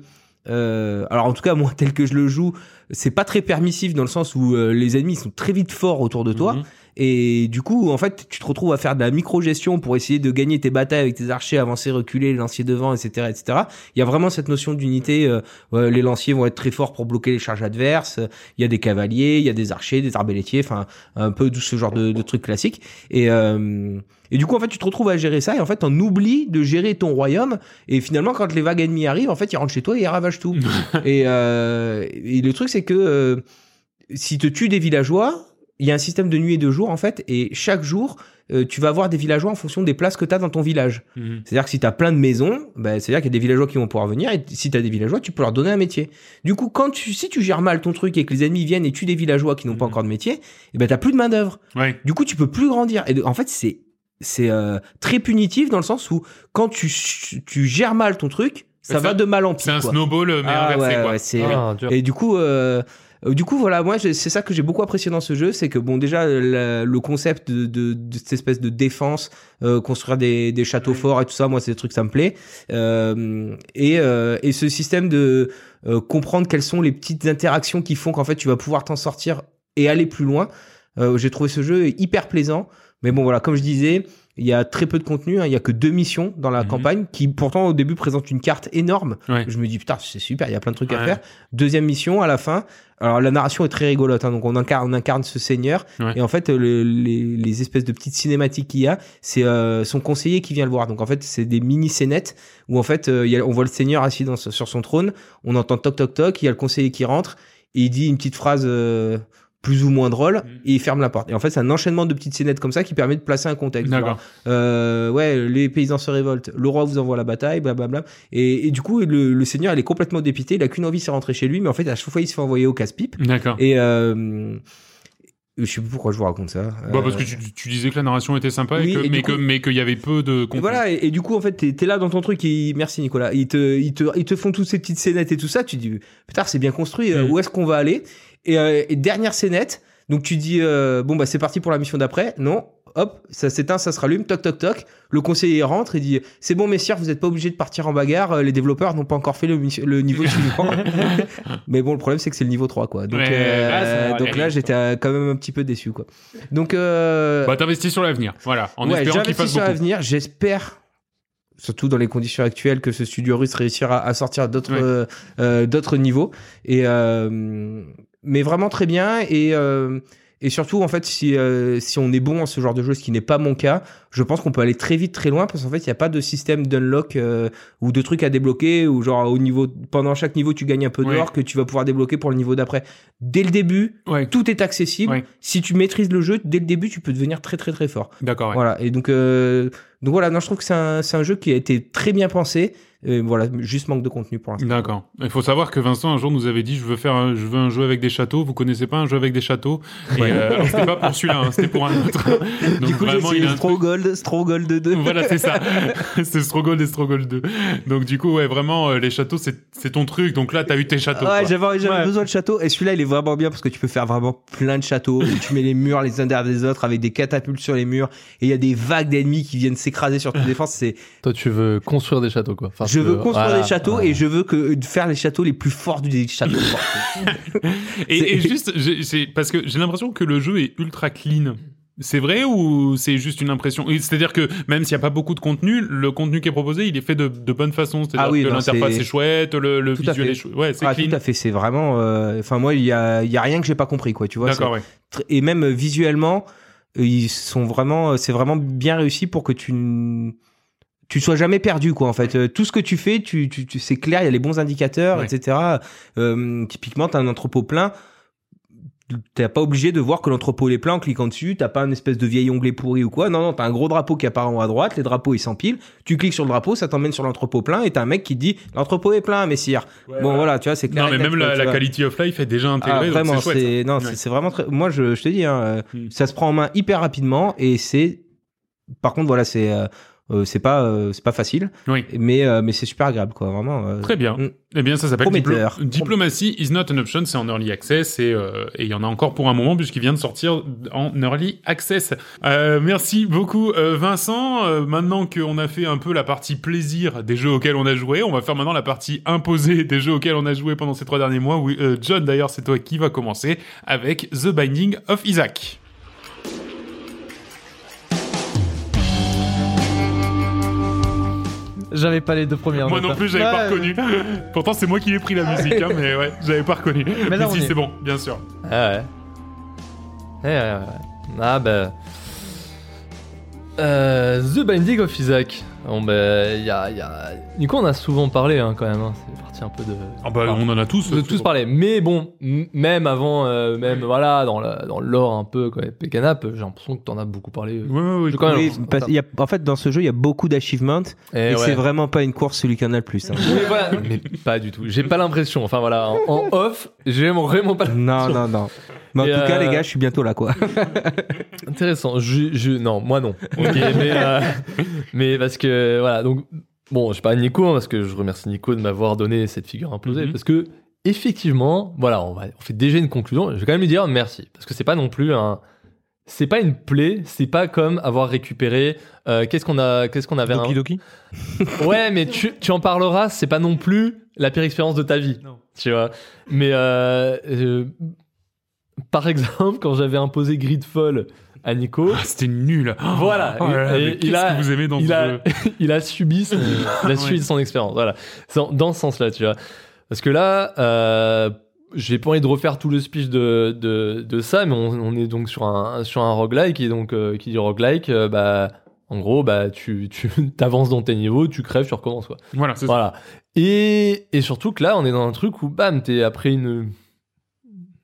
euh, alors en tout cas moi <laughs> tel que je le joue, c'est pas très permissif dans le sens où euh, les ennemis sont très vite forts autour de toi. Mhm. Et du coup, en fait, tu te retrouves à faire de la micro-gestion pour essayer de gagner tes batailles avec tes archers, avancer, reculer, les lanciers devant, etc., etc. Il y a vraiment cette notion d'unité. euh, les lanciers vont être très forts pour bloquer les charges adverses. Il y a des cavaliers, il y a des archers, des arbalétiers, enfin, un peu tout ce genre de, de trucs classiques. Et, euh, et du coup, en fait, tu te retrouves à gérer ça et en fait, on oublie de gérer ton royaume. Et finalement, quand les vagues ennemies arrivent, en fait, ils rentrent chez toi et ils ravagent tout. <laughs> et, euh, et le truc, c'est que euh, si te tuent des villageois, il y a un système de nuit et de jour en fait, et chaque jour, euh, tu vas avoir des villageois en fonction des places que tu as dans ton village. Mhm. C'est-à-dire que si tu as plein de maisons, ben, c'est-à-dire qu'il y a des villageois qui vont pouvoir venir, et si tu as des villageois, tu peux leur donner un métier. Du coup, quand tu, si tu gères mal ton truc et que les ennemis viennent et tuent des villageois qui n'ont pas Mhm. encore de métier, et ben, tu plus de main d'œuvre. Ouais. Du coup, tu peux plus grandir. Et de- en fait, c'est c'est euh, très punitif dans le sens où quand tu, tu gères mal ton truc, ça Ça- va de mal en C'est pire. un quoi. snowball, mais Ah inversé, ouais, quoi. ouais, c'est- Ah. Et du coup, euh, du coup, voilà, moi, c'est ça que j'ai beaucoup apprécié dans ce jeu, c'est que bon, déjà la- le concept de, de, de cette espèce de défense, euh, construire des, des châteaux forts et tout ça, moi, c'est des trucs ça me plaît. Euh, et, euh, et ce système de euh, comprendre quelles sont les petites interactions qui font qu'en fait tu vas pouvoir t'en sortir et aller plus loin. Euh, j'ai trouvé ce jeu hyper plaisant. Mais bon, voilà, comme je disais, Il y a très peu de contenu, hein. il y a que deux missions dans la Mhm. campagne qui pourtant au début présentent une carte énorme. Ouais. Je me dis putain c'est super, il y a plein de trucs à faire. Deuxième mission à la fin. Alors la narration est très rigolote, hein. donc on incarne, on incarne ce seigneur Ouais. et en fait le- les, les espèces de petites cinématiques qu'il y a, c'est euh, son conseiller qui vient le voir. Donc en fait c'est des mini scénettes où en fait euh, il y a- on voit le seigneur assis dans, sur son trône, on entend toc toc toc, il y a le conseiller qui rentre et il dit une petite phrase euh, plus ou moins drôle et il ferme la porte. Et en fait c'est un enchaînement de petites scénettes comme ça qui permet de placer un contexte. D'accord. Euh, ouais, les paysans se révoltent, le roi vous envoie la bataille, blablabla. Et, et du coup, le, le seigneur, il est complètement dépité, il a qu'une envie, c'est rentrer chez lui, mais en fait, à chaque fois, il se fait envoyer au casse-pipe. D'accord. Et euh, je sais plus pourquoi je vous raconte ça. Bah, parce Euh, que tu, tu disais que la narration était sympa oui, et que, et du mais, coup- que, mais qu'il y avait peu de contenu. et voilà, et, et du coup, en fait, t'es es là dans ton truc, et merci Nicolas. Ils te, ils te, ils te font toutes ces petites scénettes et tout ça. Tu dis, putain, c'est bien construit. Mm. Où est-ce qu'on va aller? Et, euh, et dernière scénette. Donc tu dis, euh, bon bah c'est parti pour la mission d'après. Non, hop, ça s'éteint, ça se rallume, toc toc toc. Le conseiller rentre et dit, c'est bon messieurs, vous n'êtes pas obligés de partir en bagarre. euh, Les développeurs n'ont pas encore fait le, niveau <laughs> suivant. <laughs> Mais bon, le problème c'est que c'est le niveau 3 quoi. Donc, Ouais, euh, va, donc là j'étais euh, quand même un petit peu déçu quoi. Donc euh, Bah, t'investis sur l'avenir. Voilà. En ouais, espérant qu'il j'investis fasse sur l'avenir. J'espère, surtout dans les conditions actuelles, que ce studio russe réussira à sortir d'autres Ouais. euh, euh, d'autres niveaux. Et euh, mais vraiment très bien. Et euh, surtout, en fait, si, euh, si on est bon en ce genre de jeu, ce qui n'est pas mon cas, je pense qu'on peut aller très vite, très loin, parce qu'en fait, il n'y a pas de système d'unlock euh, ou de trucs à débloquer, ou genre au niveau, pendant chaque niveau, tu gagnes un peu Ouais. d'or que tu vas pouvoir débloquer pour le niveau d'après. Dès le début, Ouais. tout est accessible. Ouais. Si tu maîtrises le jeu, dès le début, tu peux devenir très, très, très fort. D'accord. ouais. Voilà. Et donc, euh, donc voilà, non, je trouve que c'est un, c'est un jeu qui a été très bien pensé. Et voilà, juste manque de contenu pour l'instant. D'accord. Il faut savoir que Vincent un jour nous avait dit je veux faire un, je veux un jeu avec des châteaux. Vous connaissez pas un jeu avec des châteaux? Et euh, c'était pas pour celui-là, hein, c'était pour un autre. <laughs> Donc du coup, vraiment il a un truc- Strogold, Strogold 2. Voilà, c'est ça. <laughs> c'est Strogold et Strogold 2. Donc du coup, ouais, vraiment, euh, les châteaux, c'est ton truc. Donc là, t'as eu tes châteaux. Ouais, j'avais Ouais. besoin de châteaux. Et celui-là, il est vraiment bien parce que tu peux faire vraiment plein de châteaux. tu mets les murs les uns derrière les autres avec des catapultes sur les murs. Et il y a des vagues d'ennemis qui viennent s'écraser sur tes <laughs> défenses. C'est, Toi, tu veux construire des châteaux, quoi. Enfin, je veux construire voilà, des châteaux voilà. et je veux que, faire les châteaux les plus forts des châteaux forts. <laughs> Et, et juste, j'ai- c'est parce que j'ai l'impression que le jeu est ultra clean. C'est vrai ou c'est juste une impression? C'est-à-dire que même s'il n'y a pas beaucoup de contenu, le contenu qui est proposé, il est fait de, de bonne façon. C'est-à-dire Ah oui, que l'interface est chouette, le, le visuel est chouette. Ouais, c'est Ah, clean. tout à fait. C'est vraiment, euh, enfin, moi, il y a, y a rien que j'ai pas compris, quoi. Tu vois. D'accord, ouais. Et même euh, visuellement, euh, ils sont vraiment, c'est vraiment bien réussi pour que tu n- tu sois jamais perdu quoi en fait Euh, tout ce que tu fais tu, tu, tu c'est clair il y a les bons indicateurs Ouais. etc typiquement t'as un entrepôt plein t'es pas obligé de voir que l'entrepôt est plein en cliquant dessus t'as pas un espèce de vieil onglet pourri ou quoi non non t'as un gros drapeau qui apparaît en haut à droite les drapeaux ils s'empilent tu cliques sur le drapeau ça t'emmène sur l'entrepôt plein et t'as un mec qui te dit l'entrepôt est plein messire bon voilà tu vois c'est clair Non, mais même la, quality of life est déjà Ah, intégrée. donc vraiment, c'est non, Ouais. c'est- vraiment très. Moi, je, je te dis, hein, euh, Mm. ça se prend en main hyper rapidement et c'est. Par contre, voilà, c'est euh, euh, c'est pas euh, c'est pas facile, Oui. mais euh, mais c'est super agréable, quoi, vraiment. euh, Très bien. Mm. Eh bien, ça s'appelle Prometteur. Diplo- Diplomacy is not an option. C'est en early access et euh, et il y en a encore pour un moment puisqu'il vient de sortir en early access. Euh, merci beaucoup, euh, Vincent. Euh, maintenant qu'on a fait un peu la partie plaisir des jeux auxquels on a joué, on va faire maintenant la partie imposée des jeux auxquels on a joué pendant ces trois derniers mois. Oui, euh, John, d'ailleurs, c'est toi qui va commencer avec The Binding of Isaac. J'avais pas les deux premières. Moi notes, non plus, j'avais Ouais, pas reconnu. <laughs> Pourtant, c'est moi qui ai pris la musique, hein, mais ouais, j'avais pas reconnu. Mais, là, si, est. c'est bon, bien sûr. Ah ouais. Ouais, ouais, ouais. Ah bah. Euh, The Binding of Isaac. Bon bah, il y a, il y a... Nico, on a souvent parlé hein, quand même. hein. C'est parti un peu de. Ah bah, Enfin, on en a tous. de tous parler. Mais bon, m- même avant, euh, même voilà, dans, la, dans le lore un peu, quoi, Pécanap, j'ai l'impression que t'en as beaucoup parlé. Ouais, ouais, ouais. Je- quand même, Oui, on- parce- il y a, en fait, dans ce jeu, il y a beaucoup d'achievements Et et, ouais. c'est vraiment pas une course celui qui en a le plus. hein. Mais voilà, mais pas du tout. J'ai pas l'impression. Enfin voilà, en, en <laughs> off, j'ai vraiment pas non, non, non. Mais en Et, tout cas, euh, les gars, je suis bientôt là, quoi. Intéressant. Je, je, non, moi non. Ok, mais, euh, <laughs> mais parce que voilà, donc bon, je parle de Nico hein, parce que je remercie Nico de m'avoir donné cette figure imposée Mhm. parce que effectivement, voilà, on, va, on fait déjà une conclusion. Je vais quand même lui dire merci parce que c'est pas non plus un, c'est pas une plaie, c'est pas comme avoir récupéré. euh, qu'est-ce qu'on a, qu'est-ce qu'on avait un- Doki <laughs> Ouais, mais tu, tu en parleras, c'est pas non plus la pire expérience de ta vie. Non. Tu vois. Mais euh, euh, par exemple, quand j'avais imposé Gridfall à Nico. Ah, C'était nul. Voilà. Oh là là, Et- il a- que vous aimez dans il a, jeu <laughs> il a subi son, il a <laughs> subi Ouais. son expérience. Voilà. Dans, ce sens-là, tu vois. Parce que là, euh, j'ai pas envie de refaire tout le speech de, de, de ça, mais on, on est donc sur un, sur un roguelike, et donc, euh, qui dit roguelike, euh, bah, en gros, bah, tu, tu <laughs> avances dans tes niveaux, tu crèves, tu recommences, quoi. Voilà, c'est ça. Voilà. Et, et surtout que là, on est dans un truc où, bam, t'es après une,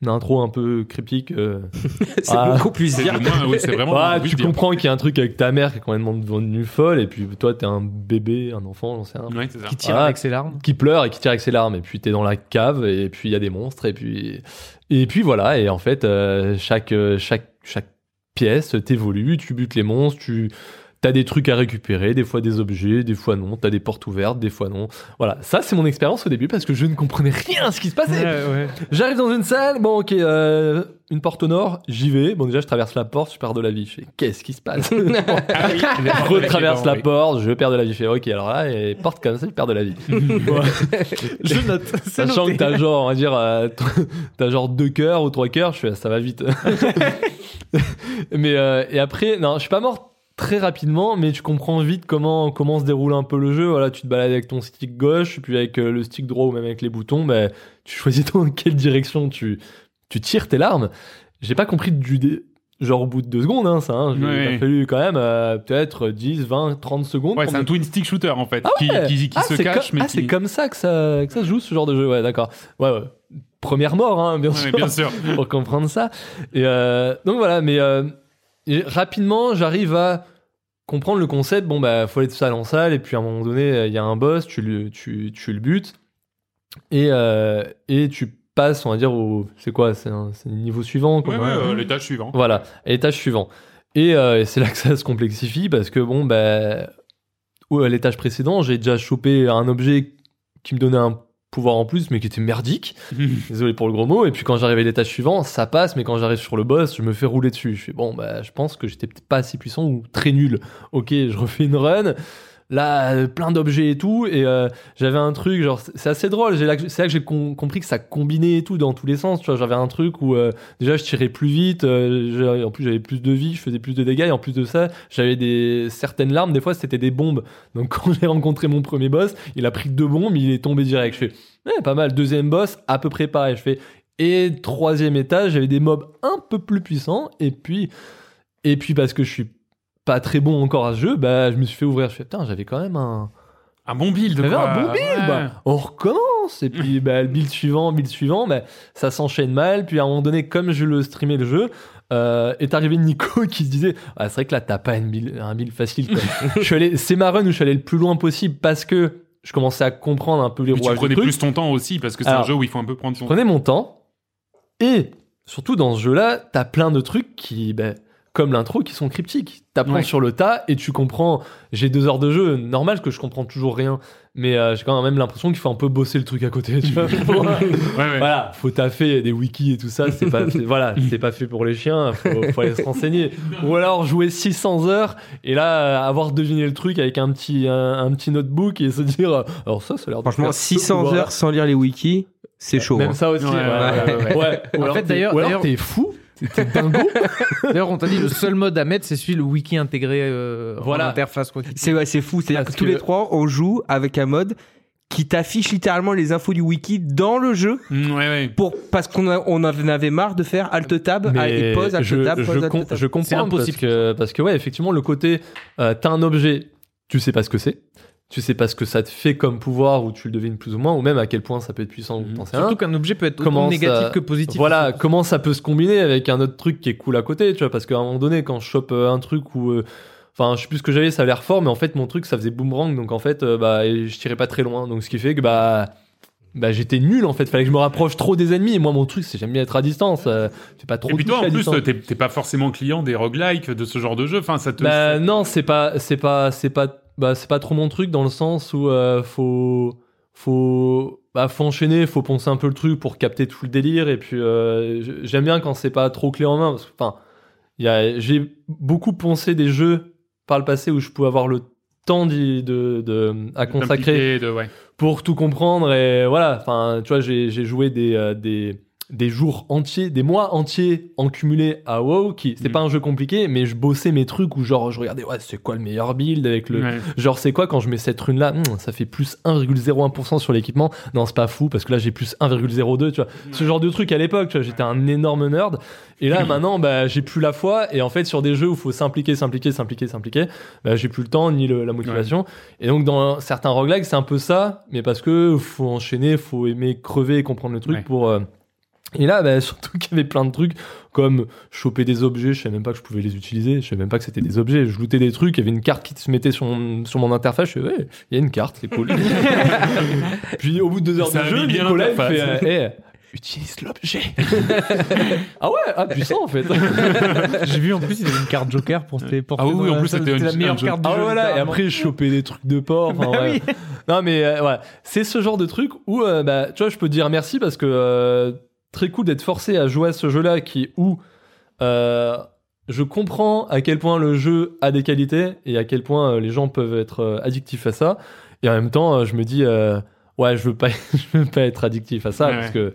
une intro un peu cryptique. euh, <laughs> C'est Ah. beaucoup plus C'est dire. le moins- oui, c'est vraiment. ah, oui, tu dire. comprends qu'il y a un truc avec ta mère qui est complètement devenue folle, et puis toi, t'es un bébé, un enfant, j'en sais rien, Ouais, c'est ça. Qui tire Ah. avec ses larmes. qui pleure et qui tire avec ses larmes, et puis t'es dans la cave, et puis il y a des monstres, et puis et puis voilà, et en fait, euh, chaque euh, chaque chaque pièce t'évolue, tu butes les monstres, tu T'as des trucs à récupérer, des fois des objets, des fois non. T'as des portes ouvertes, des fois non. Voilà, ça c'est mon expérience au début parce que je ne comprenais rien à ce qui se passait. ouais. J'arrive dans une salle, bon ok, euh, une porte au nord, j'y vais. Bon déjà je traverse la porte, je perds de la vie. Je fais qu'est-ce qui se passe? <laughs> Je <laughs> retraverse la porte, je perds de la vie. Je fais ok alors là, et porte comme ça, je perds de la vie. <laughs> Je note. Sachant noté. que t'as genre, on va dire, euh, t'as genre deux cœurs ou trois cœurs, je fais ça va vite. mais euh, et après, non, je suis pas mort très rapidement, mais tu comprends vite comment comment se déroule un peu le jeu. Voilà, tu te balades avec ton stick gauche, puis avec euh, le stick droit ou même avec les boutons, bah, tu choisis <laughs> dans quelle direction tu tu tires tes larmes. J'ai pas compris du dé- genre au bout de deux secondes, hein, ça. Hein, il a fallu quand même euh, peut-être 10, 20, 30 secondes. Ouais, c'est un twin stick shooter en fait, Ah qui, ouais. qui, qui Ah, se cache, comme- mais ah, qui... c'est comme ça que ça, que ça se joue ce genre de jeu, ouais, d'accord. Ouais, ouais. Première mort, hein, bien Ouais, sûr, bien sûr. <laughs> pour comprendre ça. Et euh, donc voilà, mais et rapidement, j'arrive à comprendre le concept. Bon, bah, faut aller de salle en salle, et puis à un moment donné, il y a un boss, tu le, tu, tu le butes, et, euh, et tu passes, on va dire, au. C'est quoi C'est le niveau suivant Ouais, quoi. ouais, euh, l'étage suivant. Voilà, l'étage suivant. Et, euh, et c'est là que ça se complexifie parce que, bon, ben, ou à l'étage précédent, j'ai déjà chopé un objet qui me donnait un pouvoir en plus, mais qui était merdique. <laughs> Désolé pour le gros mot. Et puis quand j'arrive à l'étage suivant, ça passe, mais quand j'arrive sur le boss, je me fais rouler dessus. Je fais, bon, bah, je pense que j'étais peut-être pas assez puissant ou très nul. Ok, je refais une run. Là, euh, plein d'objets et tout. Et euh, j'avais un truc, genre, c'est assez drôle. C'est là que j'ai com- compris que ça combinait et tout dans tous les sens. Tu vois, j'avais un truc où euh, déjà je tirais plus vite. en plus, j'avais plus de vie, je faisais plus de dégâts. Et en plus de ça, j'avais des certaines larmes. Des fois, c'était des bombes. Donc, <laughs> quand j'ai rencontré mon premier boss, il a pris deux bombes, il est tombé direct. Je fais, pas mal. Deuxième boss, à peu près pareil. Je fais, et troisième étage, j'avais des mobs un peu plus puissants. Et puis, et puis parce que je suis pas très bon encore à ce jeu, bah, je me suis fait ouvrir. Je fais, putain, j'avais quand même un, Un bon build, j'avais quoi. un bon build, Ouais. bah, on recommence. Et puis, bah, le build suivant, build suivant, bah, ça s'enchaîne mal. Puis à un moment donné, comme je le streamais le jeu, euh, est arrivé Nico <laughs> qui se disait ah, c'est vrai que là, t'as pas une build- un build facile. quoi. <laughs> je suis allé, c'est ma run où je suis allé le plus loin possible parce que je commençais à comprendre un peu les Mais tu rouages du prenais truc. plus ton temps aussi, parce que c'est un jeu où il faut un peu prendre Je son temps. prenais mon temps. Et surtout dans ce jeu-là, t'as plein de trucs qui, ben, comme l'intro, qui sont cryptiques. T'apprends Ouais. sur le tas et tu comprends. J'ai deux heures de jeu, normal que je comprends toujours rien, mais euh, j'ai quand même l'impression qu'il faut un peu bosser le truc à côté. Tu vois <laughs> Ouais, ouais. voilà, faut taffer des wikis et tout ça. C'est pas, c'est- voilà, <laughs> c'est pas fait pour les chiens. Faut, faut aller se renseigner. Ou alors jouer 600 heures et là euh, avoir deviné le truc avec un petit, un, un petit notebook et se dire, euh, alors ça, ça a l'air Franchement, faire 600 ce heures sans lire les wikis, c'est chaud. même hein. ça aussi. Ouais, Ouais, ouais, ouais, ouais. Ouais. Ou En alors fait, t'es- d'ailleurs- ou alors d'ailleurs- t'es fou. T'es dingo. D'ailleurs, on t'a dit le seul mode à mettre, c'est celui le wiki intégré euh, Voilà. en interface. Quoi. C'est ouais, c'est fou. C'est-à-dire que Parce tous que- les trois, on joue avec un mode qui t'affiche littéralement les infos du wiki dans le jeu Mm, ouais, ouais. pour parce qu'on a- on en avait marre de faire alt tab ah, et pause alt je, tab je, pause alt com- tab. je comprends C'est impossible. parce que parce que ouais effectivement le côté euh, t'as un objet tu sais pas ce que c'est tu sais pas ce que ça te fait comme pouvoir ou tu le devines plus ou moins ou même à quel point ça peut être puissant ou t'en sais rien Surtout qu'un objet peut être autant Comment négatif ça- que positif. Voilà, comment ça peut se combiner avec un autre truc qui est cool à côté, tu vois, parce qu'à un moment donné, quand je chope euh, un truc où, euh, enfin, je sais plus ce que j'avais, ça a l'air fort, mais en fait, mon truc, ça faisait boomerang, donc en fait, euh, bah, je tirais pas très loin, donc ce qui fait que, bah, bah, j'étais nul, en fait, fallait que je me rapproche trop des ennemis, et moi, mon truc, c'est j'aime bien être à distance, euh, c'est pas trop Et puis toi, en plus, t'es pas forcément client des roguelikes, de ce genre de jeu. Enfin, ça te. Bah, non, c'est pas, c'est pas, c'est pas, bah, c'est pas trop mon truc dans le sens où euh, faut, faut, bah, faut enchaîner, faut poncer un peu le truc pour capter tout le délire. Et puis, euh, j'aime bien quand c'est pas trop clé en main. Parce que, enfin, j'ai beaucoup poncé des jeux par le passé où je pouvais avoir le temps de, de, à consacrer d'impliquer, De, ouais. pour tout comprendre et voilà enfin tu vois j'ai j'ai joué des, euh, des des jours entiers, des mois entiers en cumulé à WoW, qui c'était Mm. pas un jeu compliqué, mais je bossais mes trucs où genre je regardais ouais c'est quoi le meilleur build avec le Ouais. genre c'est quoi quand je mets cette rune là, ça fait plus 1,01% sur l'équipement. Non c'est pas fou parce que là j'ai plus 1,02 tu vois. Ce genre de truc à l'époque, tu vois, j'étais un énorme nerd. Et là maintenant bah j'ai plus la foi et en fait sur des jeux où faut s'impliquer, s'impliquer, s'impliquer, s'impliquer, bah, j'ai plus le temps ni le- la motivation. Et donc dans certains roguelikes c'est un peu ça, mais parce que faut enchaîner, faut aimer crever et comprendre le truc Ouais. pour euh, et là, bah, <laughs> surtout qu'il y avait plein de trucs comme choper des objets, je savais même pas que je pouvais les utiliser, je savais même pas que c'était des objets. Je lootais des trucs, il y avait une carte qui se mettait sur mon, sur mon interface, je fais ouais, il y a une carte, c'est cool. <laughs> Puis au bout de deux heures Ça de jeu, bien Nicolas il fait euh, Eh, utilise l'objet. <laughs> ah ouais, ah puissant en fait. J'ai vu en plus, il y avait une carte Joker pour se téléporter. Ah oui, en plus, c'était la une- meilleure carte du Ah jeu. voilà, et après je chopais des trucs de porc. Enfin, Bah ouais. oui. Non mais euh, ouais, c'est ce genre de truc où euh, bah, tu vois, je peux te dire merci parce que euh, très cool d'être forcé à jouer à ce jeu-là qui où euh, je comprends à quel point le jeu a des qualités et à quel point euh, les gens peuvent être euh, addictifs à ça. Et en même temps, je me dis euh, ouais, je veux pas, <laughs> je veux pas être addictif à ça Ouais, parce ouais. que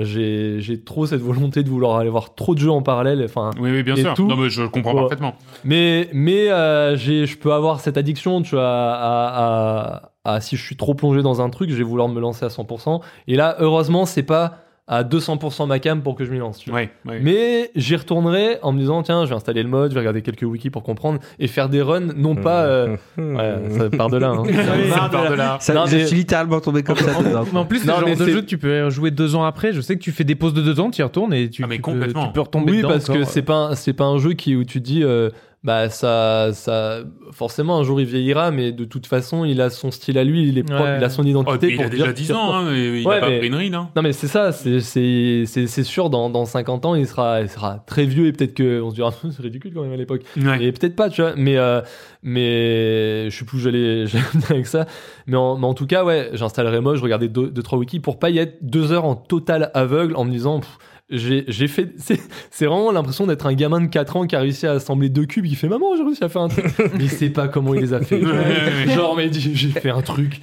j'ai j'ai trop cette volonté de vouloir aller voir trop de jeux en parallèle. Enfin, Oui, oui, bien Et sûr. tout. Non, mais je comprends Ouais. parfaitement. mais mais euh, j'ai je peux avoir cette addiction tu vois à, à, à- si je suis trop plongé dans un truc je vais vouloir me lancer à 100% et là heureusement c'est pas à 200% ma cam pour que je m'y lance tu vois. Ouais, ouais. mais j'y retournerai en me disant tiens je vais installer le mode je vais regarder quelques wikis pour comprendre et faire des runs non pas euh, <laughs> ouais, ça part de là hein. <laughs> Ça part de là. Ça, Non, je mais- suis littéralement tombé comme ça dedans. Mais en plus, Non, le genre de jeu que tu peux jouer deux ans après. Je sais que tu fais des pauses de deux ans, tu y retournes et tu, Ah, mais tu peux, complètement. tu peux retomber oui dedans parce que c'est pas un- c'est pas un jeu qui où tu dis euh, bah ça ça forcément un jour il vieillira mais de toute façon il a son style à lui il est propre Ouais. il a son Oh, identité puis il pour a déjà dire 10 tire ans, hein, il Ouais, a pas mais- pris une ride. Hein. Non mais c'est ça, c'est c'est c'est c'est sûr dans dans 50 ans il sera il sera très vieux et peut-être que on se dira <laughs> c'est ridicule quand même à l'époque. Ouais. Et peut-être pas tu vois, mais euh, mais je sais plus où j'allais <laughs> avec ça. Mais en, mais en tout cas ouais, j'installerai moi, je regardais deux, deux trois wikis pour pas y être deux heures en total aveugle en me disant pff, j'ai fait <laughs> c'est vraiment l'impression d'être un gamin de 4 ans qui a réussi à assembler deux cubes. Qui fait maman j'ai réussi à faire un truc. <laughs> Mais il sait pas comment il les a fait. <laughs> Genre mais j'ai j'ai fait un truc.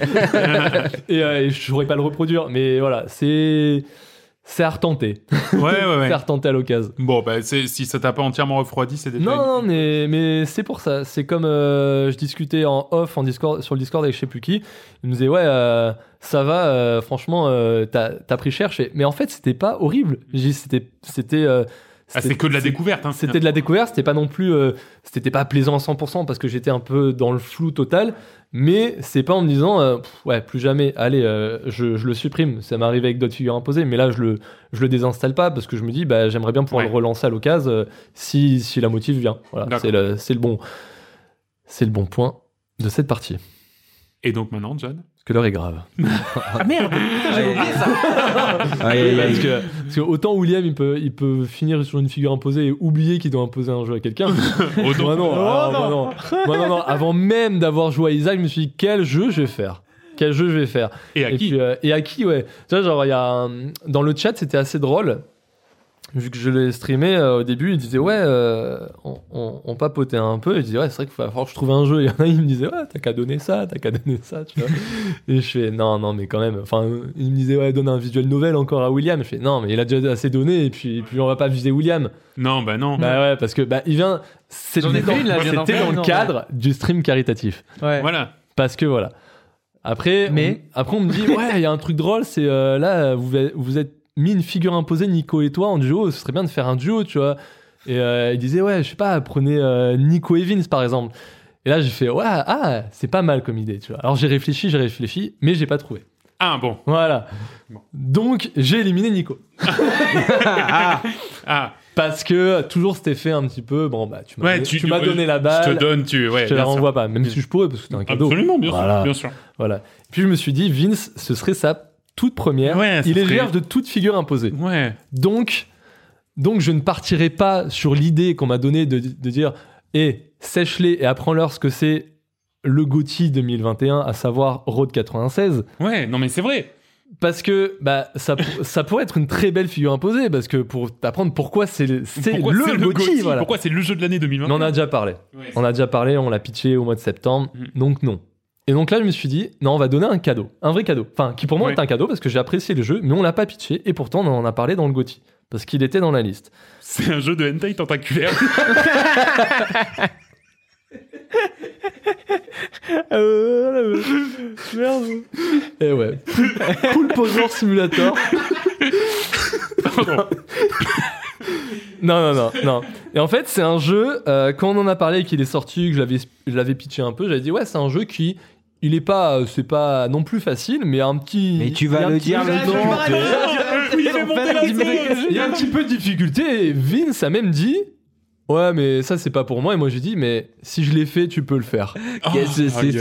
Et, euh, et je pourrais pas le reproduire. Mais voilà c'est c'est à retenter Ouais, ouais, ouais. <laughs> c'est à retenter à l'occasion Bon, bah, c'est- si ça t'a pas entièrement refroidi, c'est non, non, mais, mais c'est pour ça. C'est comme euh, je discutais en off en Discord, sur le Discord avec je sais plus qui. Il me disait, ouais, euh, ça va, euh, franchement, euh, t'as t'as pris cher. Je fais, mais en fait, c'était pas horrible. J'ai dit, C'était. c'était euh, Ah, c'est que de la découverte. Hein, C'était de la découverte, c'était pas non plus. euh, c'était pas plaisant à 100% parce que j'étais un peu dans le flou total. Mais c'est pas en me disant, euh, pff, ouais, plus jamais, allez, euh, je, je le supprime. Ça m'est arrivé avec d'autres figures imposées, mais là, je le, je le désinstalle pas parce que je me dis, bah, j'aimerais bien pouvoir Ouais. le relancer à l'occasion si, si la motive vient. Voilà, c'est le, le bon, c'est le bon point de cette partie. Et donc maintenant, John? Parce que l'heure est grave. <laughs> Ah merde j'ai oublié ça aïe. parce, que, parce que autant William, il peut, il peut finir sur une figure imposée et oublier qu'il doit imposer un jeu à quelqu'un. <laughs> Oh, Moi non, Oh, alors, moi non. non. Moi non, non. Avant même d'avoir joué à Isaac, je me suis dit quel jeu je vais faire? Quel jeu je vais faire? Et à et, qui? puis, euh, et à qui, ouais. Tu vois, genre, il y a un- dans le chat, c'était assez drôle. Vu que je l'ai streamé euh, au début, il disait ouais, euh, on, on, on papotait un peu. Il disait ouais, c'est vrai qu'il va falloir que je trouve un jeu. Et <laughs> il y en a, il me disait ouais, t'as qu'à donner ça, t'as qu'à donner ça, tu vois. <laughs> et je fais non, non, mais quand même. Enfin, il me disait ouais, donne un visuel novel encore à William. Je fais non, mais il a déjà assez donné. Et puis, et puis on va pas viser William. Non, bah non. Bah ouais, parce que bah il vient. C'était J'en ai dans, dans le cadre du stream caritatif. Ouais. Voilà. Parce que voilà. Après, Mais- on, après on me dit ouais, il y a un truc drôle, c'est euh, là vous êtes mis une figure imposée Nico et toi en duo, ce serait bien de faire un duo, tu vois. Et euh, il disait ouais, je sais pas, prenez euh, Nico et Vince par exemple. Et là j'ai fait ouais, ah, c'est pas mal comme idée, tu vois. Alors j'ai réfléchi, j'ai réfléchi, mais j'ai pas trouvé. Ah, bon. Voilà. Bon. Donc j'ai éliminé Nico. <laughs> Ah, Parce que toujours cet effet un petit peu, bon bah tu m'as Ouais, donné, tu- tu m'as ouais, donné la balle, je te donne, tu. Ouais, je te la sûr. renvoie pas, même si je pourrais parce que c'est un cadeau. Absolument, bien Voilà. sûr. Bien sûr. Voilà. Puis je me suis dit, Vince, ce serait sa toute première. Ouais, Il est serait- vierge de toute figure imposée. Ouais. Donc, donc je ne partirai pas sur l'idée qu'on m'a donnée de, de dire, hé, sèche-les et apprends-leur ce que c'est le GOTY 2021, à savoir Road 96. Ouais, non, mais c'est vrai. Parce que bah, ça, ça pourrait être une très belle figure imposée, parce que pour t'apprendre pourquoi c'est le, le c'est GOTY, GOTY voilà. Pourquoi c'est le jeu de l'année 2020 Mais on a déjà parlé. Ouais. On a déjà parlé, on l'a pitché au mois de septembre. Mm. Donc non. Et donc là, je me suis dit, non, on va donner un cadeau, un vrai cadeau. Enfin, qui pour moi Oui. est un cadeau parce que j'ai apprécié le jeu, mais on l'a pas pitché et pourtant on en a parlé dans le GOTY parce qu'il était dans la liste. C'est un jeu de hentai tentaculaire. <laughs> Merde. Et ouais, Pool Poser Simulator. Pardon. <laughs> Non, non, non, non. Et en fait, c'est un jeu, euh, quand on en a parlé et qu'il est sorti, que je l'avais, je l'avais pitché un peu, j'avais dit, ouais, c'est un jeu qui, il est pas, euh, c'est pas non plus facile, mais un petit. Mais tu il y a vas un le petit dire peu le nom. Il y a un petit peu de difficulté et Vince a même dit, ouais, mais ça, c'est pas pour moi. Et moi, j'ai dit, mais si je l'ai fait, tu peux le faire. Qu'est-ce que c'est aïe,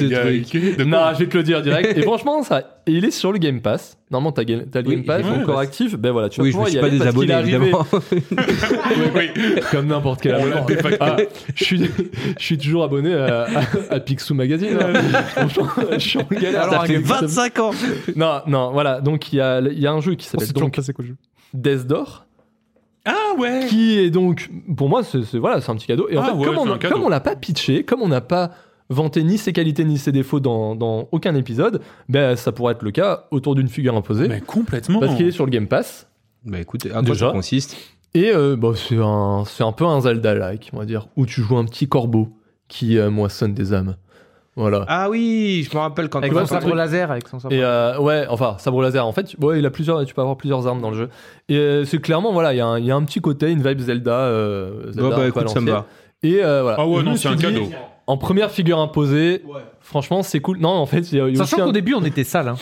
ce truc Non, je vais te le dire direct. <laughs> Et franchement, ça, il est sur le Game Pass. Normalement, t'as, le Oui, Game Pass le encore actif. Ben voilà, tu vas Oui, je me suis y pas désabonné, évidemment. <laughs> Oui, oui. comme n'importe quel abonnement. Ah, je suis, je suis toujours abonné à, à, à Picsou Magazine. hein. Franchement, je suis en galère. Ça fait Game Pass. 25 ans Non, non, voilà. Donc il y a, y a un jeu qui On s'appelle donc pas c'est quoi le jeu. Death Door. Ah ouais. qui est donc pour moi c'est voilà c'est un petit cadeau et en Ah fait ouais, comme, on, comme on l'a pas pitché comme on n'a pas vanté ni ses qualités ni ses défauts dans, dans aucun épisode ben ça pourrait être le cas autour d'une figure imposée Mais complètement. parce qu'il est sur le Game Pass Bah écoute, à quoi Déjà. ça consiste? Et euh, bah, c'est un c'est un peu un Zelda like on va dire où tu joues un petit corbeau qui euh, moissonne des âmes voilà Ah oui, je me rappelle quand Avec on son sabre laser, avec son sabre. Et euh, ouais, enfin, sabre laser. En fait, tu- ouais, il a plusieurs, tu peux avoir plusieurs armes dans le jeu. Et euh, c'est clairement, voilà, il y, a un- il y a un petit côté, une vibe Zelda. Euh, Zelda Bah, bah écoute, ça me va. Et euh, voilà. Ah ouais, non, c'est un dit, cadeau. En première figure imposée, franchement, c'est cool. Non, en fait, il y a, y Sachant un- qu'au début, on était sales. Hein.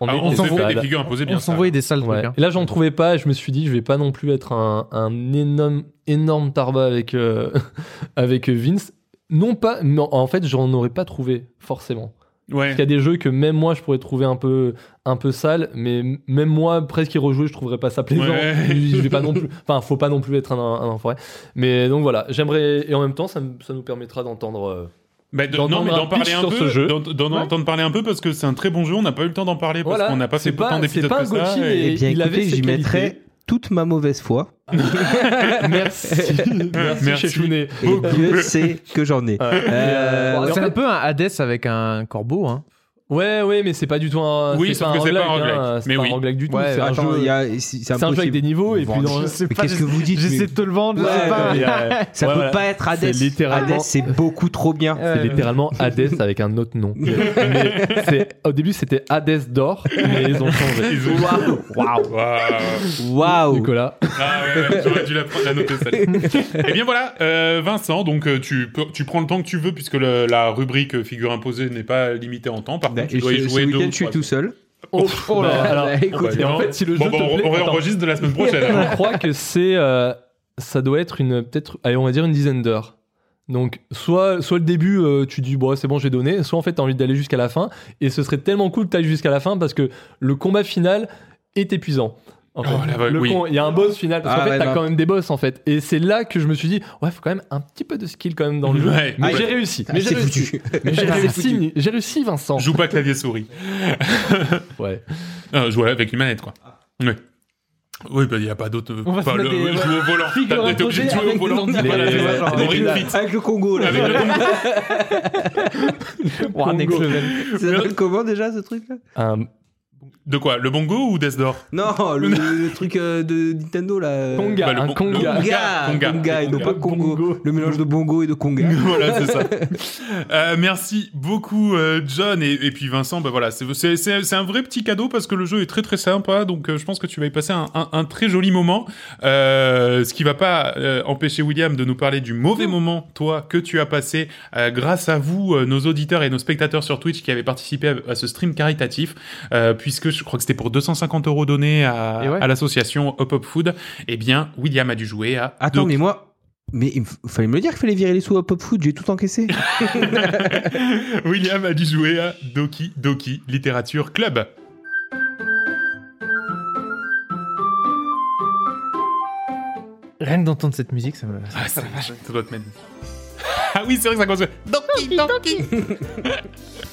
on Ah, on fait des figures imposées bien On s'envoyait des sales Ouais. trucs. hein. Et là, j'en trouvais pas. Et je me suis dit, je vais pas non plus être un, un énorme, énorme tarba avec euh, <laughs> avec Vince. Non pas, non, en fait, j'en aurais pas trouvé forcément. Ouais. Parce qu'il y a des jeux que même moi je pourrais trouver un peu un peu sale, mais même moi presque y rejouer, je trouverais pas ça plaisant. Ouais. je vais pas non plus, enfin faut pas non plus être un, un enfoiré. Mais donc voilà, j'aimerais et en même temps ça, ça nous permettra d'entendre. euh, Bah, de- D'en non, mais d'en parler un sur peu, ce jeu. d'en Ouais. entendre parler un peu parce que c'est un très bon jeu. On n'a pas eu le temps d'en parler parce Voilà, qu'on n'a pas fait pas- tant c'est d'épisodes pas que un ça. Gauthier, et- Eh bien il avait écoutez, ses j'y qualités. Toute ma mauvaise foi. <laughs> Merci, merci, Merci. Et Dieu sait que j'en ai. Ouais. Euh, Bon, en c'est fait- un peu un Hades avec un corbeau. Hein. Ouais, ouais, mais c'est pas du tout un. Oui, sauf que c'est pas un roguelike, hein, Mais pas oui. un roguelike du tout. Ouais, c'est un Attends, jeu. c'est un jeu avec des niveaux et puis dans. Mais qu'est-ce que vous dites J'essaie mais- de te le vendre, je Ouais, sais pas. mais, euh, Ça ouais, peut voilà. pas être Hades. C'est littéralement- Hades, c'est beaucoup trop bien. C'est littéralement Hades avec un autre nom. <laughs> Mais c'est- au début, c'était Hades d'or, mais ils ont changé. Ils ont- Waouh. Waouh. Waouh. Nicolas. Ah ouais, j'aurais dû la, la noter celle <laughs> Eh bien voilà, euh, Vincent, donc euh, tu, prends le temps que tu veux puisque la rubrique euh, figure imposée n'est pas limitée en temps. Par Bah, contre, tu et dois y ce- jouer ce deux week-end, ou je suis tout seul. Oh, oh là bah, là. alors, Bah, écoute, Bah, et en non. fait, si le jeu bon, bon, te on, plaît, on de la semaine prochaine. <laughs> je crois que c'est, euh, ça doit être une, peut-être, allez, on va dire une dizaine d'heures. Donc, soit, soit le début, euh, tu dis, bon, c'est bon, j'ai donné, soit en fait, t'as envie d'aller jusqu'à la fin, et ce serait tellement cool que t'ailles jusqu'à la fin parce que le combat final est épuisant. En fait. Oh, Le oui. con- Il y a un boss final, parce Ah, qu'en fait, ouais, t'as quand même des boss, en fait. Et c'est là que je me suis dit, ouais, faut quand même un petit peu de skill quand même dans le jeu. Ouais, Mais ouais. j'ai réussi. Ah, Mais j'ai réussi. foutu. <laughs> Mais j'ai réussi, j'ai réussi, Vincent. Joue pas clavier souris. <laughs> Ouais. Euh, joue avec une manette, quoi. Ouais. Oui, bah il n'y a pas d'autre. On va pas se le, mettre des- jouer au volant. T'es obligé de jouer au avec volant. Les- genre, avec la- le Congo, là. Avec le Congo. Ça s'appelle comment déjà ce truc-là? Un De quoi Le bongo ou Death Door? Non, le, le truc euh, de Nintendo là. Conga, Bah, le un bon- conga. Conga, Conga. Conga, et non pas Congo. Bongo. Le mélange de bongo et de Conga. <laughs> voilà, c'est ça. <laughs> Euh, merci beaucoup, euh, John. Et, et puis Vincent, bah voilà, c'est c'est- c'est- c'est un vrai petit cadeau parce que le jeu est très très sympa. Donc euh, je pense que tu vas y passer un, un- un très joli moment. Euh, ce qui va pas euh, empêcher William de nous parler du mauvais moment, toi, que tu as passé euh, grâce à vous, euh, nos auditeurs et nos spectateurs sur Twitch qui avaient participé à, à ce stream caritatif. euh, puisque je crois que c'était pour 250 euros donnés à, Et ouais. à l'association Hop Hop Food. Eh bien, William a dû jouer à Attends, mais moi. Mais il fallait me le dire qu'il fallait virer les sous à Pop Food, j'ai tout encaissé. <laughs> William a dû jouer à Doki Doki Littérature Club. Rien que d'entendre cette musique, ça me. Ah, ça, ça doit te mettre. <laughs> Ah oui, c'est vrai que ça commence. Doki Doki. <laughs>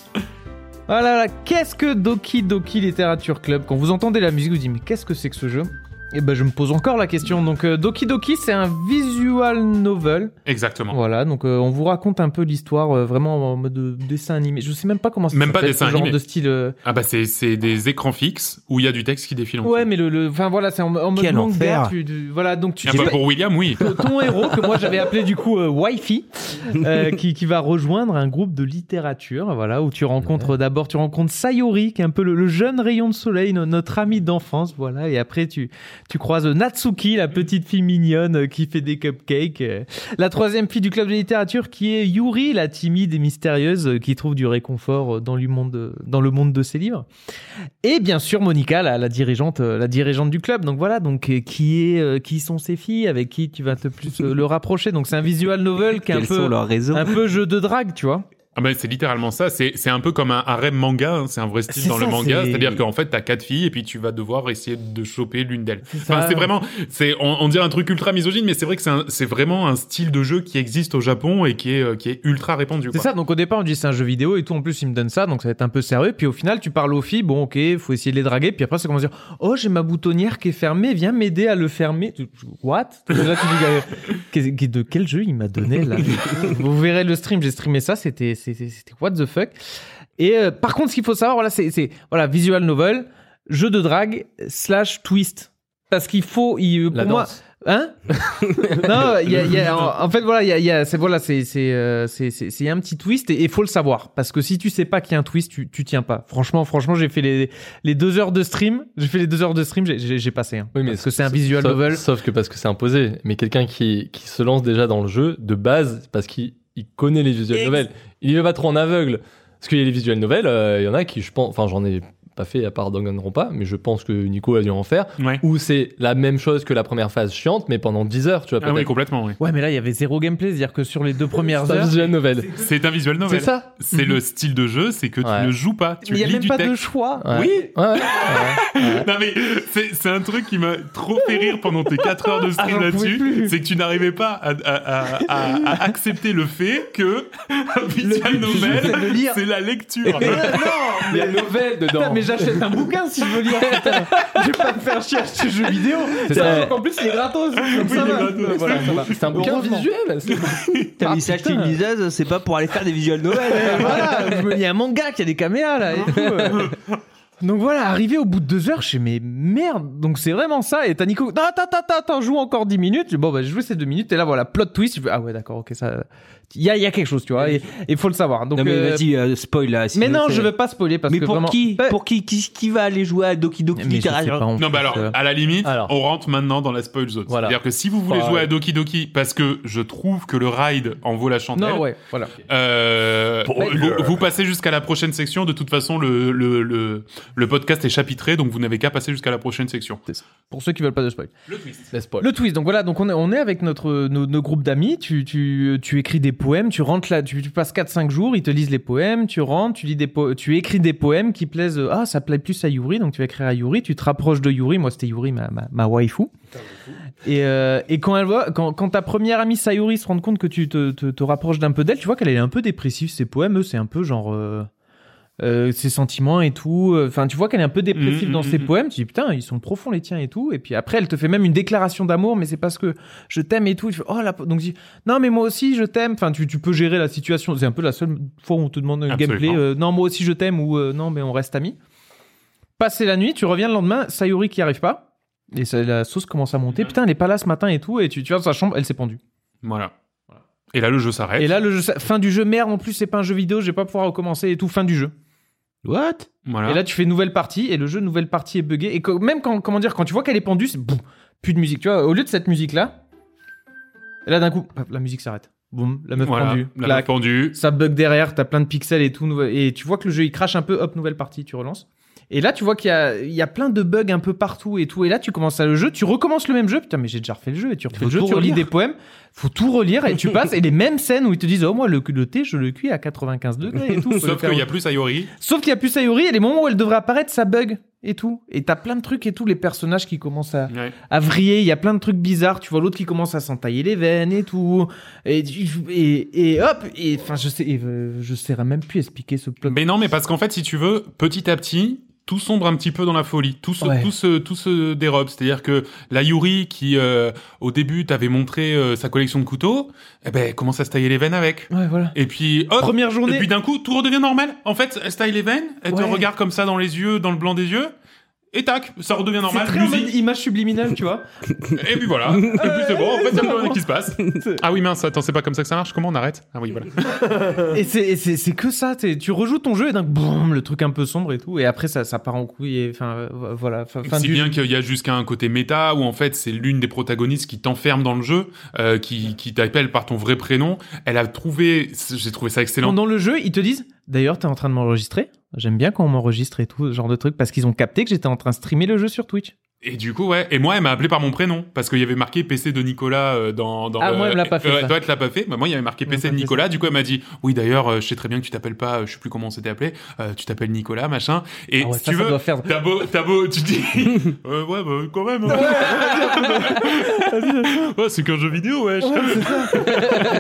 Voilà, là, qu'est-ce que Doki Doki Literature Club Quand vous entendez la musique, vous dites mais qu'est-ce que c'est que ce jeu? Et ben je me pose encore la question. Donc euh, Doki Doki, c'est un visual novel. Exactement. Voilà, donc euh, on vous raconte un peu l'histoire euh, vraiment en mode de dessin animé. Je sais même pas comment ça Même pas dessin ce genre animé. de style. euh, Ah bah c'est c'est des écrans fixes où il y a du texte qui défile en Ouais, dessous. mais le, le, enfin voilà, c'est en, en mode Quel manga. enfer. Tu, tu- voilà, donc tu Ah bah, pour William, oui. ton <laughs> héros que moi j'avais appelé du coup euh, Wi-Fi, euh, qui, qui va rejoindre un groupe de littérature, voilà, où tu rencontres d'abord tu rencontres Sayori, qui est un peu le, le jeune rayon de soleil, no- notre ami d'enfance, voilà, et après tu tu croises Natsuki, la petite fille mignonne euh, qui fait des cupcakes, la troisième fille du club de littérature qui est Yuri, la timide et mystérieuse euh, qui trouve du réconfort euh, dans le monde de- dans le monde de ses livres. Et bien sûr Monica, la, la dirigeante, la dirigeante du club. Donc voilà, donc qui est, qui sont ces filles avec qui tu vas te plus le rapprocher. Donc c'est un visual novel qui est Quels peu, un peu jeu de drague, tu vois. Ah bah, c'est littéralement ça. C'est c'est un peu comme un harem manga. hein. C'est un vrai style C'est dans le manga. c'est- C'est-à-dire qu'en fait, t'as quatre filles et puis tu vas devoir essayer de choper l'une d'elles. Enfin, c'est vraiment, c'est, on, on dirait un truc ultra misogyne, mais c'est vrai que c'est c'est vraiment un style de jeu qui existe au Japon et qui est, euh, qui est ultra répandu. C'est ça, donc au départ on dit c'est un jeu vidéo et tout, en plus il me donne ça, donc ça va être un peu sérieux, puis au final tu parles aux filles, bon ok, faut essayer de les draguer, puis après commence à dire, oh j'ai ma boutonnière qui est fermée, viens m'aider à le fermer. What? Là tu dis, <laughs> qu'est- qu'est- de quel jeu il m'a donné là? <laughs> Vous verrez le stream, j'ai streamé ça, c'était c'était what the fuck. Et euh, par contre ce qu'il faut savoir, voilà, c'est voilà, visual novel, jeu de drague slash twist. Parce qu'il faut, il, pour La moi, danse. Hein? <laughs> Non, y a, y a- en, fait voilà, il y a, c'est voilà, c'est c'est euh, c'est un petit twist et il faut le savoir parce que si tu sais pas qu'il y a un twist, tu tu tiens pas. Franchement, franchement, j'ai fait les les deux heures de stream, j'ai fait les deux heures de stream, j'ai- passé. Hein, Oui, mais parce que c'est un visual sauf- novel. Sauf que parce que c'est imposé. Mais quelqu'un qui, qui se lance déjà dans le jeu, de base, parce qu'il il connaît les visual Ex- novels. Il y va pas trop en aveugle. Parce qu'il y a les visual novels, euh, il y en a qui, je pense, enfin, j'en ai pas fait à part Danganronpa, mais je pense que Nico a dû en faire. Ouais. Où c'est la même chose que la première phase chiante, mais pendant 10 heures, tu vois, Ah oui, complètement. Oui. Ouais, mais là il y avait zéro gameplay, c'est-à-dire que sur les deux premières C'est un heures, visual novel. C'est un visual novel. C'est ça C'est le style de jeu, c'est que Ouais. tu ne joues pas, tu il y a même pas de choix. Ouais. Oui. Ouais, ouais, ouais. <laughs> Non mais c'est c'est un truc qui m'a trop fait rire pendant tes 4 heures de Ah, stream là-dessus, c'est que tu n'arrivais pas à, à, à, à- à accepter le fait que un visual <laughs> novel, c'est de lire. c'est la lecture. Mais non, Il y a le novel dedans. Putain, mais j'achète un bouquin si je veux lire. putain. je vais pas me faire chier à ce jeu vidéo. C'est donc, En plus, il est gratos. Oui. Voilà, ça va. C'est un bouquin visuel. c'est- T'as Ah, mis ça acheter une liseuse, c'est pas pour aller faire des visual novels. Et voilà, je me- il y a un manga qui a des caméras là et tout. euh. Donc voilà, arrivé au bout de deux heures, je fais mais merde, donc c'est vraiment ça. Et t'as Nico, non, attends, attends, attends, joue encore 10 minutes. Bon, bah, je joue ces deux minutes. Et là, voilà, plot twist. Je fais, ah ouais, d'accord, ok, ça. Il y a, il y a quelque chose, tu vois, et il faut le savoir. Donc, non mais euh, vas-y, euh, spoil là. mais non, je veux pas spoiler parce mais que pour vraiment. qui Pour qui, qui qui va aller jouer à Doki Doki Literature Non, bah alors, euh, à la limite, Alors. on rentre maintenant dans la spoil zone. Voilà. C'est-à-dire que si vous voulez jouer à Doki Doki, parce que je trouve que le ride en vaut la chandelle, Non, ouais, voilà. euh, Spoiler. vous, vous passez jusqu'à la prochaine section. De toute façon, le, le, le, le podcast est chapitré, donc vous n'avez qu'à passer jusqu'à la prochaine section. Pour ceux qui veulent pas de spoil. Le twist. Le twist, donc voilà, donc on est, on est avec notre nos, nos groupes d'amis, tu, tu, tu écris des poèmes, tu rentres là, tu, passes 4-5 jours, ils te lisent les poèmes, tu rentres, tu lis des tu écris des poèmes qui plaisent, euh, ah ça plaît plus à Yuri, donc tu vas écrire à Yuri, tu te rapproches de Yuri, moi c'était Yuri, ma, ma, ma waifu. Et, euh, et quand elle voit, quand, quand ta première amie Sayuri se rend compte que tu te, te, te rapproches d'un peu d'elle, tu vois qu'elle est un peu dépressive, ses poèmes, eux, c'est un peu genre... euh, euh, ses sentiments et tout. Enfin, tu vois qu'elle est un peu dépressive Mhm, dans ses mhm. poèmes. Tu dis putain, ils sont profonds les tiens et tout. Et puis après, elle te fait même une déclaration d'amour, mais c'est parce que je t'aime et tout. Tu fais oh donc tu dis non, mais moi aussi je t'aime. Enfin, tu, tu peux gérer la situation. C'est un peu la seule fois où on te demande un Absolument. gameplay. euh, non, moi aussi je t'aime ou euh, non, mais on reste amis. Passer la nuit, tu reviens le lendemain, Sayuri qui arrive pas. Et ça, la sauce commence à monter. Putain, elle est pas là ce matin et tout. Et tu, tu vas dans sa chambre, elle s'est pendue. Voilà. Et là, le jeu s'arrête. Et là, le jeu, fin du jeu, merde. En plus, c'est pas un jeu vidéo, je vais pas pouvoir recommencer et tout. Fin du jeu. What? Voilà. Et là, tu fais nouvelle partie et le jeu nouvelle partie est buggé. Et même quand, comment dire, quand tu vois qu'elle est pendue, c'est boum, plus de musique. Tu vois, au lieu de cette musique là, et là d'un coup, la musique s'arrête. Boum, la meuf voilà. pendue. La meuf pendue. Ça bug derrière, t'as plein de pixels et tout. Et tu vois que le jeu il crache un peu. Hop, nouvelle partie, tu relances. Et là, tu vois qu'il y a, il y a plein de bugs un peu partout et tout. Et là, tu commences à le jeu, tu recommences le même jeu. Putain, mais j'ai déjà refait le jeu. Et tu refais le jeu, tu relis des poèmes. Faut tout relire et tu <laughs> passes. Et les mêmes scènes où ils te disent, oh, moi, le, le thé, je le cuis à 95 degrés et tout. Sauf qu'il y a plus Sayori. Sauf qu'il y a plus Sayori et les moments où elle devrait apparaître, ça bug et tout. Et t'as plein de trucs et tout, les personnages qui commencent à, Ouais. à vriller, il y a plein de trucs bizarres. Tu vois l'autre qui commence à s'entailler les veines et tout. Et, et, et hop, et enfin, je sais, et, euh, je saurais même plus expliquer ce plot. Mais non, mais parce qu'en fait, si tu veux, petit à petit, tout sombre un petit peu dans la folie, tout se, Ouais. tout se, tout se dérobe. C'est-à-dire que la Yuri qui euh, au début t'avait montré euh, sa collection de couteaux, eh ben commence à se tailler les veines avec. Ouais, voilà. Et puis hop, Première journée. et puis d'un coup tout redevient normal. En fait, elle se taille les veines, elle te Ouais. regarde comme ça dans les yeux, dans le blanc des yeux. Et tac, ça redevient C'est normal. très en mode musique, image subliminale, tu vois. et puis voilà. et puis c'est bon, en fait, il y a plus rien qui se passe. Ah oui, mince, attends, c'est pas comme ça que ça marche. Comment on arrête? Ah oui, voilà. Et c'est- c'est c'est que ça, t'es- tu rejoues ton jeu et d'un boum, le truc un peu sombre et tout, et après ça, ça part en couille, et enfin euh, voilà, Si du bien qu'il y a jusqu'à un côté méta où en fait c'est l'une des protagonistes qui t'enferme dans le jeu, euh, qui, qui t'appelle par ton vrai prénom. Elle a trouvé, j'ai trouvé ça excellent. Pendant le jeu, ils te disent D'ailleurs, t'es en train de m'enregistrer. J'aime bien quand on m'enregistre et tout, ce genre de truc, parce qu'ils ont capté que j'étais en train de streamer le jeu sur Twitch. Et du coup, ouais. Et moi, elle m'a appelé par mon prénom parce qu'il y avait marqué PC de Nicolas euh, dans. dans Ah, moi, elle l'a pas fait, Ouais, ça. toi, elle l'a pas fait. Bah, moi, il y avait marqué PC de Nicolas. Du coup, elle m'a dit, oui, d'ailleurs, euh, je sais très bien que tu t'appelles pas, euh, je sais plus comment on s'était appelé. euh, tu t'appelles Nicolas, machin. Et Ah ouais, si ça, tu ça veux, faire. t'as beau, t'as beau, tu dis, <laughs> euh, ouais, bah, quand même. hein. <laughs> ouais, c'est qu'un jeu vidéo, wesh. <laughs>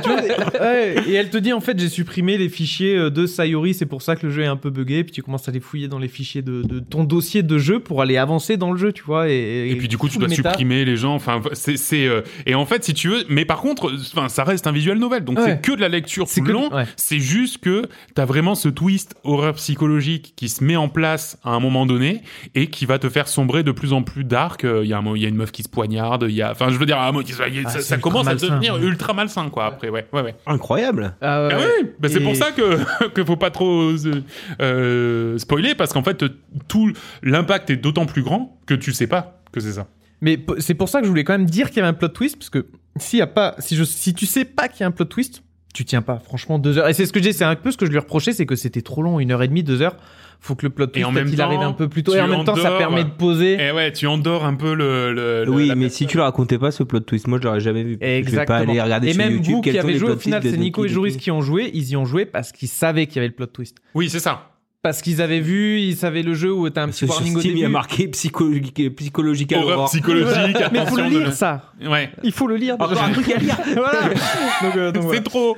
Tu vois, et- ouais, et elle te dit en fait j'ai supprimé les fichiers euh, de Sayori, c'est pour ça que le jeu est un peu buggé. Puis tu commences à les fouiller dans les fichiers de, de ton dossier de jeu pour aller avancer dans le jeu, tu vois. Et, Et puis du coup, tu dois méta. supprimer les gens. Enfin, c'est c'est euh, et en fait, si tu veux, mais par contre, enfin, ça reste un visual novel, donc Ouais. c'est que de la lecture C'est tout que- le long. ouais. C'est juste que t'as vraiment ce twist horreur psychologique qui se met en place à un moment donné et qui va te faire sombrer de plus en plus dark. Euh, Il y a un, il y a une meuf qui se poignarde. Il y a, enfin, je veux dire, Ah, ça, commence à devenir ouais. ultra malsain, quoi. Après, ouais, ouais, ouais. Incroyable. Ah ouais, Ah ouais. oui, bah c'est pour ça que <laughs> que faut pas trop euh, euh, spoiler parce qu'en fait tout l'impact est d'autant plus grand que tu sais pas que c'est ça. Mais c'est pour ça que je voulais quand même dire qu'il y avait un plot twist, parce que s'il y a pas, si je, si tu sais pas qu'il y a un plot twist, tu tiens pas. Franchement, deux heures. Et c'est ce que j'ai, c'est un peu ce que je lui reprochais, c'est que c'était trop long, une heure et demie, deux heures. Faut que le plot twist temps, arrive un peu plus tôt. Et en même temps, ça permet de poser. Et ouais, tu endors un peu le. Oui, mais personne. si tu le racontais pas ce plot twist, moi je l'aurais jamais vu. Je vais pas aller regarder et sur même YouTube vous qui avez joué, au final, c'est Nico et Joris qui ont joué. Ils y ont joué parce qu'ils savaient qu'il y avait le plot twist. Oui, c'est ça. Parce qu'ils avaient vu, ils savaient le jeu où t'as un petit que warning sur au Steam, il y a début. marqué psychologique, psychological Horreur horror. psychologique. Mais il faut le de- lire, ça. Ouais. Il faut le lire. Encore un truc à lire. <laughs> voilà. Donc, euh, donc, voilà. C'est trop.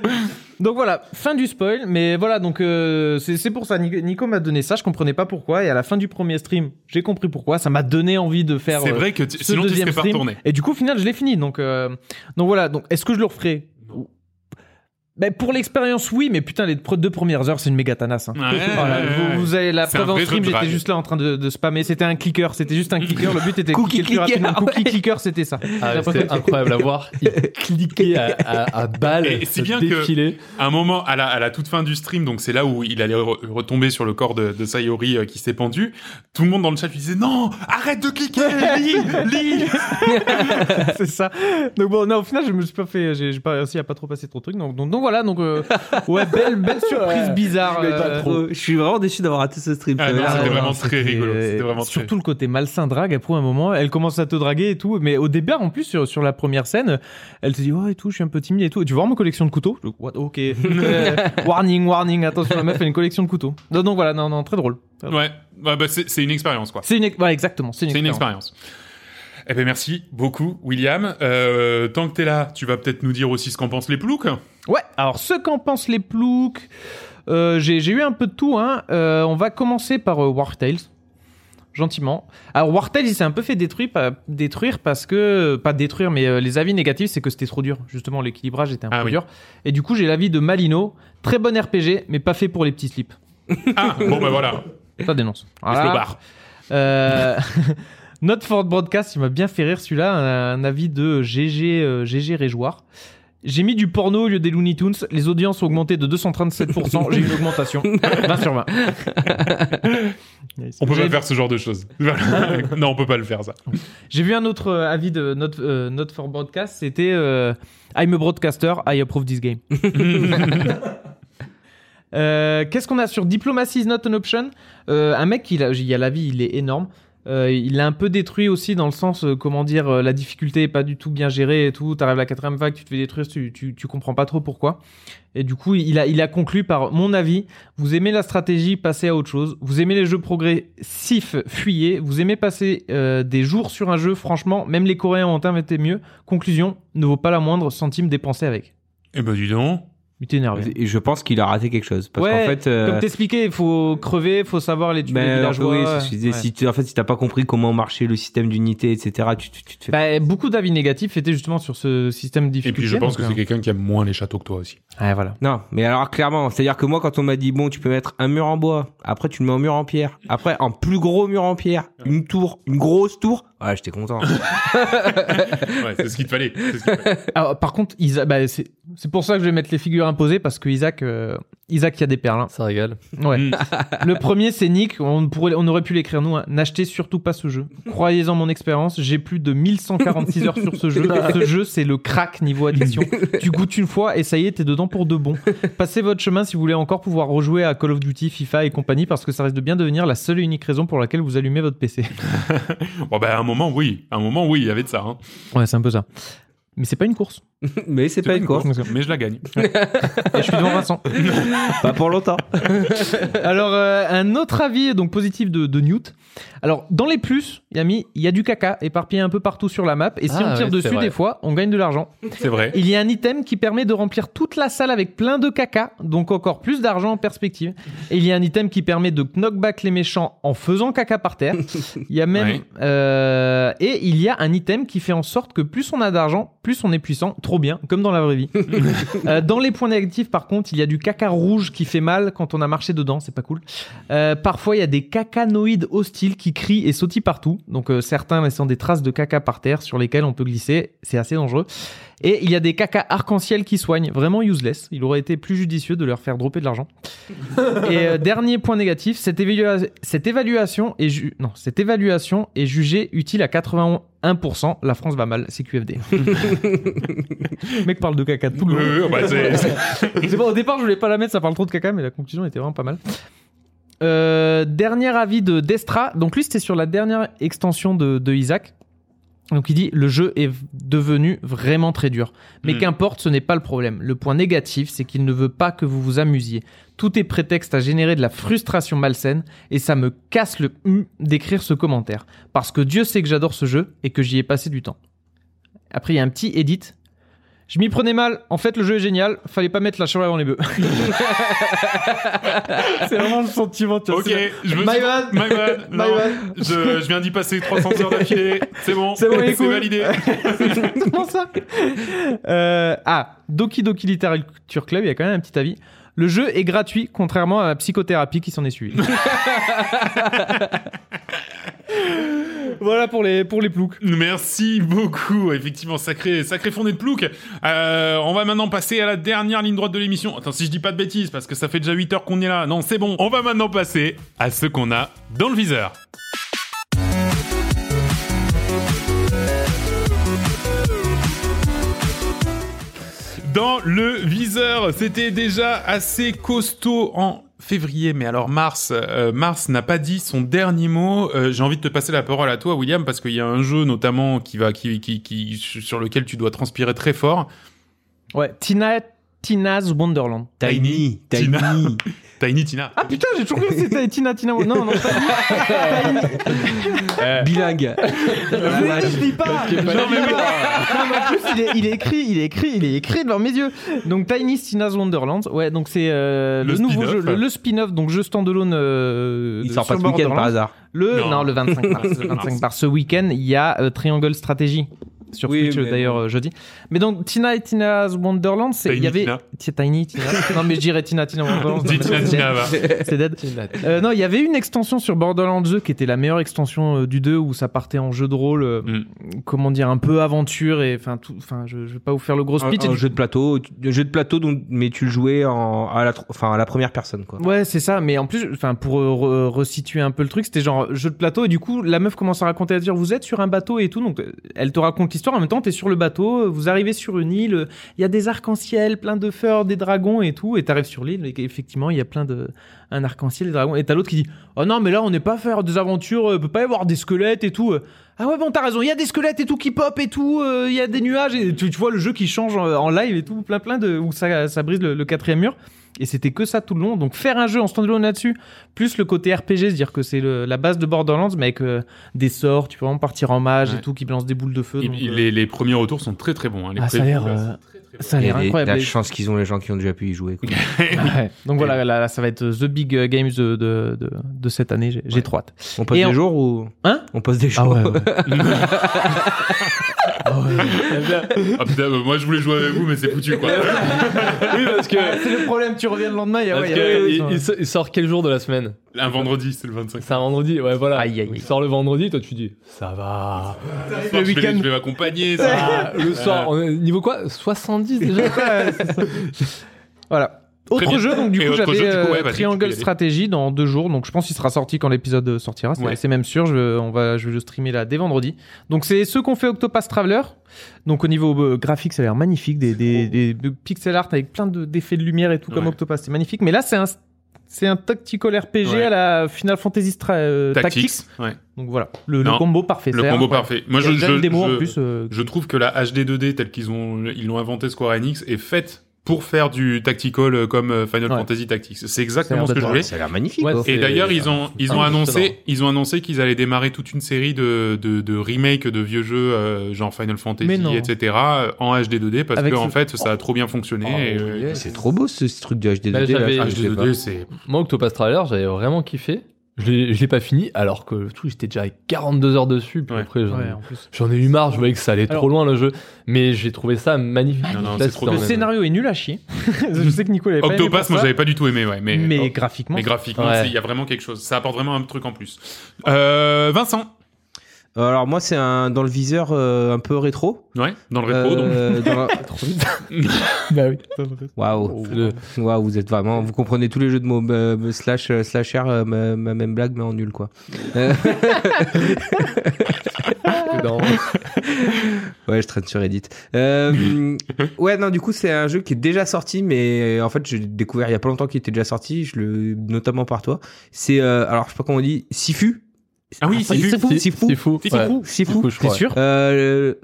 Donc voilà, fin du spoil, mais voilà, donc euh, c'est c'est pour ça, Nico, m'a donné ça, je comprenais pas pourquoi, et à la fin du premier stream, j'ai compris pourquoi, ça m'a donné envie de faire C'est euh, vrai que tu- ce sinon tu deuxième serais pas stream, retourné. et du coup au final je l'ai fini, donc, euh, donc voilà, donc est-ce que je le referai? Ben, pour l'expérience, oui, mais putain, les deux premières heures, c'est une méga tanasse. hein. Ouais, Voilà, ouais, vous, avez la C'est preuve en stream, j'étais juste là en train de, de spammer. C'était un clicker, c'était juste un clicker. Le but était de Cookie cliquer le plus clicker, rapidement. Cookie ouais. clicker, c'était ça. Ah, C'était que- incroyable à voir. <laughs> Il cliquait à, à, à balles, Et si se bien que- défiler. À un moment, à la, à la toute fin du stream, donc c'est là où il allait re- retomber sur le corps de, de Sayori euh, qui s'est pendu. Tout le monde dans le chat lui disait non, arrête de cliquer, lis, lis. <laughs> c'est ça. Donc bon, non, au final, je me suis pas fait, j'ai j'ai pas réussi à pas trop passer trop de trucs. Donc, donc, donc voilà, donc euh, ouais, belle, belle <laughs> surprise bizarre. Pas euh, trop. Je suis vraiment déçu d'avoir raté ce stream. Ah non, c'était vraiment très rigolo, c'était vraiment très- Surtout le côté malsain drague. Après un moment, elle commence à te draguer et tout. Mais au début, en plus, sur, sur la première scène, elle te dit oh et tout, je suis un peu timide et tout. Et tu vois ma collection de couteaux? Je dis, What? Ok. <laughs> Euh, warning, warning. Attention, la meuf a une collection de couteaux. Donc, donc voilà, non, non, très drôle. Ouais, bah, bah, c'est une expérience quoi. C'est une, ouais, exactement. C'est une, C'est une expérience. expérience. Eh ben merci beaucoup William. Euh, tant que t'es là, tu vas peut-être nous dire aussi ce qu'en pensent les ploucs. Ouais, alors ce qu'en pensent les ploucs, euh, j'ai eu un peu de tout. Hein. Euh, on va commencer par euh, War Tales, gentiment. Alors War Tales, il s'est un peu fait détruire, pas- détruire parce que... Pas détruire, mais euh, les avis négatifs, c'est que c'était trop dur. Justement, l'équilibrage était un Ah peu oui. dur. Et du coup, j'ai l'avis de Malino. Très bon RPG, mais pas fait pour les petits slips. <laughs> Ah bon bah voilà, Ça dénonce. Voilà. le bar. Euh, <laughs> Notre Ford Broadcast, il m'a bien fait rire celui-là, un, un avis de GG, euh, GG Réjoir. J'ai mis du porno au lieu des Looney Tunes, les audiences ont augmenté de <laughs> 237%, j'ai une augmentation. 20 sur 20. On peut pas faire ce genre de choses. <laughs> Non, on peut pas le faire ça. J'ai vu un autre euh, avis de Not, euh, Not for Broadcast, c'était euh, I'm a broadcaster, I approve this game. <laughs> Qu'est-ce qu'on a sur Diplomacy is not an option? Un mec, il a, il y a l'avis, il est énorme. Euh, il l'a un peu détruit aussi dans le sens, euh, comment dire, euh, la difficulté est pas du tout bien gérée et tout. T'arrives à la quatrième vague, tu te fais détruire, tu, tu, tu comprends pas trop pourquoi. Et du coup, il a, il a conclu par mon avis. Vous aimez la stratégie, passez à autre chose. Vous aimez les jeux progressifs, fuyez. Vous aimez passer des jours sur un jeu, franchement, même les Coréens ont inventé mieux. Conclusion, ne vaut pas la moindre centime dépensé avec. Eh ben dis donc. Il. Et je pense qu'il a raté quelque chose. Parce Ouais, qu'en fait, euh, Comme t'expliquais, il faut crever, il faut savoir les tuer les villageois. oui. Ouais. Si tu, en fait, si t'as pas compris comment marchait le système d'unité, etc., tu, tu, tu te fais. Bah, beaucoup d'avis négatifs étaient justement sur ce système de Et puis je pense que c'est quelqu'un qui aime moins les châteaux que toi aussi. euh, Ouais, voilà. Non, mais alors clairement, c'est-à-dire que moi, quand on m'a dit bon, tu peux mettre un mur en bois, après tu le mets en mur en pierre, après un plus gros mur en pierre, une tour, une grosse tour, ouais, j'étais content. <laughs> Ouais, c'est ce qu'il te fallait. ce. Alors, par contre, Isa- bah, c'est c'est pour ça que je vais mettre les figures imposées parce que Isaac, euh, Isaac, il y a des perles. hein. Ça régale. Ouais. Mm. <laughs> Le premier, c'est Nick. On, pourrait, on aurait pu l'écrire nous. hein. N'achetez surtout pas ce jeu. Croyez-en mon expérience. J'ai plus de 1146 heures sur ce jeu. <laughs> ce jeu, c'est le crack niveau addiction. tu goûtes une fois et ça y est, t'es dedans pour de bon. Passez votre chemin si vous voulez encore pouvoir rejouer à Call of Duty, FIFA et compagnie parce que ça risque de bien devenir la seule et unique raison pour laquelle vous allumez votre PC. <laughs> Bon, bah, à un moment, oui. À un moment, oui, il y avait de ça. Hein. Ouais, c'est un peu ça. Mais c'est pas une course. <laughs> mais c'est pas une course, Mais je la gagne. <laughs> Et je suis devant Vincent. pas pour longtemps. <laughs> Alors, euh, un autre avis donc positif de, de Newt. Alors, dans les plus, il y a mis, il y a du caca éparpillé un peu partout sur la map. Et si Ah on tire ouais, dessus, des fois, on gagne de l'argent. C'est vrai. Il y a un item qui permet de remplir toute la salle avec plein de caca, donc encore plus d'argent en perspective. Et il y a un item qui permet de knockback les méchants en faisant caca par terre. Il y a même Ouais. euh, et il y a un item qui fait en sorte que plus on a d'argent, plus on est puissant. Trop bien, comme dans la vraie vie. <laughs> Euh, dans les points négatifs, par contre, il y a du caca rouge qui fait mal quand on a marché dedans. C'est pas cool. Euh, parfois, il y a des cacanoïdes hostiles qui crient et sautillent partout. Donc euh, certains laissant des traces de caca par terre sur lesquelles on peut glisser. C'est assez dangereux. Et il y a des caca arc-en-ciel qui soignent, vraiment useless. Il aurait été plus judicieux de leur faire dropper de l'argent. Et euh, dernier point négatif, cette, évalua- cette évaluation est ju- non, cette évaluation est jugée utile à 81%. La France va mal, c'est QFD. Le <laughs> mec parle de caca tout le long. Bah, <laughs> C'est bon, au départ, je voulais pas la mettre, ça parle trop de caca, mais la conclusion était vraiment pas mal. Euh, dernier avis de Destra. Donc lui, c'était sur la dernière extension de, de Isaac. Donc il dit le jeu est devenu vraiment très dur. Mais Mm. qu'importe, ce n'est pas le problème. Le point négatif, c'est qu'il ne veut pas que vous vous amusiez. Tout est prétexte à générer de la frustration malsaine et ça me casse le hum d'écrire ce commentaire. Parce que Dieu sait que j'adore ce jeu et que j'y ai passé du temps. Après, il y a un petit edit. Je m'y prenais mal. En fait, le jeu est génial. Fallait pas mettre la charrue avant les bœufs. <laughs> c'est vraiment le sentiment. Tu vois, Ok, je me My suis- bad. My bad. <laughs> My Non, bad. Je, je viens d'y passer 300 heures d'affilée. C'est bon. C'est bon, C'est cool. validé. <laughs> c'est exactement ça. Euh, ah, Doki Doki Literature Club, il y a quand même un petit avis. Le jeu est gratuit, contrairement à la psychothérapie qui s'en est suivie. Voilà pour les, pour ploucs. Merci beaucoup. Effectivement, sacré, sacré fondé de plouc. Euh, on va maintenant passer à la dernière ligne droite de l'émission. Attends, si je dis pas de bêtises, parce que ça fait déjà 8 heures qu'on est là. Non, c'est bon. On va maintenant passer à ce qu'on a dans le viseur. Dans le viseur, c'était déjà assez costaud en février, mais alors mars, euh, mars n'a pas dit son dernier mot. Euh, J'ai envie de te passer la parole à toi, William, parce qu'il y a un jeu notamment qui va, qui, qui, qui, sur lequel tu dois transpirer très fort. Ouais, Tina, Tina's Wonderland. Tiny, Tina. tiny. <laughs> Tiny Tina. Ah putain, j'ai toujours cru que c'était Tina, Tina. Non, non, Tiny. Tiny. Bilingue. Je lis pas. Je lis pas. Non, mais en plus, il est, il est écrit, il est écrit, il est écrit devant mes yeux. Donc Tiny Tina's Wonderland. Ouais, donc c'est euh, Le le, nouveau spin-off. jeu, le, le spin-off, donc jeu standalone. Euh, Il de- sort pas ce week-end par hasard. Le Non. non. le 25 mars. Le 25 mars. Ce week-end, il y a euh, Triangle Strategy sur Oui, mais d'ailleurs euh, jeudi. Mais donc Tina et Tina's Wonderland, c'est il y avait Tina. Ti- Tiny Tina. <laughs> non mais je dirais Tina Tina Wonderland. Dis Tina Tina, va. <laughs> C'est dead. Euh, non, il y avait une extension sur Borderlands 2 qui était la meilleure extension euh, du 2 où ça partait en jeu de rôle, euh, Mm. comment dire, un peu aventure et enfin tout. Enfin, je, je vais pas vous faire le gros Un, speech. un jeu de plateau, un jeu de plateau, donc, mais tu le jouais en, à la, enfin, à la première personne, quoi. Ouais, c'est ça. Mais en plus, enfin, pour re- resituer un peu le truc, c'était genre jeu de plateau et du coup, la meuf commence à raconter à dire vous êtes sur un bateau et tout. Donc, elle te raconte l'histoire. En même temps, t'es sur le bateau, vous arrivez sur une île, il y a des arcs-en-ciel, plein de feux, des dragons et tout. Et t'arrives sur l'île et effectivement, il y a plein de un arc-en-ciel, des dragons. Et t'as l'autre qui dit oh non, mais là, on n'est pas faire des aventures, euh, peut pas y avoir des squelettes et tout. Euh, Ah ouais, bon, t'as raison, il y a des squelettes et tout qui pop et tout, euh, il y a des nuages et tu, vois le jeu qui change en, live et tout, plein plein de où ça, ça brise le quatrième mur. Et c'était que ça tout le long. Donc faire un jeu en standalone là-dessus, plus le côté RPG, se dire que c'est le- la base de Borderlands, mais avec euh, des sorts, tu peux vraiment partir en mage Ouais. et tout, qui balance des boules de feu. Donc, euh, les, les premiers retours sont très très bons. hein. Les Ah, ça a l'air, euh, c'est très, très bon. ça a l'air Et incroyable. La chance qu'ils ont les gens qui ont déjà pu y jouer. quoi. <laughs> Ouais. Donc voilà, là, là, ça va être The Big Games de, de, de, de cette année. J'ai j'ai trop hâte. On pose Et des on- jours ou Hein? On pose des jours. Ah, <laughs> <laughs> putain, bah, moi je voulais jouer avec vous, mais c'est foutu quoi. <laughs> Oui, parce que. c'est le problème, tu reviens le lendemain, il y a, Parce ouais, il y que a- il, il so- il sort quel jour de la semaine? Un vendredi, c'est le 25. C'est un vendredi, ouais, voilà. Aïe, aïe. Il sort le vendredi, toi tu dis, ça va. Le je vais, week-end. je vais m'accompagner. <laughs> ça. Ah, le soir, on est- niveau quoi? 70 déjà? Voilà. Autre bien. jeu, donc du Et coup j'avais euh, ouais, Triangle. Strategy dans deux jours, donc je pense qu'il sera sorti quand l'épisode sortira, c'est Ouais. même sûr, je, on va, je vais le streamer là dès vendredi. Donc c'est ceux qu'on fait Octopath Traveler, donc au niveau euh, graphique ça a l'air magnifique, des, des, des- des pixel art avec plein de- d'effets de, lumière et tout comme. Octopath, c'est magnifique, mais là c'est un... C'est un tactical RPG Ouais. à la Final Fantasy euh, Tactics. Tactics. Ouais. Donc voilà, le, combo parfait. Le combo parfait. Moi je, déjà je, une démo je- en plus. euh, je trouve que la HD 2D telle qu'ils ont ils l'ont inventé Square Enix est faite pour faire du tactical euh, comme euh, Final Ouais. Fantasy Tactics. C'est exactement ce que je voulais. Ça a l'air magnifique. Ouais, Et d'ailleurs, ils ont, ils ont annoncé, ils ont annoncé qu'ils allaient démarrer toute une série de, de, de remakes de vieux jeux, euh, genre Final Fantasy, etc., en HD 2D, parce Avec que, ce- en fait, ça a trop bien fonctionné. Oh, et, euh. C'est trop beau ce, ce truc de HD2D. Bah, là, j'avais- je sais HD pas. 2D, c'est, Moi, Octopath Traveler, j'avais vraiment kiffé. Je l'ai pas fini, alors que le truc, j'étais déjà avec 42 heures dessus. Puis Ouais. après, j'en ai- ouais, eu marre, je voyais que ça allait Alors- trop loin le jeu. Mais j'ai trouvé ça magnifique. Non, non, trop. Le scénario est nul à chier. <laughs> je sais que Nico l'avait pas pour moi, j'avais pas du tout aimé, ouais, mais, mais oh, graphiquement. mais graphiquement, il y a vraiment quelque chose. Ça apporte vraiment un truc en plus. Euh, Vincent. Alors moi c'est un dans le viseur euh, un peu rétro. Ouais, dans le rétro, donc. Euh, dans la- <laughs> <laughs> bah oui. Waouh. Le- Waouh, vous êtes vraiment, vous comprenez tous les jeux de mots euh, slash euh, slasher, euh, ma, ma même blague mais en nul quoi. <laughs> Euh, ouais, je traîne sur Reddit. Euh, ouais, non, du coup c'est un jeu qui est déjà sorti, mais euh, en fait j'ai découvert il y a pas longtemps qu'il était déjà sorti, je le notamment par toi. C'est euh, alors je sais pas comment on dit, Sifu. Ah oui, c'est fou, Si- c'est fou, C'est fou. C'est fou. c'est C'est fou. fou, crois. sûr Euh,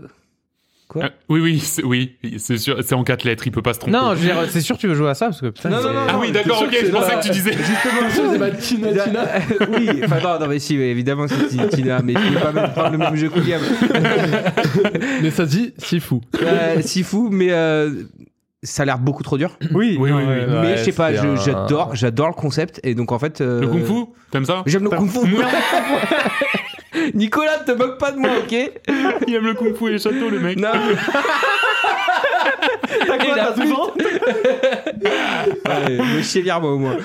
Quoi Ah, oui, oui, c'est, oui, c'est sûr, c'est en quatre lettres, il peut pas se tromper. Non, je veux dire, c'est sûr que tu veux jouer à ça parce que putain, Non, non, c'est- non, Ah oui, d'accord, ok, je c'est pensais pas- que tu disais. Justement, C'est pas Tina, Tina. <laughs> oui, enfin non, non, mais si, évidemment c'est Tina, mais je peux pas même prendre le même jeu que William. <laughs> Mais ça dit, c'est fou. Euh, Sifu, mais euh, ça a l'air beaucoup trop dur. Oui, Oui, non, oui, oui. mais je sais pas, c'est je- un- j'adore, j'adore le concept et donc en fait. euh, Le kung fu, t'aimes ça? J'aime le kung fu. <laughs> Nicolas, te moque pas de moi, ok? Il aime le kung fu et les châteaux, le mec. Non. <laughs> T'as quoi, t'as 12 ans <laughs> Ouais, me chier bien moi au moins.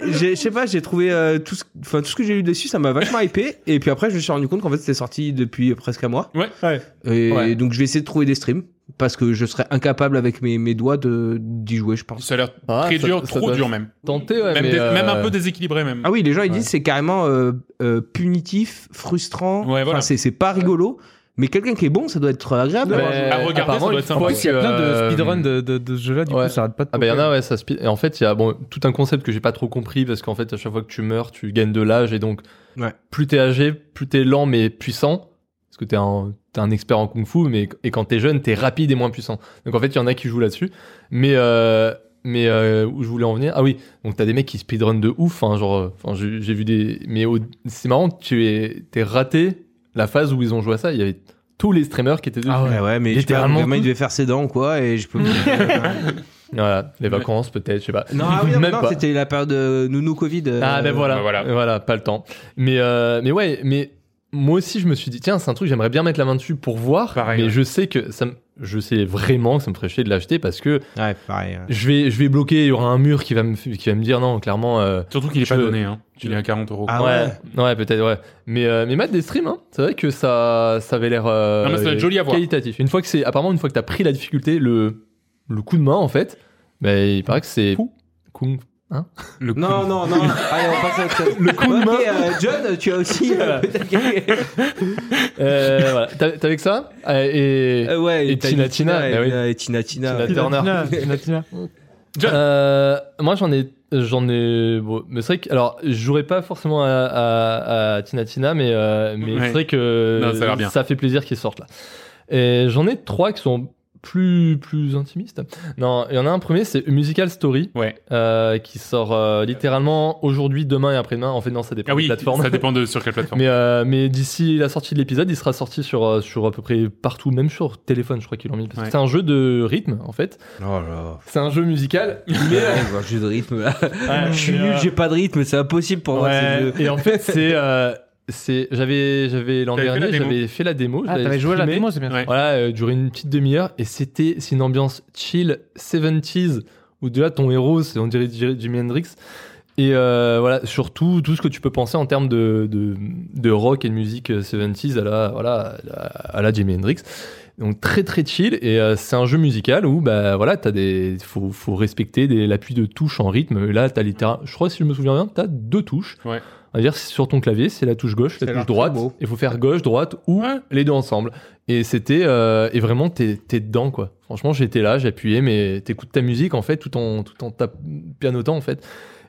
Je sais pas, j'ai trouvé euh, tout, ce, enfin, tout ce que j'ai lu dessus, ça m'a vachement hypé. Et puis après, je me suis rendu compte qu'en fait, c'était sorti depuis presque un mois. Ouais. Et Ouais. donc, je vais essayer de trouver des streams. Parce que je serais incapable avec mes, mes doigts de- d'y jouer, je pense. Ça a l'air Ah, très ça- dur, ça trop doit dur même. Tenter, ouais. même, mais, dé- euh, même un peu déséquilibré même. Ah oui, les gens ils Ouais. disent c'est carrément euh, euh, punitif, frustrant. Ouais, voilà. Enfin, c'est c'est pas rigolo. Mais quelqu'un qui est bon, ça doit être agréable. mais- à regarder, ça doit être sympa. Il y a plein de euh, speedruns de, de, de ce jeu-là, du ouais. coup, ça arrête pas de Ah bah il y en a ouais ça speed et en fait il y a bon tout un concept que j'ai pas trop compris parce qu'en fait à chaque fois que tu meurs tu gagnes de l'âge et donc Ouais. plus t'es âgé plus t'es lent mais puissant parce que t'es un t'es un expert en kung fu mais et quand t'es jeune t'es rapide et moins puissant donc en fait il y en a qui jouent là-dessus mais euh, mais euh, où je voulais en venir ah oui donc t'as des mecs qui speedrun de ouf hein, genre euh, enfin j'ai j'ai vu des mais au- c'est marrant tu es t'es raté la phase où ils ont joué à ça il y avait tous les streamers qui étaient dessus Ah Ouais, ouais, mais je sais pas, Littéralement le gamin, il devait faire ses dents ou quoi, et je peux. <laughs> voilà les vacances peut-être je sais pas non, <laughs> ah oui, non, non, c'était la période de nounou Covid. euh, Ah ben voilà, voilà. voilà, pas le temps. Mais euh, mais ouais, mais moi aussi je me suis dit tiens c'est un truc j'aimerais bien mettre la main dessus pour voir. Pareil, mais ouais. je sais que ça, me- je sais vraiment que ça me ferait chier de l'acheter parce que Ouais, pareil. ouais. je vais je vais bloquer, il y aura un mur qui va me qui va me dire non clairement. euh, Surtout qu'il est pas donné, hein. Il est à 40 euros. Ah ouais, ouais. ouais, peut-être ouais. Mais euh, mais mettre des streams, hein, c'est vrai que ça ça avait l'air euh, joli à voir. qualitatif. Une fois que c'est apparemment une fois que t'as pris la difficulté, le le coup de main en fait, ben il paraît que c'est Kung- Le coup Non, non, non. Allez, on passe à autre chose. Le coup de main. John, tu as aussi. euh. <laughs> Euh, voilà. T'as avec ça? Euh, et Euh, ouais, Et t'as Tina Tina, et, bah oui. euh, et Tina Tina. Tina Turner. Tina, Tina. <laughs> John. Euh, moi j'en ai j'en ai bon, mais c'est vrai que alors je jouerais pas forcément à, à, à Tina Tina mais euh, mais Ouais. c'est vrai que Non, ça a l'air bien. fait plaisir qu'ils sortent là Et j'en ai trois qui sont plus plus intimistes. Non, il y en a un premier, c'est Musical Story, Ouais. euh, qui sort euh, littéralement aujourd'hui, demain et après-demain. En fait, non, ça dépend Ah des oui, plateformes. ça dépend de sur quelle plateforme. Mais, euh, mais d'ici la sortie de l'épisode, il sera sorti sur, sur à peu près partout, même sur téléphone, je crois qu'ils l'ont mis. Parce que Ouais. c'est un jeu de rythme, en fait. Oh là. C'est un jeu musical. mais, euh, <laughs> Ouais, jeu de rythme là. ouais, <laughs> Je suis nul, euh, j'ai pas de rythme, c'est impossible pour moi. et en fait, c'est. Euh, c'est j'avais j'avais l'an dernier j'avais fait la démo Ah, t'avais joué à la démo, c'est bien. Ouais. voilà euh, durait une petite demi-heure et c'était c'est une ambiance chill 70s où déjà ton héros c'est on dirait Jimi Hendrix et euh, voilà surtout tout ce que tu peux penser en termes de, de, de rock et de musique euh, 70s à la voilà à la, à la Jimi Hendrix donc très très chill. Et euh, c'est un jeu musical où bah voilà t'as des faut faut respecter des l'appui de touches en rythme. Là t'as littéralement je crois si je me souviens bien t'as deux touches. Ouais. on va dire c'est sur ton clavier c'est la touche gauche la touche droite. il faut faire gauche droite ou Ouais. les deux ensemble. Et c'était euh, et vraiment t'es t'es dedans quoi. Franchement j'étais là j'appuyais mais t'écoutes ta musique en fait tout en tout en tap- pianotant en fait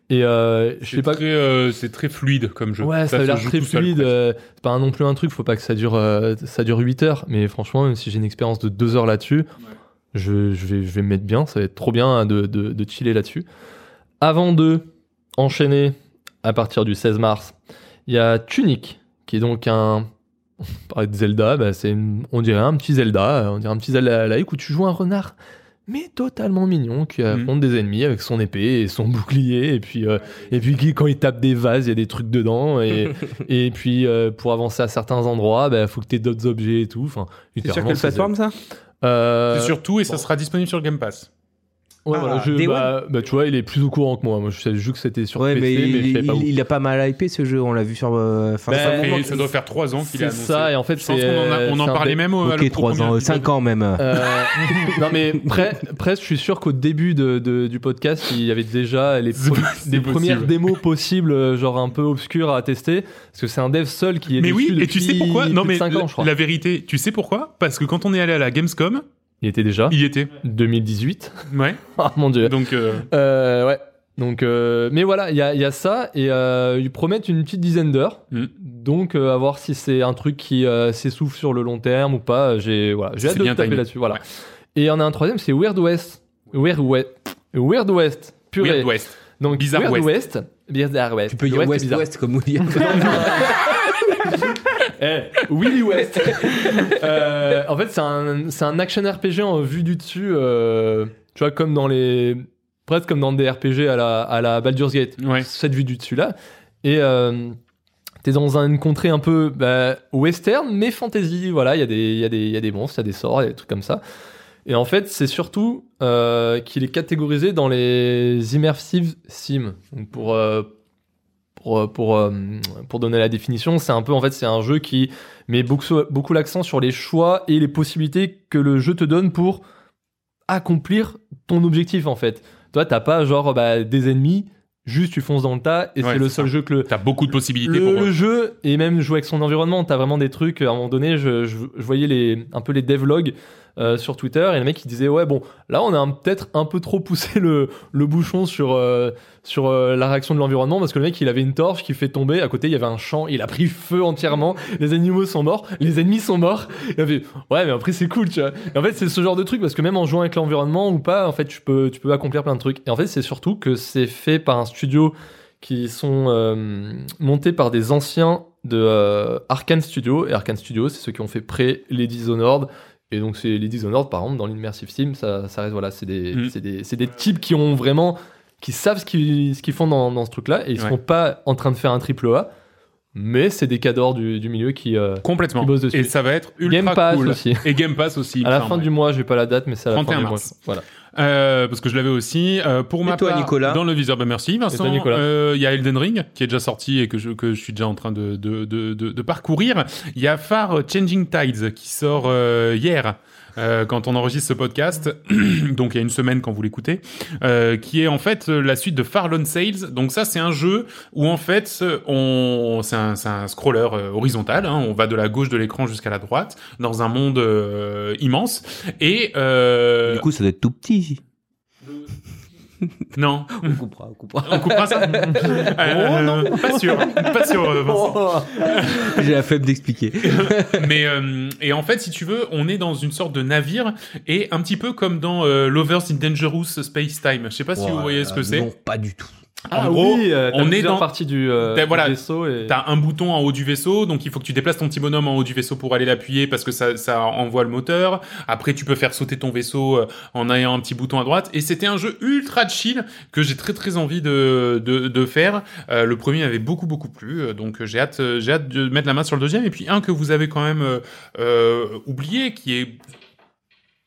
et euh, je sais C'est pas très, euh, c'est très fluide comme jeu. Ouais, ça, a l'air très fluide. euh, c'est pas non plus un truc, faut pas que ça dure, ça dure 8 heures. Mais franchement, même si j'ai une expérience de 2 heures là-dessus, je, je, vais, je vais me mettre bien. Ça va être trop bien de, de, de chiller là-dessus. Avant de enchaîner, à partir du 16 mars, il y a Tunic, qui est donc un. <laughs> On parlait de Zelda, bah c'est on dirait un petit Zelda, on dirait un petit Zelda-like où tu joues un renard, mais totalement mignon, qui affronte des ennemis avec son épée et son <laughs> bouclier, et puis, euh, et puis qui, quand il tape des vases, il y a des trucs dedans, et, <laughs> et puis euh, pour avancer à certains endroits, il faut que tu aies d'autres objets et tout. Enfin, C'est sur quelle plateforme ça? Euh, C'est surtout et ça sera disponible sur le Game Pass. Ouais, Ah, voilà, je, Day bah, bah, tu vois, il est plus au courant que moi. Moi, je savais juste que c'était sur Ouais, PC, mais, mais, je il, savais pas où. il- il a pas mal hypé ce jeu, on l'a vu sur. euh, Ben, ça moment doit faire 3 ans qu'il est C'est ça, et en fait, c'est, en, a- on en parlait même au, Ok, le 3 premier ans, épisode. 5 ans même. Euh, <laughs> non mais pre- presque, je suis sûr qu'au début de, de- du podcast, il y avait déjà les des premières démos possibles, euh, genre un peu obscures à tester, parce que c'est un dev seul qui est Mais oui, et tu sais pourquoi? Non, mais 5 ans, la, je crois. la vérité, tu sais pourquoi? Parce que quand on est allé à la Gamescom, Il était déjà il y était. 2018. Ouais. Ah <laughs> mon dieu. Donc, euh, Euh, ouais. Donc, euh, mais voilà, il y a, il y a ça et euh, ils promettent une petite dizaine d'heures. Mm. Donc, euh, à voir si c'est un truc qui euh, s'essouffle sur le long terme ou pas. J'ai voilà, j'ai hâte de taper timé. là-dessus. Voilà. Ouais. Et en a un troisième, c'est Weird West. Weird West. Weird West. Purée. Weird West. Donc Bizarre Weird West. West. Bizarre West. Tu peux dire West, West bizarre. West comme William. <laughs> <laughs> Eh, Willy West. <laughs> Euh, en fait, c'est un, c'est un action RPG en vue du dessus. euh, tu vois, comme dans les. Presque comme dans des RPG à la, à la Baldur's Gate. Ouais. Cette vue du dessus là. Et. euh, T'es dans une contrée un peu bah, western, mais fantasy. Voilà, il y, a des- y, a des- il y a des monstres, il y a des sorts, il y a des trucs comme ça. Et en fait, c'est surtout euh, qu'il est catégorisé dans les immersive sims. Donc pour, euh, pour, euh, pour, euh, pour donner la définition, c'est un peu en fait c'est un jeu qui met beaucoup, beaucoup l'accent sur les choix et les possibilités que le jeu te donne pour accomplir ton objectif en fait. Toi, t'as pas genre bah, des ennemis, juste tu fonces dans le tas et Ouais, c'est le seul ça. jeu que le, T'as beaucoup de possibilités le, pour. le jeu et même jouer avec son environnement, t'as vraiment des trucs. À un moment donné, je, je, je voyais les, un peu les devlogs euh, sur Twitter et le mec qui disait ouais bon là on a peut-être un peu trop poussé le, le bouchon sur euh, sur euh, la réaction de l'environnement parce que le mec il avait une torche qui fait tomber à côté il y avait un champ il a pris feu entièrement les animaux sont morts les ennemis sont morts il avait ouais mais après c'est cool tu vois en fait c'est ce genre de truc parce que même en jouant avec l'environnement ou pas en fait tu peux tu peux accomplir plein de trucs et en fait c'est surtout que c'est fait par un studio qui sont montés par des anciens de Arkane Studio. Et Arkane Studio, c'est ceux qui ont fait pré les Dishonored. Et donc, c'est les Dishonored, par exemple, dans l'Immersive Sim, ça, ça reste, voilà, c'est des, Mm. c'est des, c'est des types qui ont vraiment, qui savent ce qu'ils, ce qu'ils font dans, dans ce truc-là. Et ils Ouais. sont pas en train de faire un triple A, mais c'est des cadors du, du milieu qui, euh, Complètement. qui bossent dessus. Et ça va être ultra Game Pass cool. aussi. Et Game Pass aussi. À la fin ouais. du mois, j'ai pas la date, mais c'est à la fin 31 du mois. mars. Voilà. Euh, parce que je l'avais aussi. Euh, pour Et ma toi, part, Nicolas dans le viseur, bah merci Vincent. Euh, Il y a Elden Ring qui est déjà sorti et que je, que je suis déjà en train de, de, de, de, de parcourir. Il y a Far Changing Tides qui sort euh, hier. Euh, quand on enregistre ce podcast, <clears throat> donc il y a une semaine quand vous l'écoutez, euh, qui est en fait euh, la suite de Far Lone Sales. Donc ça, c'est un jeu où en fait, on, c'est un, un scroller euh, horizontal. Hein, on va de la gauche de l'écran jusqu'à la droite dans un monde immense. Et Du coup, ça doit être tout petit. <laughs> Non. On coupera, on coupera. On coupera ça <laughs> Euh, non. Pas sûr. Pas sûr, euh, Vincent. J'ai la flemme d'expliquer. <laughs> Mais euh, et en fait, si tu veux, on est dans une sorte de navire et un petit peu comme dans euh, Lovers in Dangerous Space Time. Je sais pas si vous voyez ce que c'est. Non, pas du tout. En gros, oui, euh, on est dans- parties du, euh, T'as- voilà, du vaisseau et T'as un bouton en haut du vaisseau, donc il faut que tu déplaces ton petit bonhomme en haut du vaisseau pour aller l'appuyer parce que ça, ça envoie le moteur. Après, tu peux faire sauter ton vaisseau euh, en ayant un petit bouton à droite. Et c'était un jeu ultra chill que j'ai très très envie de, de, de faire. Euh, le premier avait beaucoup beaucoup plu, donc j'ai hâte, j'ai hâte de mettre la main sur le deuxième. Et puis un que vous avez quand même euh, oublié, qui est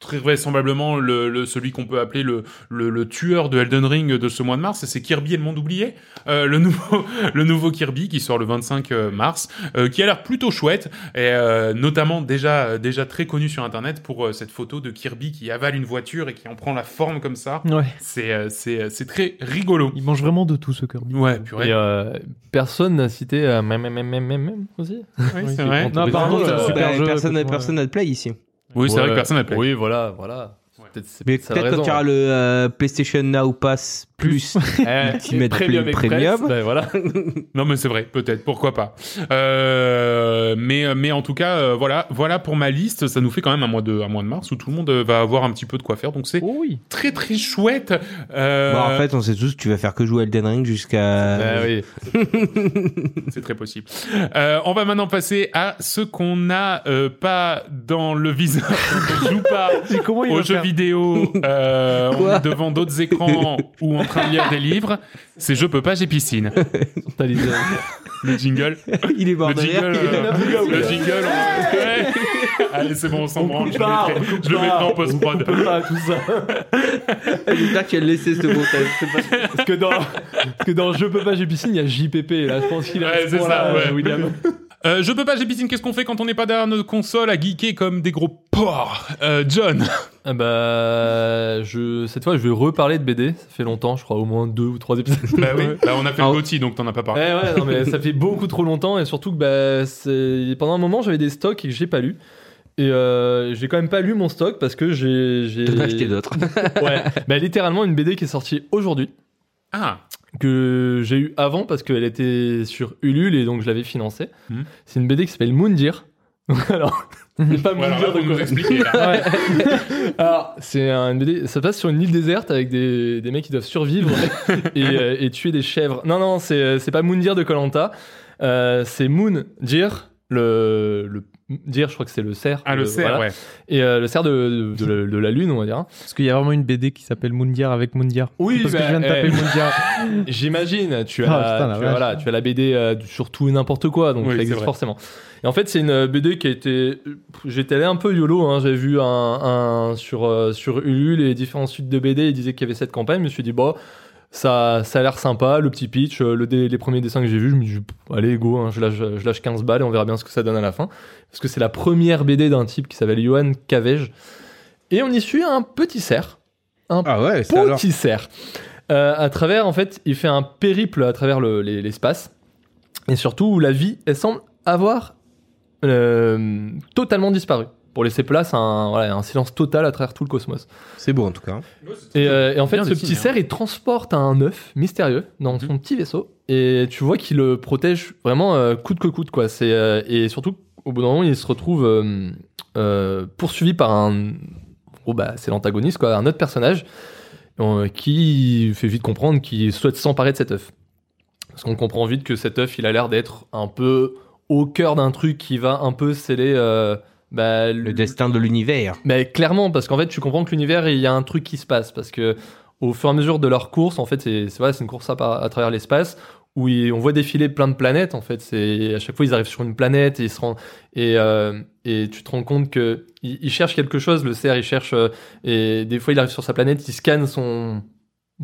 très vraisemblablement le, le- celui qu'on peut appeler le, le, le tueur de Elden Ring de ce mois de mars, c'est Kirby et le monde oublié, euh, le nouveau <laughs> le nouveau Kirby qui sort le 25 mars, euh, qui a l'air plutôt chouette et euh, notamment déjà déjà très connu sur internet pour euh, cette photo de Kirby qui avale une voiture et qui en prend la forme comme ça. Ouais. C'est euh, c'est euh, c'est très rigolo. Il mange vraiment de tout ce Kirby. Ouais, purée. Et, euh, personne n'a cité euh, même, même, même, même, même aussi. Oui, oui, <laughs> c'est vrai. Non, par contre, Euh, c'est un super bah, jeu, personne, écoute-moi. personne n'a de play ici. Oui, c'est vrai que personne n'a payé. Oui, voilà, voilà. Ouais. Peut-être c'est Mais peut-être quand raison. tu auras le euh, PlayStation Now Pass Plus. Ultimate <laughs> Premium Play Express, Premium. ben voilà. <laughs> Non, mais c'est vrai, peut-être, pourquoi pas. Euh, mais, mais en tout cas, euh, voilà, voilà pour ma liste. Ça nous fait quand même un mois de, un mois de mars où tout le monde euh, va avoir un petit peu de quoi faire. Donc c'est Oh oui. très très chouette. Euh, Bon, en fait, on sait tous que tu vas faire que jouer Elden Ring jusqu'à. Eh oui. <laughs> c'est très possible. Euh, on va maintenant passer à ce qu'on n'a euh, pas dans le viseur. on ne joue pas Comment il aux jeux faire vidéo, euh, on est devant d'autres écrans ou en train de lire des livres. C'est je peux pas, j'ai piscine. T'as les- Le jingle. Il est mort Le jingle, euh, le jingle, on- Ouais. Allez, c'est bon, on s'en branle. Je le pas, mettrai, on coupe je le mettrai en post-prod. On peut pas tout ça. J'espère que tu as laissé ce montage. Pas- Parce que dans, parce que dans Je peux pas, j'ai piscine, il y a JPP. Là, je pense qu'il a Ouais, ce c'est ça, ouais. euh, William. Euh, je peux pas, j'ai piscine. Qu'est-ce qu'on fait quand on n'est pas derrière notre console à geeker comme des gros porcs euh, John. <laughs> Ah bah, je, cette fois, je vais reparler de BD. Ça fait longtemps, je crois, au moins deux ou trois épisodes. bah oui. Bah, on a fait Ah, le Gauthier, donc t'en as pas Ouais, parlé. ouais, non, mais ça fait beaucoup trop longtemps et surtout que bah, pendant un moment j'avais des stocks et que j'ai pas lu. Et euh, j'ai quand même pas lu mon stock parce que j'ai. j'ai- T'en as acheté d'autres. <laughs> Ouais, bah, littéralement une BD qui est sortie aujourd'hui, Ah, que j'ai eu avant parce qu'elle était sur Ulule et donc je l'avais financée. Mhm. C'est une BD qui s'appelle Moondir. <laughs> Alors, c'est pas faut de nous quoi. expliquer là. <laughs> Ouais. <laughs> Alors, c'est un une BD, ça passe sur une île déserte avec des, des mecs qui doivent survivre et, euh, et tuer des chèvres. Non, non, c'est c'est pas Moondir de Colanta, euh, c'est Moondir, le, le Dir, je crois que c'est le cerf. Ah, le cerf, voilà. ouais. Et euh, le cerf de, de, de- de la lune, on va dire. Parce qu'il y a vraiment une BD qui s'appelle Moondiar avec Moondiar. Oui, Parce que bah, je viens de taper eh. <laughs> J'imagine, tu as, Ah, putain, tu as, voilà, tu as la BD euh, sur tout et n'importe quoi, donc Oui, ça existe forcément. Et en fait, c'est une BD qui a été. J'étais allé un peu YOLO, hein, j'avais vu un, un sur, euh, sur Ulule les différents suites de BD, ils disaient qu'il y avait cette campagne, je me suis dit, bon, ça, ça a l'air sympa, le petit pitch, euh, le dé- les premiers dessins que j'ai vus, je me dis, allez, go, hein, je, lâche, je lâche 15 balles et on verra bien ce que ça donne à la fin. Parce que c'est la première BD d'un type qui s'appelle Johan Cavej. Et on y suit un petit cerf. Un Ah ouais, c'est alors. petit cerf. Euh, à travers, en fait, il fait un périple à travers le- les- l'espace. Et surtout, où la vie, elle semble avoir euh, totalement disparu. Pour laisser place à un, voilà, un silence total à travers tout le cosmos. C'est beau en tout cas. Et, euh, et en fait, ce petit hein. cerf, il transporte un œuf mystérieux dans son petit vaisseau. Et tu vois qu'il le protège vraiment euh, coûte que coûte. Quoi. C'est, euh, et surtout, au bout d'un moment, il se retrouve euh, euh, poursuivi par un. Oh, bah, c'est l'antagoniste, quoi, un autre personnage euh, qui fait vite comprendre qu'il souhaite s'emparer de cet œuf. Parce qu'on comprend vite que cet œuf, il a l'air d'être un peu au cœur d'un truc qui va un peu sceller. Bah, Le destin de l'univers. mais clairement, parce qu'en fait, tu comprends que l'univers, il y a un truc qui se passe. Parce que au fur et à mesure de leur course, en fait, c'est c'est une course à, travers l'espace où ils- on voit défiler plein de planètes. En fait, c'est à chaque fois ils arrivent sur une planète et ils se rendent et euh, et tu te rends compte que il, il cherche quelque chose. Le cerf, il cherche euh, et des fois il arrive sur sa planète, il scanne son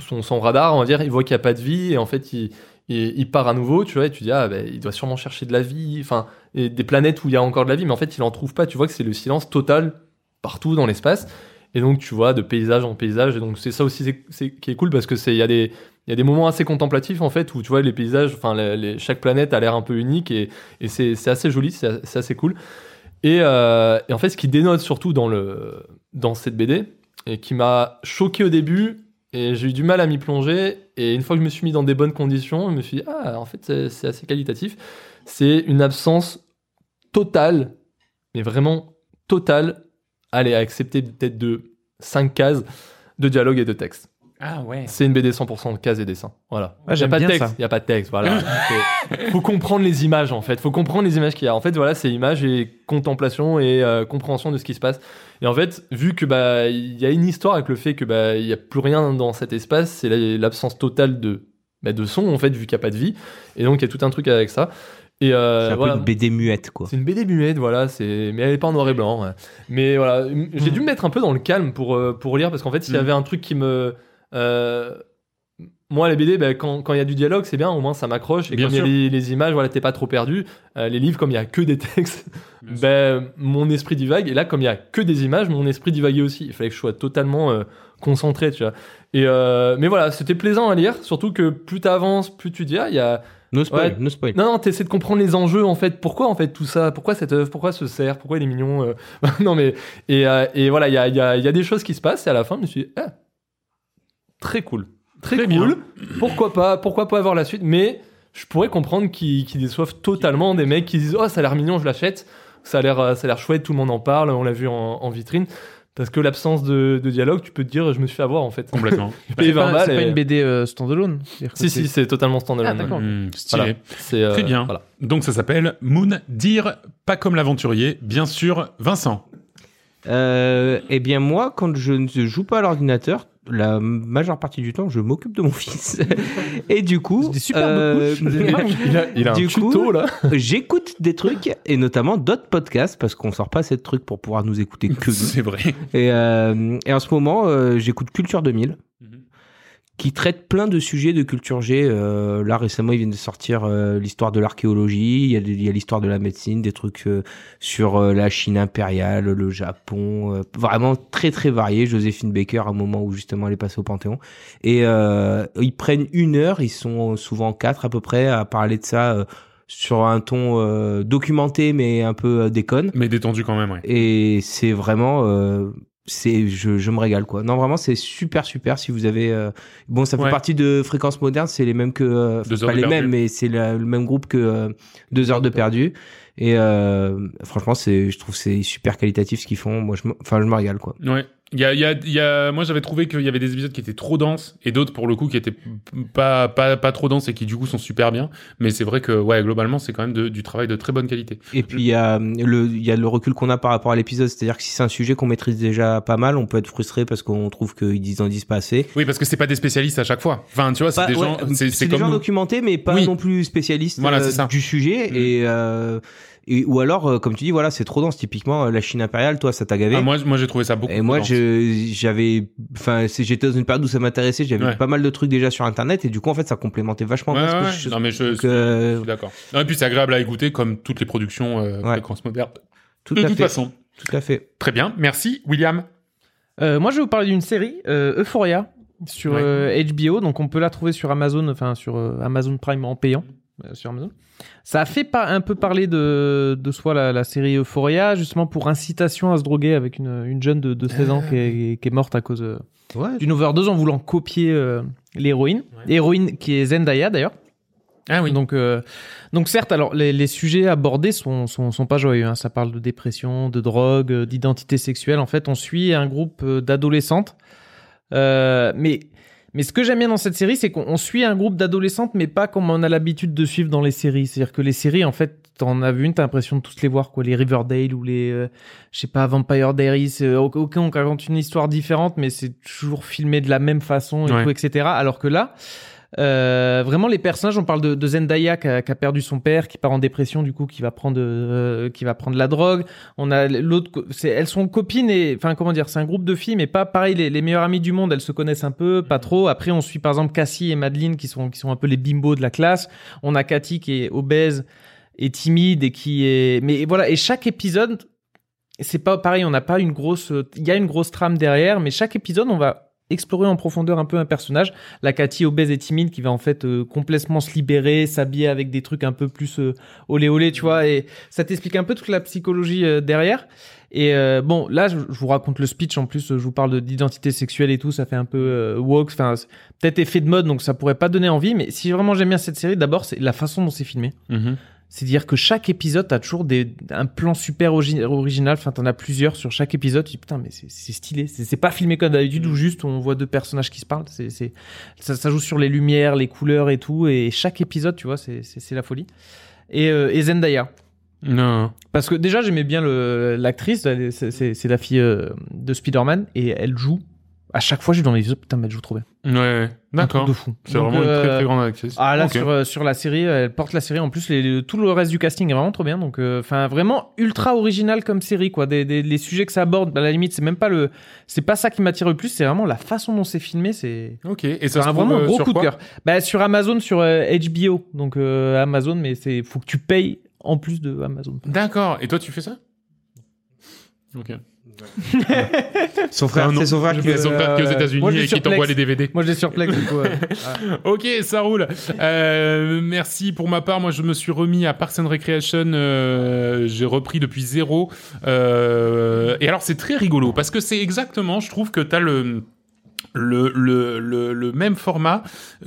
son, son radar, on va dire, il voit qu'il n'y a pas de vie et en fait il il, part à nouveau, tu vois, et tu dis ah ben il doit sûrement chercher de la vie, enfin des planètes où il y a encore de la vie, mais en fait il en trouve pas. Tu vois que c'est le silence total partout dans l'espace. Et donc tu vois de paysage en paysage. Et donc c'est ça aussi qui est cool parce que c'est il y a des moments assez contemplatifs en fait où tu vois les paysages, enfin chaque planète a l'air un peu unique et, c'est assez joli, c'est assez cool. Et, euh, et en fait ce qui dénote surtout dans cette BD et qui m'a choqué au début et j'ai eu du mal à m'y plonger. Et une fois que je me suis mis dans des bonnes conditions, je me suis dit, ah, en fait, c'est- assez qualitatif. C'est une absence totale, mais vraiment totale, allez, à accepter peut-être de 5 cases de dialogue et de texte. Ah ouais. C'est une BD 100% cases et dessins. Voilà. Ah, il y a j'aime pas de texte. Il y a pas de texte. Voilà. <laughs> faut, faut comprendre les images en fait. Faut comprendre les images qu'il y a. En fait, voilà, c'est images et contemplation et euh, compréhension de ce qui se passe. Et en fait, vu que bah il y a une histoire avec le fait que bah il y a plus rien dans cet espace, c'est la- l'absence totale de bah, de son en fait vu qu'il n'y a pas de vie. Et donc il y a tout un truc avec ça. Et euh, C'est un voilà. peu une BD muette, quoi. C'est une BD muette, voilà, c'est mais elle est pas en noir et blanc. ouais. Mais voilà, j'ai dû me mettre un peu dans le calme pour euh, pour lire parce qu'en fait, s'il y Mm. avait un truc qui me euh, moi les BD ben, quand quand il y a du dialogue, c'est bien, au moins ça m'accroche et Bien comme il y a les, les images, voilà, t'es pas trop perdu. Euh, les livres comme il y a que des textes, ben mon esprit divague et là comme il y a que des images, mon esprit divaguait aussi. Il fallait que je sois totalement euh, concentré, tu vois. Et euh, mais voilà, c'était plaisant à lire, surtout que plus t'avances, plus tu dis ah, il y a No spoil, Ouais. no spoil. non, non, t'essaies de comprendre les enjeux en fait. Pourquoi en fait tout ça? Pourquoi cette œuvre? Pourquoi ce cerf? Pourquoi il est mignon euh? <laughs> Non mais et, euh, et voilà, il y a, il y, a, y a des choses qui se passent et à la fin, je me suis dit, ah, très cool, très, Très cool. Pourquoi pas Pourquoi pas avoir la suite Mais je pourrais comprendre qu'ils qu'ils déçoivent totalement des mecs qui disent oh ça a l'air mignon, je l'achète. Ça a l'air euh, ça a l'air chouette, tout le monde en parle, on l'a vu en, en vitrine. Parce que l'absence de, de dialogue, tu peux te dire je me suis fait avoir en fait. Complètement. <laughs> C'est pas, 20 balles c'est pas et- une BD euh, standalone. Si c'est- si, c'est totalement standalone. Ah, d'accord. Hmm, stylé. Voilà. Euh, Très bien. Voilà. Donc ça s'appelle Moon Dire pas comme l'aventurier. Bien sûr, Vincent. Euh, eh bien, moi, quand je ne joue pas à l'ordinateur, la majeure partie du temps, je m'occupe de mon <laughs> fils. Et du coup, des euh, couches. C'est <laughs> Il a, il a un Du coup, tuto là. j'écoute des trucs et notamment d'autres podcasts parce qu'on sort pas cette truc pour pouvoir nous écouter que nous. C'est vrai. Et, euh, et en ce moment, euh, j'écoute Culture 2000 Mhm. Qui traite plein de sujets de culture G. Euh, là, récemment, ils viennent de sortir euh, l'histoire de l'archéologie, il y a, l'histoire de la médecine, des trucs euh, sur euh, la Chine impériale, le Japon, euh, vraiment très très varié. Joséphine Baker, à un moment où justement elle est passée au Panthéon. Et euh, ils prennent une heure, ils sont souvent quatre à peu près, à parler de ça euh, sur un ton euh, documenté mais un peu euh, déconne. Mais détendu quand même, ouais. Et c'est vraiment, euh, c'est, je, je me régale quoi. Non vraiment, c'est super super. Si vous avez, euh, bon, ça fait Ouais. partie de Fréquence Moderne, c'est les mêmes que, euh, pas les perdu. mêmes, mais c'est le même groupe que euh, Deux heures de perdu. Et euh, franchement, c'est, je trouve c'est super qualitatif ce qu'ils font. Moi, je, enfin, je me régale quoi. Ouais. Il y a, y a, y a, moi j'avais trouvé qu'il y avait des épisodes qui étaient trop denses et d'autres pour le coup qui étaient pas, pas, pas trop denses et qui du coup sont super bien. Mais c'est vrai que ouais, globalement c'est quand même de- du travail de très bonne qualité. Et puis il y a le, il y a le recul qu'on a par rapport à l'épisode, c'est-à-dire que si c'est un sujet qu'on maîtrise déjà pas mal, on peut être frustré parce qu'on trouve qu'ils disent en disent pas assez. Oui, parce que c'est pas des spécialistes à chaque fois. Enfin, tu vois, c'est des ouais, gens, c'est, des comme gens nous. documentés, mais pas Oui. non plus spécialistes Voilà, euh, du sujet. Mm. Et, euh, et ou alors, euh, comme tu dis, voilà, c'est trop dense. Typiquement, euh, la Chine impériale, toi, ça t'a gavé. Ah, moi, moi j'ai trouvé ça beaucoup. et moi, dense. je, j'avais, enfin, j'étais dans une période où ça m'intéressait. J'avais Ouais. pas mal de trucs déjà sur Internet, et du coup, en fait, ça complémentait vachement Ouais, ouais, je- Non mais je, donc, je euh, suis d'accord. Et puis c'est agréable à écouter comme toutes les productions euh, moderne. tout de toute fait, façon. tout à fait. Très bien, merci William. Euh, moi, je vais vous parler d'une série, euh, Euphoria, sur Ouais. euh, HBO. Donc, on peut la trouver sur Amazon, enfin sur euh, Amazon Prime en payant euh, sur Amazon. Ça a fait pas un peu parler de, de soi la, la série Euphoria, justement pour incitation à se droguer avec une, une jeune de, de 16 ans qui est, qui est morte à cause euh, Ouais. d'une overdose en voulant copier euh, l'héroïne. Ouais. Héroïne qui est Zendaya d'ailleurs. Ah oui. Donc, euh, donc certes, alors les, les sujets abordés sont, sont, sont pas joyeux. hein. Ça parle de dépression, de drogue, euh, d'identité sexuelle. En fait, on suit un groupe euh, d'adolescentes. Euh, mais, mais ce que j'aime bien dans cette série, c'est qu'on on suit un groupe d'adolescentes, mais pas comme on a l'habitude de suivre dans les séries. C'est-à-dire que les séries, en fait, t'en as vu une, t'as l'impression de tous les voir, quoi. Les Riverdale ou les, euh, je sais pas, Vampire Diaries. euh, ok, ok, on raconte une histoire différente, mais c'est toujours filmé de la même façon et Ouais. tout, etc. Alors que là, euh, vraiment les personnages, on parle de, de Zendaya qui a, qui a perdu son père, qui part en dépression du coup, qui va prendre, euh, qui va prendre la drogue. On a l'autre, elles sont copines et, enfin comment dire, c'est un groupe de filles, mais pas pareil. Les, les meilleures amies du monde, elles se connaissent un peu, pas trop. Après, on suit par exemple Cassie et Madeline qui sont qui sont un peu les bimbos de la classe. On a Cathy qui est obèse et timide et qui est, mais voilà. Et chaque épisode, c'est pas pareil. On n'a pas une grosse, il y a une grosse trame derrière, mais chaque épisode, on va explorer en profondeur un peu un personnage. La Cathy obèse et timide qui va en fait euh, complètement se libérer, s'habiller avec des trucs un peu plus euh, olé olé, tu vois. Et ça t'explique un peu toute la psychologie euh, derrière. Et euh, bon, là, je, vous raconte le speech. En plus, je vous parle de- d'identité sexuelle et tout. Ça fait un peu woke. Enfin, peut-être effet de mode, donc ça pourrait pas donner envie. Mais si vraiment j'aime bien cette série, d'abord, c'est la façon dont c'est filmé. Mhm. C'est-à-dire que chaque épisode, t'as toujours des, un plan super origi- original. Enfin, t'en as plusieurs sur chaque épisode. Tu dis, putain, mais c'est stylé. C'est pas filmé comme d'habitude où juste on voit deux personnages qui se parlent. C'est ça, ça joue sur les lumières, les couleurs et tout. Et chaque épisode, tu vois, c'est la folie. Et, euh, et Zendaya. Non. Parce que déjà, j'aimais bien l'actrice. c'est la fille euh, de Spider-Man. Et elle joue. À chaque fois, j'ai dans les yeux, putain, mais joue trop bien. Ouais, D'accord. De fou. C'est vraiment une très euh, très grande actrice. ah là sur, euh, sur la série, elle porte la série. En plus, les, les- tout le reste du casting est vraiment trop bien. Donc, euh, enfin, vraiment ultra original comme série, quoi. Des, des- les sujets que ça aborde, à la limite, c'est même pas le, c'est pas ça qui m'attire le plus. C'est vraiment la façon dont c'est filmé. C'est Ok. Et c'est ça se un- trouve, vraiment un euh, gros sur coup de cœur. Bah, sur Amazon, sur euh, HBO. Donc euh, Amazon, mais c'est faut que tu payes en plus de Amazon. D'accord. Et toi, tu fais ça? Ok. Son frère, non, c'est son frère qui. fais son frère qui est aux euh, États-Unis et l'ai qui sur t'envoie Plex. les DVD. Moi, je les surplex. du coup, euh, Ok, ça roule. Euh, merci pour ma part. Moi, je me suis remis à Parks and Recreation. euh, J'ai repris depuis zéro. Euh, et alors, c'est très rigolo parce que c'est exactement, je trouve que t'as le le, le, le, le même format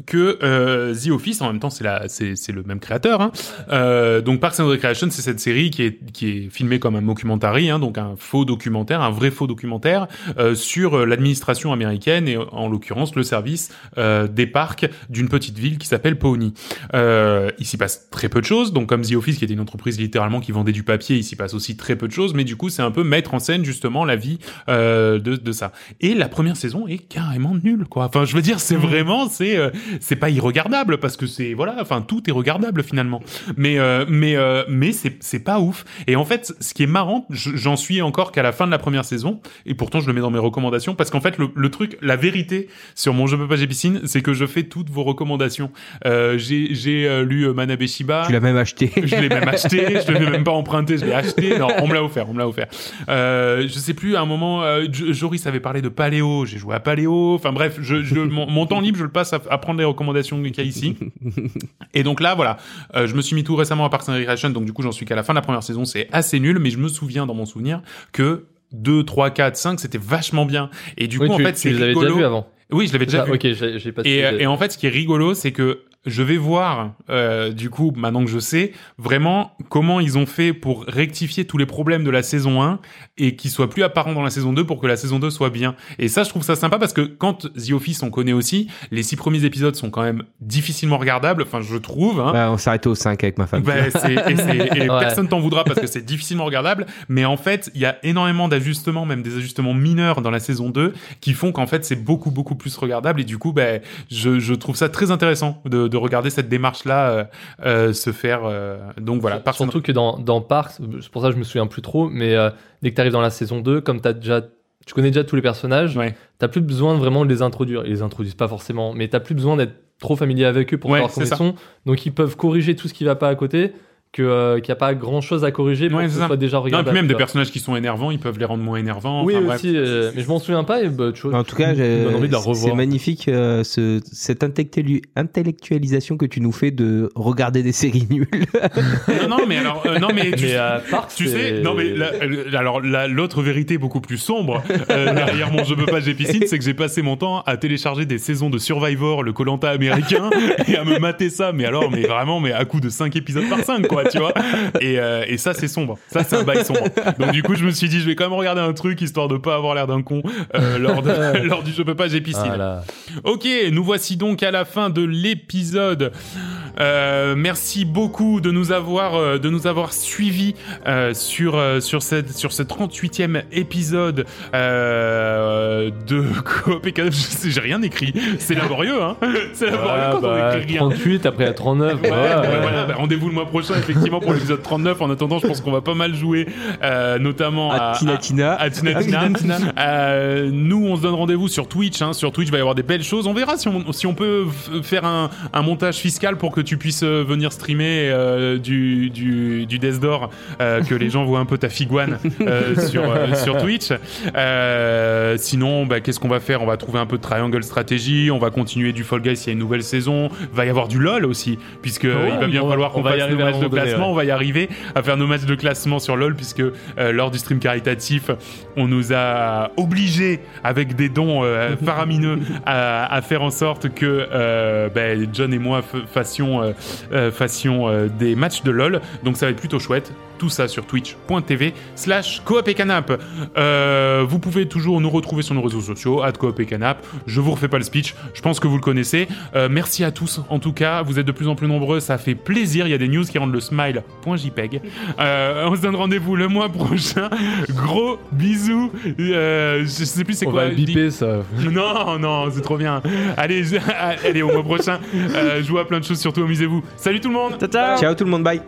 que euh, The Office. En même temps, c'est la, c'est, c'est le même créateur. Hein. Euh, donc Parks and Recreation, c'est cette série qui est, qui est filmée comme un mockumentary, hein, donc un faux documentaire, un vrai faux documentaire euh, sur euh, l'administration américaine et en l'occurrence le service euh, des parcs d'une petite ville qui s'appelle Pawnee. Euh, il s'y passe très peu de choses. Donc comme The Office, qui était une entreprise littéralement qui vendait du papier, il s'y passe aussi très peu de choses. Mais du coup, c'est un peu mettre en scène justement la vie de, de ça. Et la première saison est carrément nulle, quoi. Enfin, je veux dire, c'est vraiment, c'est, euh, c'est pas irregardable parce que c'est, voilà, enfin, tout est regardable finalement. Mais, euh, mais, euh, mais c'est, c'est pas ouf. Et en fait, ce qui est marrant, je- j'en suis encore qu'à la fin de la première saison, et pourtant je le mets dans mes recommandations parce qu'en fait, le, le truc, la vérité sur mon jeu peux pas piscine, c'est que je fais toutes vos recommandations. Euh, j'ai, j'ai euh, lu euh, Manabe Shiba. Tu l'as même acheté. <laughs> Je l'ai même acheté, je l'ai même pas emprunté, je l'ai acheté. Non, on me l'a offert, on me l'a offert. Euh, je sais plus, à un moment, Joris avait parlé de Paléo, j'ai joué à Paléo. Enfin bref, je, je, <laughs> mon, mon temps libre, je le passe à, à prendre les recommandations qu'il y a ici. Et donc là, voilà, euh, je me suis mis tout récemment à Parks and Recreation, donc du coup, j'en suis qu'à la fin de la première saison, c'est assez nul, mais je me souviens dans mon souvenir que 2, 3, 4, 5, c'était vachement bien. Et du Oui, coup, en tu, fait, tu c'est rigolo. déjà vus avant. Oui, je l'avais déjà Ah, vu. ok, j'ai pas et en fait, ce qui est rigolo, c'est que je vais voir, euh, du coup, maintenant que je sais, vraiment comment ils ont fait pour rectifier tous les problèmes de la saison 1 et qu'ils soient plus apparents dans la saison 2 pour que la saison 2 soit bien. Et ça, je trouve ça sympa parce que quand The Office, on connaît aussi, les six premiers épisodes sont quand même difficilement regardables, enfin, je trouve. Hein. Ouais, on s'arrêtait au 5 avec ma femme. Ben, <laughs> c'est- et c'est- et Ouais. personne t'en voudra parce que c'est difficilement regardable. Mais en fait, il y a énormément d'ajustements, même des ajustements mineurs dans la saison 2 qui font qu'en fait, c'est beaucoup, beaucoup plus regardable. Et du coup, ben, je, je trouve ça très intéressant de, de regarder cette démarche-là euh, euh, se faire. euh, donc voilà. Parks and- Surtout que dans, dans Parks, c'est pour ça que je me souviens plus trop, mais dès que tu arrives dans la saison 2, comme t'as déjà, tu connais déjà tous les personnages, Ouais. t'as plus besoin vraiment de les introduire. Ils les introduisent pas forcément, mais t'as plus besoin d'être trop familier avec eux pour Ouais, savoir comment ils sont. Donc ils peuvent corriger tout ce qui va pas à côté, que euh, qu'il n'y a pas grand chose à corriger pour Ouais, que ce soit déjà Non, et regardable. puis même des personnages qui sont énervants, ils peuvent les rendre moins énervants. Oui Enfin, bref. aussi, euh, mais je m'en souviens pas. Et bah, tu vois, En tout cas, tu me j'ai- donnes envie de la c'est magnifique euh, ce, cette intellectuali- intellectualisation que tu nous fais de regarder des séries <laughs> nulles. non, non, mais alors, euh, non, mais <laughs> tu Mais euh, Parks, Tu sais, non mais la- alors la- l'autre vérité beaucoup plus sombre euh, <laughs> derrière mon je peux pas j'ai piscine, c'est que j'ai passé mon temps à télécharger des saisons de Survivor, le Colanta américain, et à me mater ça, mais alors mais vraiment mais à coup de 5 épisodes par 5 quoi, tu vois. Et, euh, et ça c'est sombre, ça c'est un bail sombre. Donc du coup je me suis dit je vais quand même regarder un truc histoire de pas avoir l'air d'un con euh, lors, de- <laughs> lors du je peux pas j'ai piscine. Voilà. Ok, nous voici donc à la fin de l'épisode. Euh, merci beaucoup de nous avoir de nous avoir suivis sur sur cette sur ce 38e épisode de Coop J'ai rien écrit. C'est laborieux, hein. C'est laborieux quand bah, on écrit rien. 38 après à 39. Ouais, ouais, ouais, ouais. voilà, bah, rendez-vous le mois prochain effectivement pour l'épisode 39. En attendant, je pense qu'on va pas mal jouer, euh, notamment à, À Tina Tina. à Tina Tina. Euh, nous, on se donne rendez-vous sur Twitch. Hein. Sur Twitch, il va y avoir des belles choses. On verra si on, si on peut faire un, un montage fiscal pour que tu puisses euh, venir streamer euh, du, du, du Death Door, euh, que les gens voient un peu ta figuane euh, sur, euh, sur Twitch. Euh, sinon, bah, qu'est-ce qu'on va faire? On va trouver un peu de triangle stratégie, on va continuer du Fall Guys s'il y a une nouvelle saison. Va y avoir du LoL aussi, puisque Ouais, il va bien on falloir on qu'on va y fasse nos arriver à un matchs de ouais. On va y arriver à faire nos matchs de classement sur LoL, puisque euh, lors du stream caritatif, on nous a obligés, avec des dons euh, <laughs> faramineux, à, à faire en sorte que euh, ben, John et moi fassions, fassions des matchs de LoL. Donc ça va être plutôt chouette. Tout ça sur twitch.tv slash coop et canap. Euh, vous pouvez toujours nous retrouver sur nos réseaux sociaux, at coop et canap. Je vous refais pas le speech, je pense que vous le connaissez. Euh, merci à tous en tout cas, vous êtes de plus en plus nombreux, ça fait plaisir. Il y a des news qui rendent le smile.jpg. Euh, on se donne rendez-vous le mois prochain. Gros bisous. Euh, je sais plus c'est On quoi. va je dis- biper ça. <laughs> non, non, c'est trop bien. Allez, je- <laughs> allez au mois prochain. Euh, je vois plein de choses, surtout amusez-vous. Salut tout le monde Ciao Ciao tout le monde, bye.